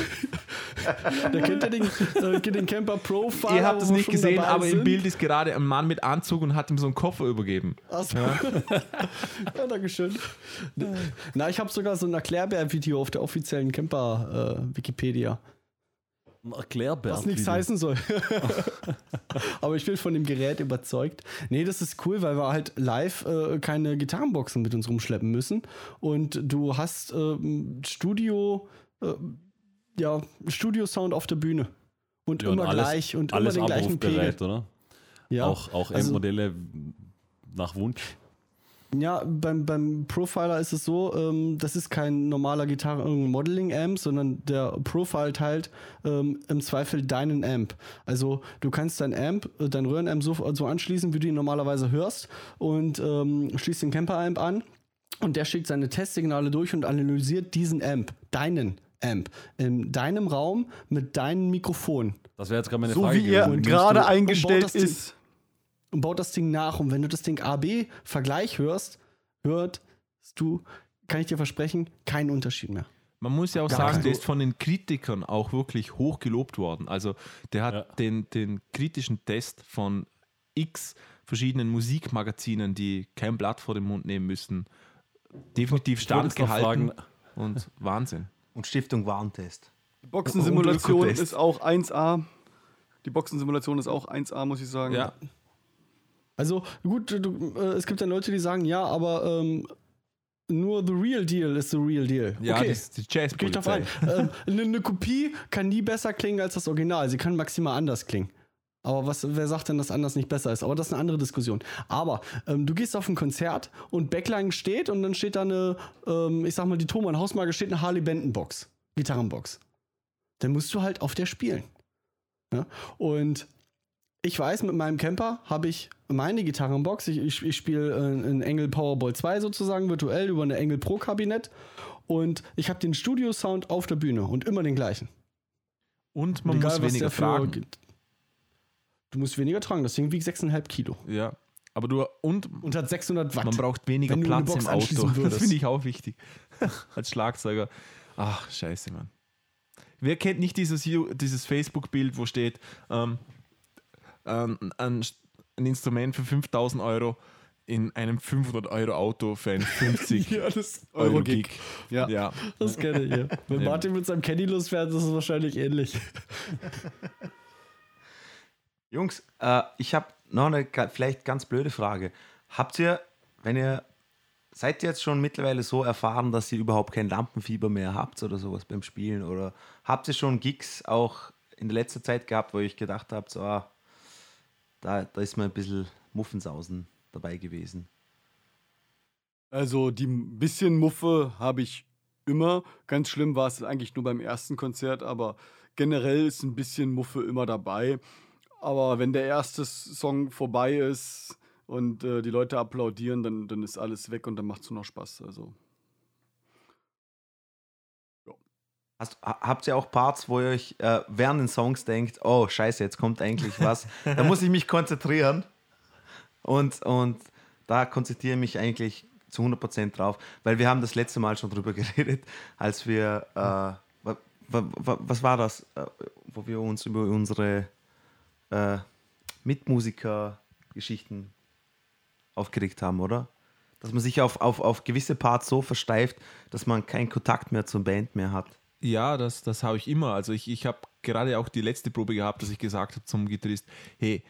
der kennt ja den, äh, den Camper Profiler. Ihr habt es nicht gesehen, aber im sind. Bild ist gerade ein Mann mit Anzug und hat ihm so einen Koffer übergeben. Achso. Ja. Dankeschön. Na, ich habe sogar so ein Erklärbär-Video auf der offiziellen Camper-Wikipedia. Ein Erklärbär. was nichts heißen soll. Aber ich bin von dem Gerät überzeugt. Nee, das ist cool, weil wir halt live äh, keine Gitarrenboxen mit uns rumschleppen müssen. Und du hast ähm, Studio, äh, ja, Studio-Sound auf der Bühne. Und Ja, und immer alles- gleich und Alles immer den gleichen Pegel. oder? Ja. Auch, auch also- M-Modelle nach Wunsch. Ja, beim, beim Profiler ist es so, ähm, das ist kein normaler Gitarren-Modeling-Amp, sondern der Profile teilt ähm, im Zweifel deinen Amp. Also du kannst dein Amp, äh, dein Röhrenamp so, so anschließen, wie du ihn normalerweise hörst und ähm, schließt den Camper-Amp an und der schickt seine Testsignale durch und analysiert diesen Amp, deinen Amp, in deinem Raum mit deinem Mikrofon Das wäre jetzt gerade meine So Frage wie er gerade eingestellt ist. Und baut das Ding nach. Und wenn du das Ding AB-Vergleich hörst, hört du, kann ich dir versprechen, keinen Unterschied mehr. Man muss ja auch Gar sagen, kein- der ist von den Kritikern auch wirklich hoch gelobt worden. Also der hat Ja. den, den kritischen Test von x verschiedenen Musikmagazinen, die kein Blatt vor den Mund nehmen müssen, definitiv standgehalten und Wahnsinn. Und Stiftung Warentest. Die Boxensimulation ist auch 1A. Die Boxensimulation ist auch 1A, muss ich sagen. Ja, Also gut, du, äh, es gibt dann Leute, die sagen, ja, aber ähm, nur the real deal ist the real deal. ja okay. das ist die Jazz ich drauf ein. ähm, eine, eine Kopie kann nie besser klingen als das Original. Sie kann maximal anders klingen. Aber was, wer sagt denn, dass anders nicht besser ist? Aber das ist eine andere Diskussion. Aber ähm, du gehst auf ein Konzert und Backline steht und dann steht da eine, ähm, ich sag mal, die Thomann Hausmarke steht eine Harley Benton Box, Gitarrenbox. Dann musst du halt auf der spielen. Ja? Und ich weiß, mit meinem Camper habe ich meine Gitarrenbox. Ich, ich, ich spiele äh, ein Engel Powerball 2 sozusagen virtuell über eine Engel Pro Kabinett. Und ich habe den Studio-Sound auf der Bühne und immer den gleichen. Und man Egal, muss weniger für- tragen. Du musst weniger tragen, das Ding wiegt 6,5 Kilo Ja, aber du und und hat 600 Watt. man braucht weniger Platz im Auto. Das finde ich auch wichtig. Als Schlagzeuger. Ach, scheiße, Mann. Wer kennt nicht dieses, dieses Facebook-Bild, wo steht, ähm, ein, ein, ein Instrument für 5000 Euro in einem 500 Euro Auto für ein 50 ja, das, Euro Eurogig. Gig. Ja. Ja. das kenne ich ja. Wenn Ja. Martin mit seinem Caddy losfährt, ist es wahrscheinlich ähnlich. Jungs, äh, ich habe noch eine vielleicht ganz blöde Frage. Habt ihr, wenn ihr, seid ihr jetzt schon mittlerweile so erfahren, dass ihr überhaupt kein Lampenfieber mehr habt oder sowas beim Spielen? Oder habt ihr schon Gigs auch in der letzten Zeit gehabt, wo ihr euch gedacht habt, so, ah, da, da ist mal ein bisschen Muffensausen dabei gewesen? Also die bisschen Muffe habe ich immer. Ganz schlimm war es eigentlich nur beim ersten Konzert, aber generell ist ein bisschen Muffe immer dabei. Aber wenn der erste Song vorbei ist und äh, die Leute applaudieren, dann, dann ist alles weg und dann macht es nur noch Spaß. Also Hast, ha- habt ihr auch Parts, wo ihr euch äh, während den Songs denkt, oh scheiße, jetzt kommt eigentlich was. da muss ich mich konzentrieren. Und, und da konzentriere ich mich eigentlich zu 100% drauf, weil wir haben das letzte Mal schon drüber geredet, als wir, äh, wa, wa, wa, was war das, äh, wo wir uns über unsere äh, Mitmusiker Geschichten aufgeregt haben, oder? Dass man sich auf, auf, auf gewisse Parts so versteift, dass man keinen Kontakt mehr zur Band mehr hat. Ja, das, das habe ich immer. Also ich, ich habe gerade auch die letzte Probe gehabt, dass ich gesagt habe zum Gitarrist, hey,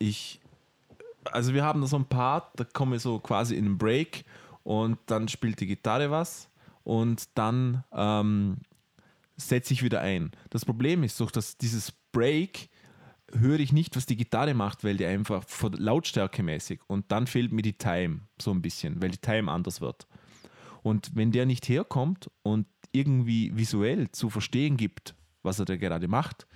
ich, also wir haben da so ein Part, da komme ich so quasi in einen Break und dann spielt die Gitarre was und dann ähm, setze ich wieder ein. Das Problem ist doch, dass dieses Break höre ich nicht, was die Gitarre macht, weil die einfach von Lautstärke mäßig und dann fehlt mir die Time so ein bisschen, weil die Time anders wird. Und wenn der nicht herkommt und irgendwie visuell zu verstehen gibt, was er da gerade macht,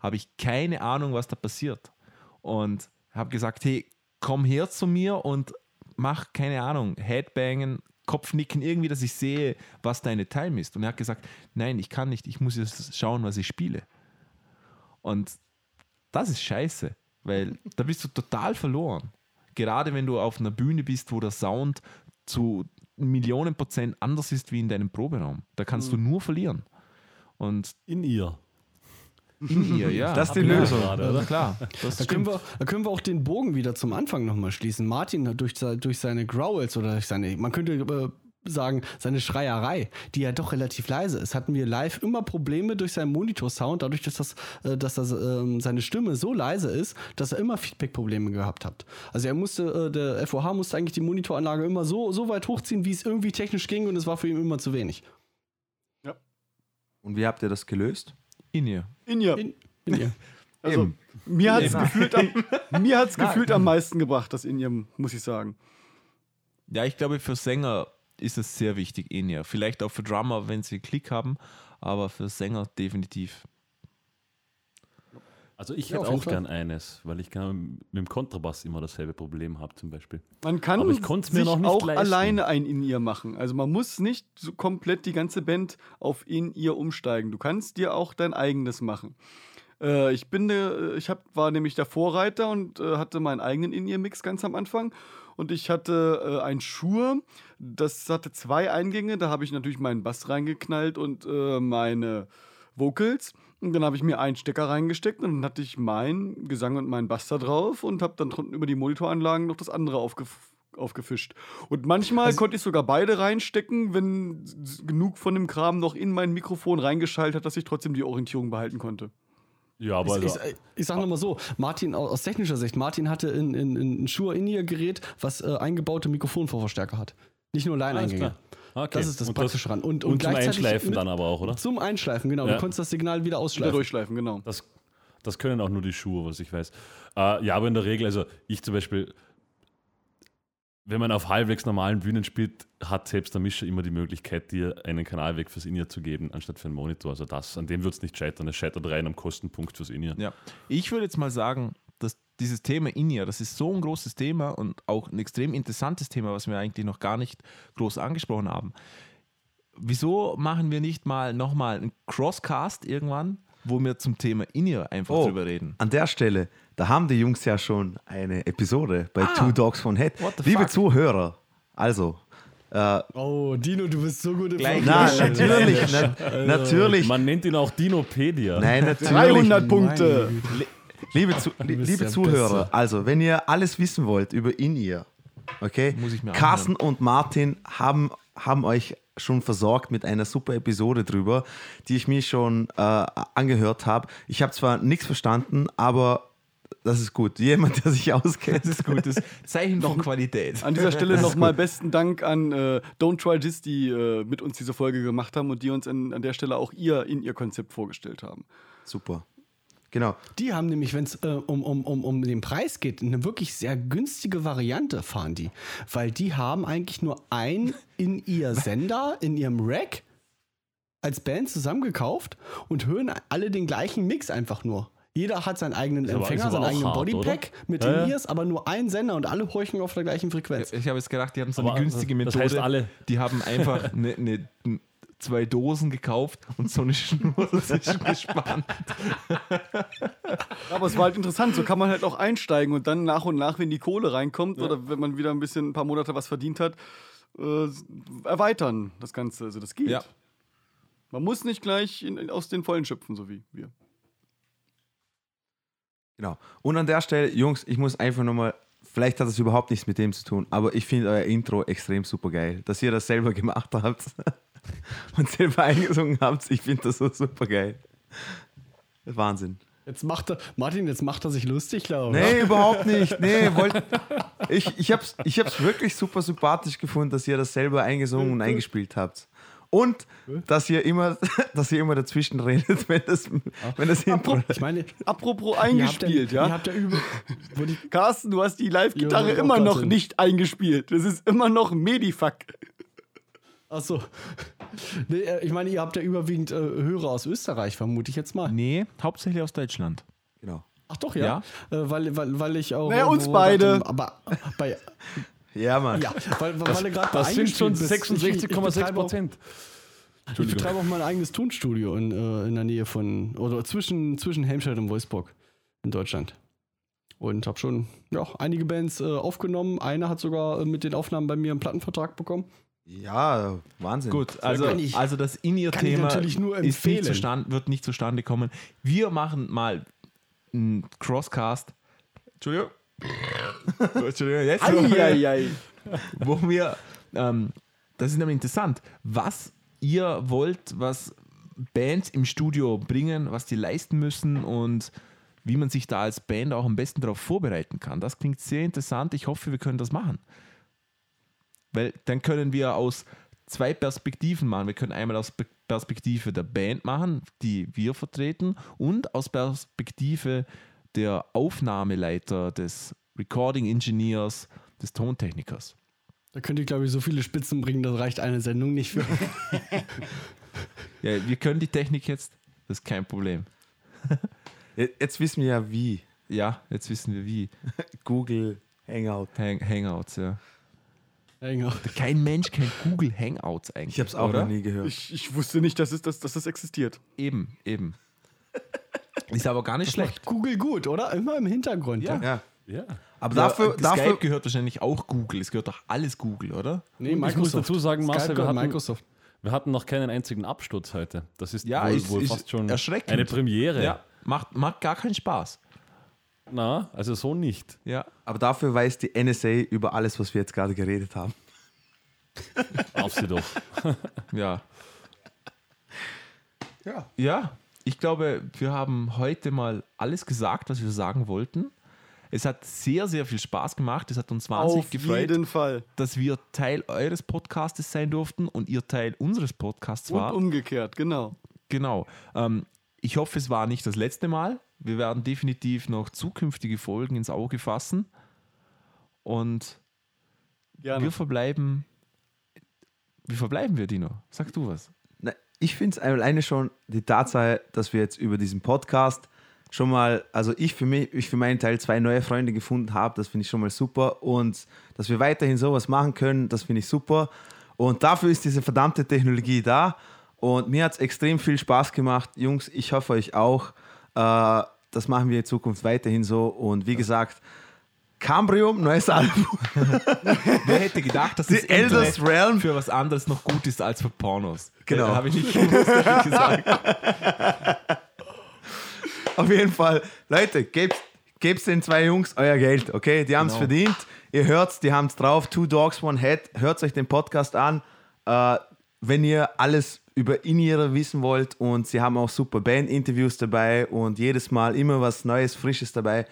habe ich keine Ahnung, was da passiert. Und habe gesagt, hey, komm her zu mir und mach, keine Ahnung, Headbangen, Kopfnicken, irgendwie, dass ich sehe, was deine Time ist. Und er hat gesagt, nein, ich kann nicht, ich muss jetzt schauen, was ich spiele. Und das ist scheiße, weil da bist du total verloren. Gerade wenn du auf einer Bühne bist, wo der Sound zu Millionen Prozent anders ist wie in deinem Proberaum. Da kannst du nur verlieren. Und In ihr. in ihr, ja. Das ist die Lösung. gerade, oder? klar. Da können, wir, da können wir auch den Bogen wieder zum Anfang nochmal schließen. Martin hat durch, durch seine Growls oder durch seine, man könnte äh, sagen, seine Schreierei, die ja doch relativ leise ist, hatten wir live immer Probleme durch seinen Monitor-Sound, dadurch, dass, das, äh, dass das, ähm, seine Stimme so leise ist, dass er immer Feedback-Probleme gehabt hat. Also er musste, äh, der FOH musste eigentlich die Monitoranlage immer so, so weit hochziehen, wie es irgendwie technisch ging und es war für ihn immer zu wenig. Und wie habt ihr das gelöst? In ihr. In ihr. In, in ihr. Also, Eben. mir hat es gefühlt, am, mir hat's gefühlt am meisten gebracht, das in ihr, muss ich sagen. Ja, ich glaube, für Sänger ist es sehr wichtig, in ihr. Vielleicht auch für Drummer, wenn sie Klick haben, aber für Sänger definitiv. Also ich Ja, hätte auch Fall. gern eines, weil ich gern mit dem Kontrabass immer dasselbe Problem habe zum Beispiel. Man kann Aber ich mir sich noch nicht auch leisten. alleine ein In-Ear machen. Also man muss nicht so komplett die ganze Band auf In-Ear umsteigen. Du kannst dir auch dein eigenes machen. Äh, ich bin, äh, ich hab, war nämlich der Vorreiter und äh, hatte meinen eigenen In-Ear-Mix ganz am Anfang. Und ich hatte äh, ein Schuhe, das hatte zwei Eingänge. Da habe ich natürlich meinen Bass reingeknallt und äh, meine Vocals. Und dann habe ich mir einen Stecker reingesteckt und dann hatte ich meinen Gesang und meinen Bass da drauf und habe dann über die Monitoranlagen noch das andere aufgef aufgefischt. Und manchmal konnte ich sogar beide reinstecken, wenn genug von dem Kram noch in mein Mikrofon reingeschaltet hat, dass ich trotzdem die Orientierung behalten konnte. Ja, aber ich, also, ich, ich sag nochmal so, Martin, aus, technischer Sicht, Martin hatte in, in, in ein Shure in ihr Gerät, was äh, eingebaute Mikrofonvorverstärker hat. Nicht nur Line-Eingänge. Okay. Das ist das und Praktische ran. Und, Und, zum gleichzeitig Einschleifen mit- dann aber auch, oder? Zum Einschleifen, genau. Ja. Du konntest das Signal wieder Wieder ausschleifen. durchschleifen, genau. Das, das können auch nur die Schuhe, was ich weiß. Äh, ja, aber in der Regel, also ich zum Beispiel, wenn man auf halbwegs normalen Bühnen spielt, hat selbst der Mischer immer die Möglichkeit, dir einen Kanalweg fürs In-Ear zu geben, anstatt für einen Monitor. Also das, an dem wird es nicht scheitern. Es scheitert rein am Kostenpunkt fürs In-Ear. Ja. Ich würde jetzt mal sagen, dass dieses Thema In-Ear, das ist so ein großes Thema und auch ein extrem interessantes Thema, was wir eigentlich noch gar nicht groß angesprochen haben. Wieso machen wir nicht mal nochmal einen Crosscast irgendwann, wo wir zum Thema In-Ear einfach Oh. drüber reden? An der Stelle, da haben die Jungs ja schon eine Episode bei Two Dogs von Head. Liebe fuck? Zuhörer, also, äh, Oh, Dino, du bist so gut im Vorbereiten. natürlich, na, natürlich, Man nennt ihn auch Dinopedia. nein, natürlich. 300 Punkte. Güte. Liebe, Zu li- bist liebe der Zuhörer, Beste. also wenn ihr alles wissen wollt über In-Ear, okay, Muss ich mir Carsten und Martin haben, haben euch schon versorgt mit einer super Episode drüber, die ich mir schon äh, angehört habe. Ich habe zwar nichts verstanden, aber das ist gut. Jemand, der sich auskennt. Das ist gut, das Zeichen von Qualität. An dieser Stelle nochmal besten Dank an äh, Don't Try This, die äh, mit uns diese Folge gemacht haben und die uns an, an der Stelle auch ihr in ihr Konzept vorgestellt haben. Super. Genau. Die haben nämlich, wenn es äh, um, um, um, um den Preis geht, eine wirklich sehr günstige Variante fahren die. Weil die haben eigentlich nur ein in ihr Sender, in ihrem Rack als Band zusammengekauft und hören alle den gleichen Mix einfach nur. Jeder hat seinen eigenen Empfänger, seinen eigenen hart, Bodypack mit Ja, ja. In-Ears, aber nur ein Sender und alle horchen auf der gleichen Frequenz. Ich habe jetzt gedacht, die haben so Aber eine günstige das Methode. heißt alle. Die haben einfach eine, eine, zwei Dosen gekauft und so eine Schnur dazwischen gespannt. Aber es war halt interessant, so kann man halt auch einsteigen und dann nach und nach, wenn die Kohle reinkommt oder wenn man wieder ein bisschen ein paar Monate was verdient hat, äh, erweitern das Ganze. Also das geht. Ja. Man muss nicht gleich in, aus den Vollen schöpfen, so wie wir. Genau. Und an der Stelle, Jungs, ich muss einfach nochmal, vielleicht hat das überhaupt nichts mit dem zu tun, aber ich finde euer Intro extrem super geil. Dass ihr das selber gemacht habt und selber eingesungen habt, ich finde das so super geil. Wahnsinn. Jetzt macht er, Martin, jetzt macht er sich lustig, glaube ich. Nee, überhaupt nicht. Nee, wollt, ich, ich habe es ich hab's wirklich super sympathisch gefunden, dass ihr das selber eingesungen und eingespielt habt. Und dass ihr immer, dass ihr immer dazwischen redet, wenn das, wenn das Intro. Ich meine, Apropos ihr habt eingespielt, ja. Ihr ja. habt ja über. Carsten, du hast die Live-Gitarre Ja, immer noch nicht eingespielt. Das ist immer noch Medifuck. Achso. Nee, äh, ich meine, ihr habt ja überwiegend äh, Hörer aus Österreich, vermute ich jetzt mal. Nee, hauptsächlich aus Deutschland. Genau. Ach doch, ja. Äh, weil, weil, weil ich auch. Naja, uns beide. Aber bei. Ja, Mann. Ja, weil, weil, weil du gerade Das sind schon eingespielt bist. Ich- ich 66,6 betreibe auch- Prozent. Ich betreibe auch mein eigenes Tonstudio in, äh, in der Nähe von, oder zwischen, zwischen Helmstedt und Wolfsburg in Deutschland. Und habe schon ja, einige Bands äh, aufgenommen. Eine hat sogar äh, mit den Aufnahmen bei mir einen Plattenvertrag bekommen. Ja, Wahnsinn. Gut, also, also das In-Ear-Thema natürlich nur ist nicht zustande, wird nicht zustande kommen. Wir machen mal einen Crosscast. Entschuldigung. Entschuldigung, jetzt. Eieiei. wo wir, ähm, das ist nämlich interessant, was ihr wollt, was Bands im Studio bringen, was die leisten müssen und wie man sich da als Band auch am besten darauf vorbereiten kann. Das klingt sehr interessant. Ich hoffe, wir können das machen. Weil dann können wir aus zwei Perspektiven machen. Wir können einmal aus Pe- Perspektive der Band machen, die wir vertreten, und aus Perspektive der Aufnahmeleiter, des Recording Engineers, des Tontechnikers. Da könnt ihr, glaube ich, so viele Spitzen bringen, das reicht eine Sendung nicht für. Ja, wir können die Technik jetzt, das ist kein Problem. Je- Jetzt wissen wir ja wie. Ja, jetzt wissen wir wie. Google Hangout. Hang Hangouts, ja. Enger. Kein Mensch kennt Google Hangouts eigentlich. Ich habe es auch oder? noch nie gehört. Ich, ich wusste nicht, dass, es, dass, dass das existiert. Eben, eben. Ist aber gar nicht schlecht. Google gut, oder? Immer im Hintergrund. Ja. Ja. Ja. Aber Ja, dafür, Skype dafür gehört wahrscheinlich auch Google. Es gehört doch alles Google, oder? Nee, Und ich muss dazu sagen, Marcel, wir hatten- Microsoft. Wir hatten noch keinen einzigen Absturz heute. Das ist Ja, wohl, ist- wohl ist fast schon eine Premiere. Ja, macht, macht gar keinen Spaß. Na, also so nicht. Ja. aber dafür weiß die NSA über alles, was wir jetzt gerade geredet haben. Auf sie doch. Ja. Ja. Ja, ich glaube, wir haben heute mal alles gesagt, was wir sagen wollten. Es hat sehr, sehr viel Spaß gemacht. Es hat uns wahnsinnig Auf gefreut, jeden Fall. dass wir Teil eures Podcastes sein durften und ihr Teil unseres Podcasts Und war. umgekehrt, genau. Genau. Ähm, ich hoffe, es war nicht das letzte Mal. Wir werden definitiv noch zukünftige Folgen ins Auge fassen. Und Gerne. wir verbleiben. Wie verbleiben wir, Dino? Sag du was. Na, ich finde es alleine schon die Tatsache, dass wir jetzt über diesen Podcast schon mal, also ich für mich, ich für meinen Teil zwei neue Freunde gefunden habe, das finde ich schon mal super. Und dass wir weiterhin sowas machen können, das finde ich super. Und dafür ist diese verdammte Technologie da. Und mir hat es extrem viel Spaß gemacht. Jungs, ich hoffe euch auch. Äh, das machen wir in Zukunft weiterhin so. Und wie gesagt, Cambrium, neues Album. Wer hätte gedacht, dass das Internet Realm. für was anderes noch gut ist als für Pornos? Genau. Habe ich nicht gewusst, ehrlich gesagt. Auf jeden Fall, Leute, gebt, gebt den zwei Jungs euer Geld, okay? Die haben es Genau. verdient. Ihr hört's, die haben es drauf. Two Dogs, One Head. Hört euch den Podcast an, äh, wenn ihr alles über In-Ear wissen wollt. Und sie haben auch super Band-Interviews dabei und jedes Mal immer was Neues, Frisches dabei.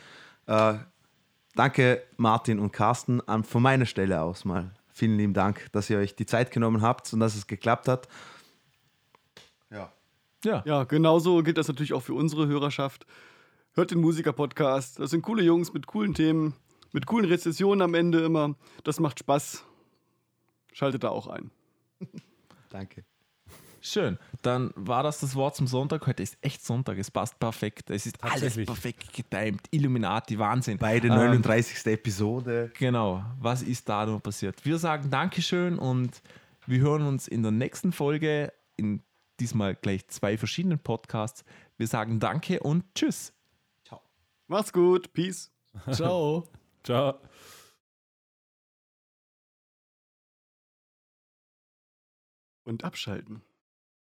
Äh, danke, Martin und Carsten, an, von meiner Stelle aus mal. Vielen lieben Dank, dass ihr euch die Zeit genommen habt und dass es geklappt hat. Ja. Ja. Ja, genauso gilt das natürlich auch für unsere Hörerschaft. Hört den Musiker-Podcast. Das sind coole Jungs mit coolen Themen, mit coolen Rezessionen am Ende immer. Das macht Spaß. Schaltet da auch ein. Danke. Schön. Dann war das das Wort zum Sonntag. Heute ist echt Sonntag. Es passt perfekt. Es ist alles perfekt getimt. Illuminati, Wahnsinn. Beide Ähm, 39. Episode. Genau. Was ist da noch passiert? Wir sagen Dankeschön und wir hören uns in der nächsten Folge in diesmal gleich zwei verschiedenen Podcasts. Wir sagen Danke und Tschüss. Macht's gut. Peace. Ciao. Ciao. Und abschalten.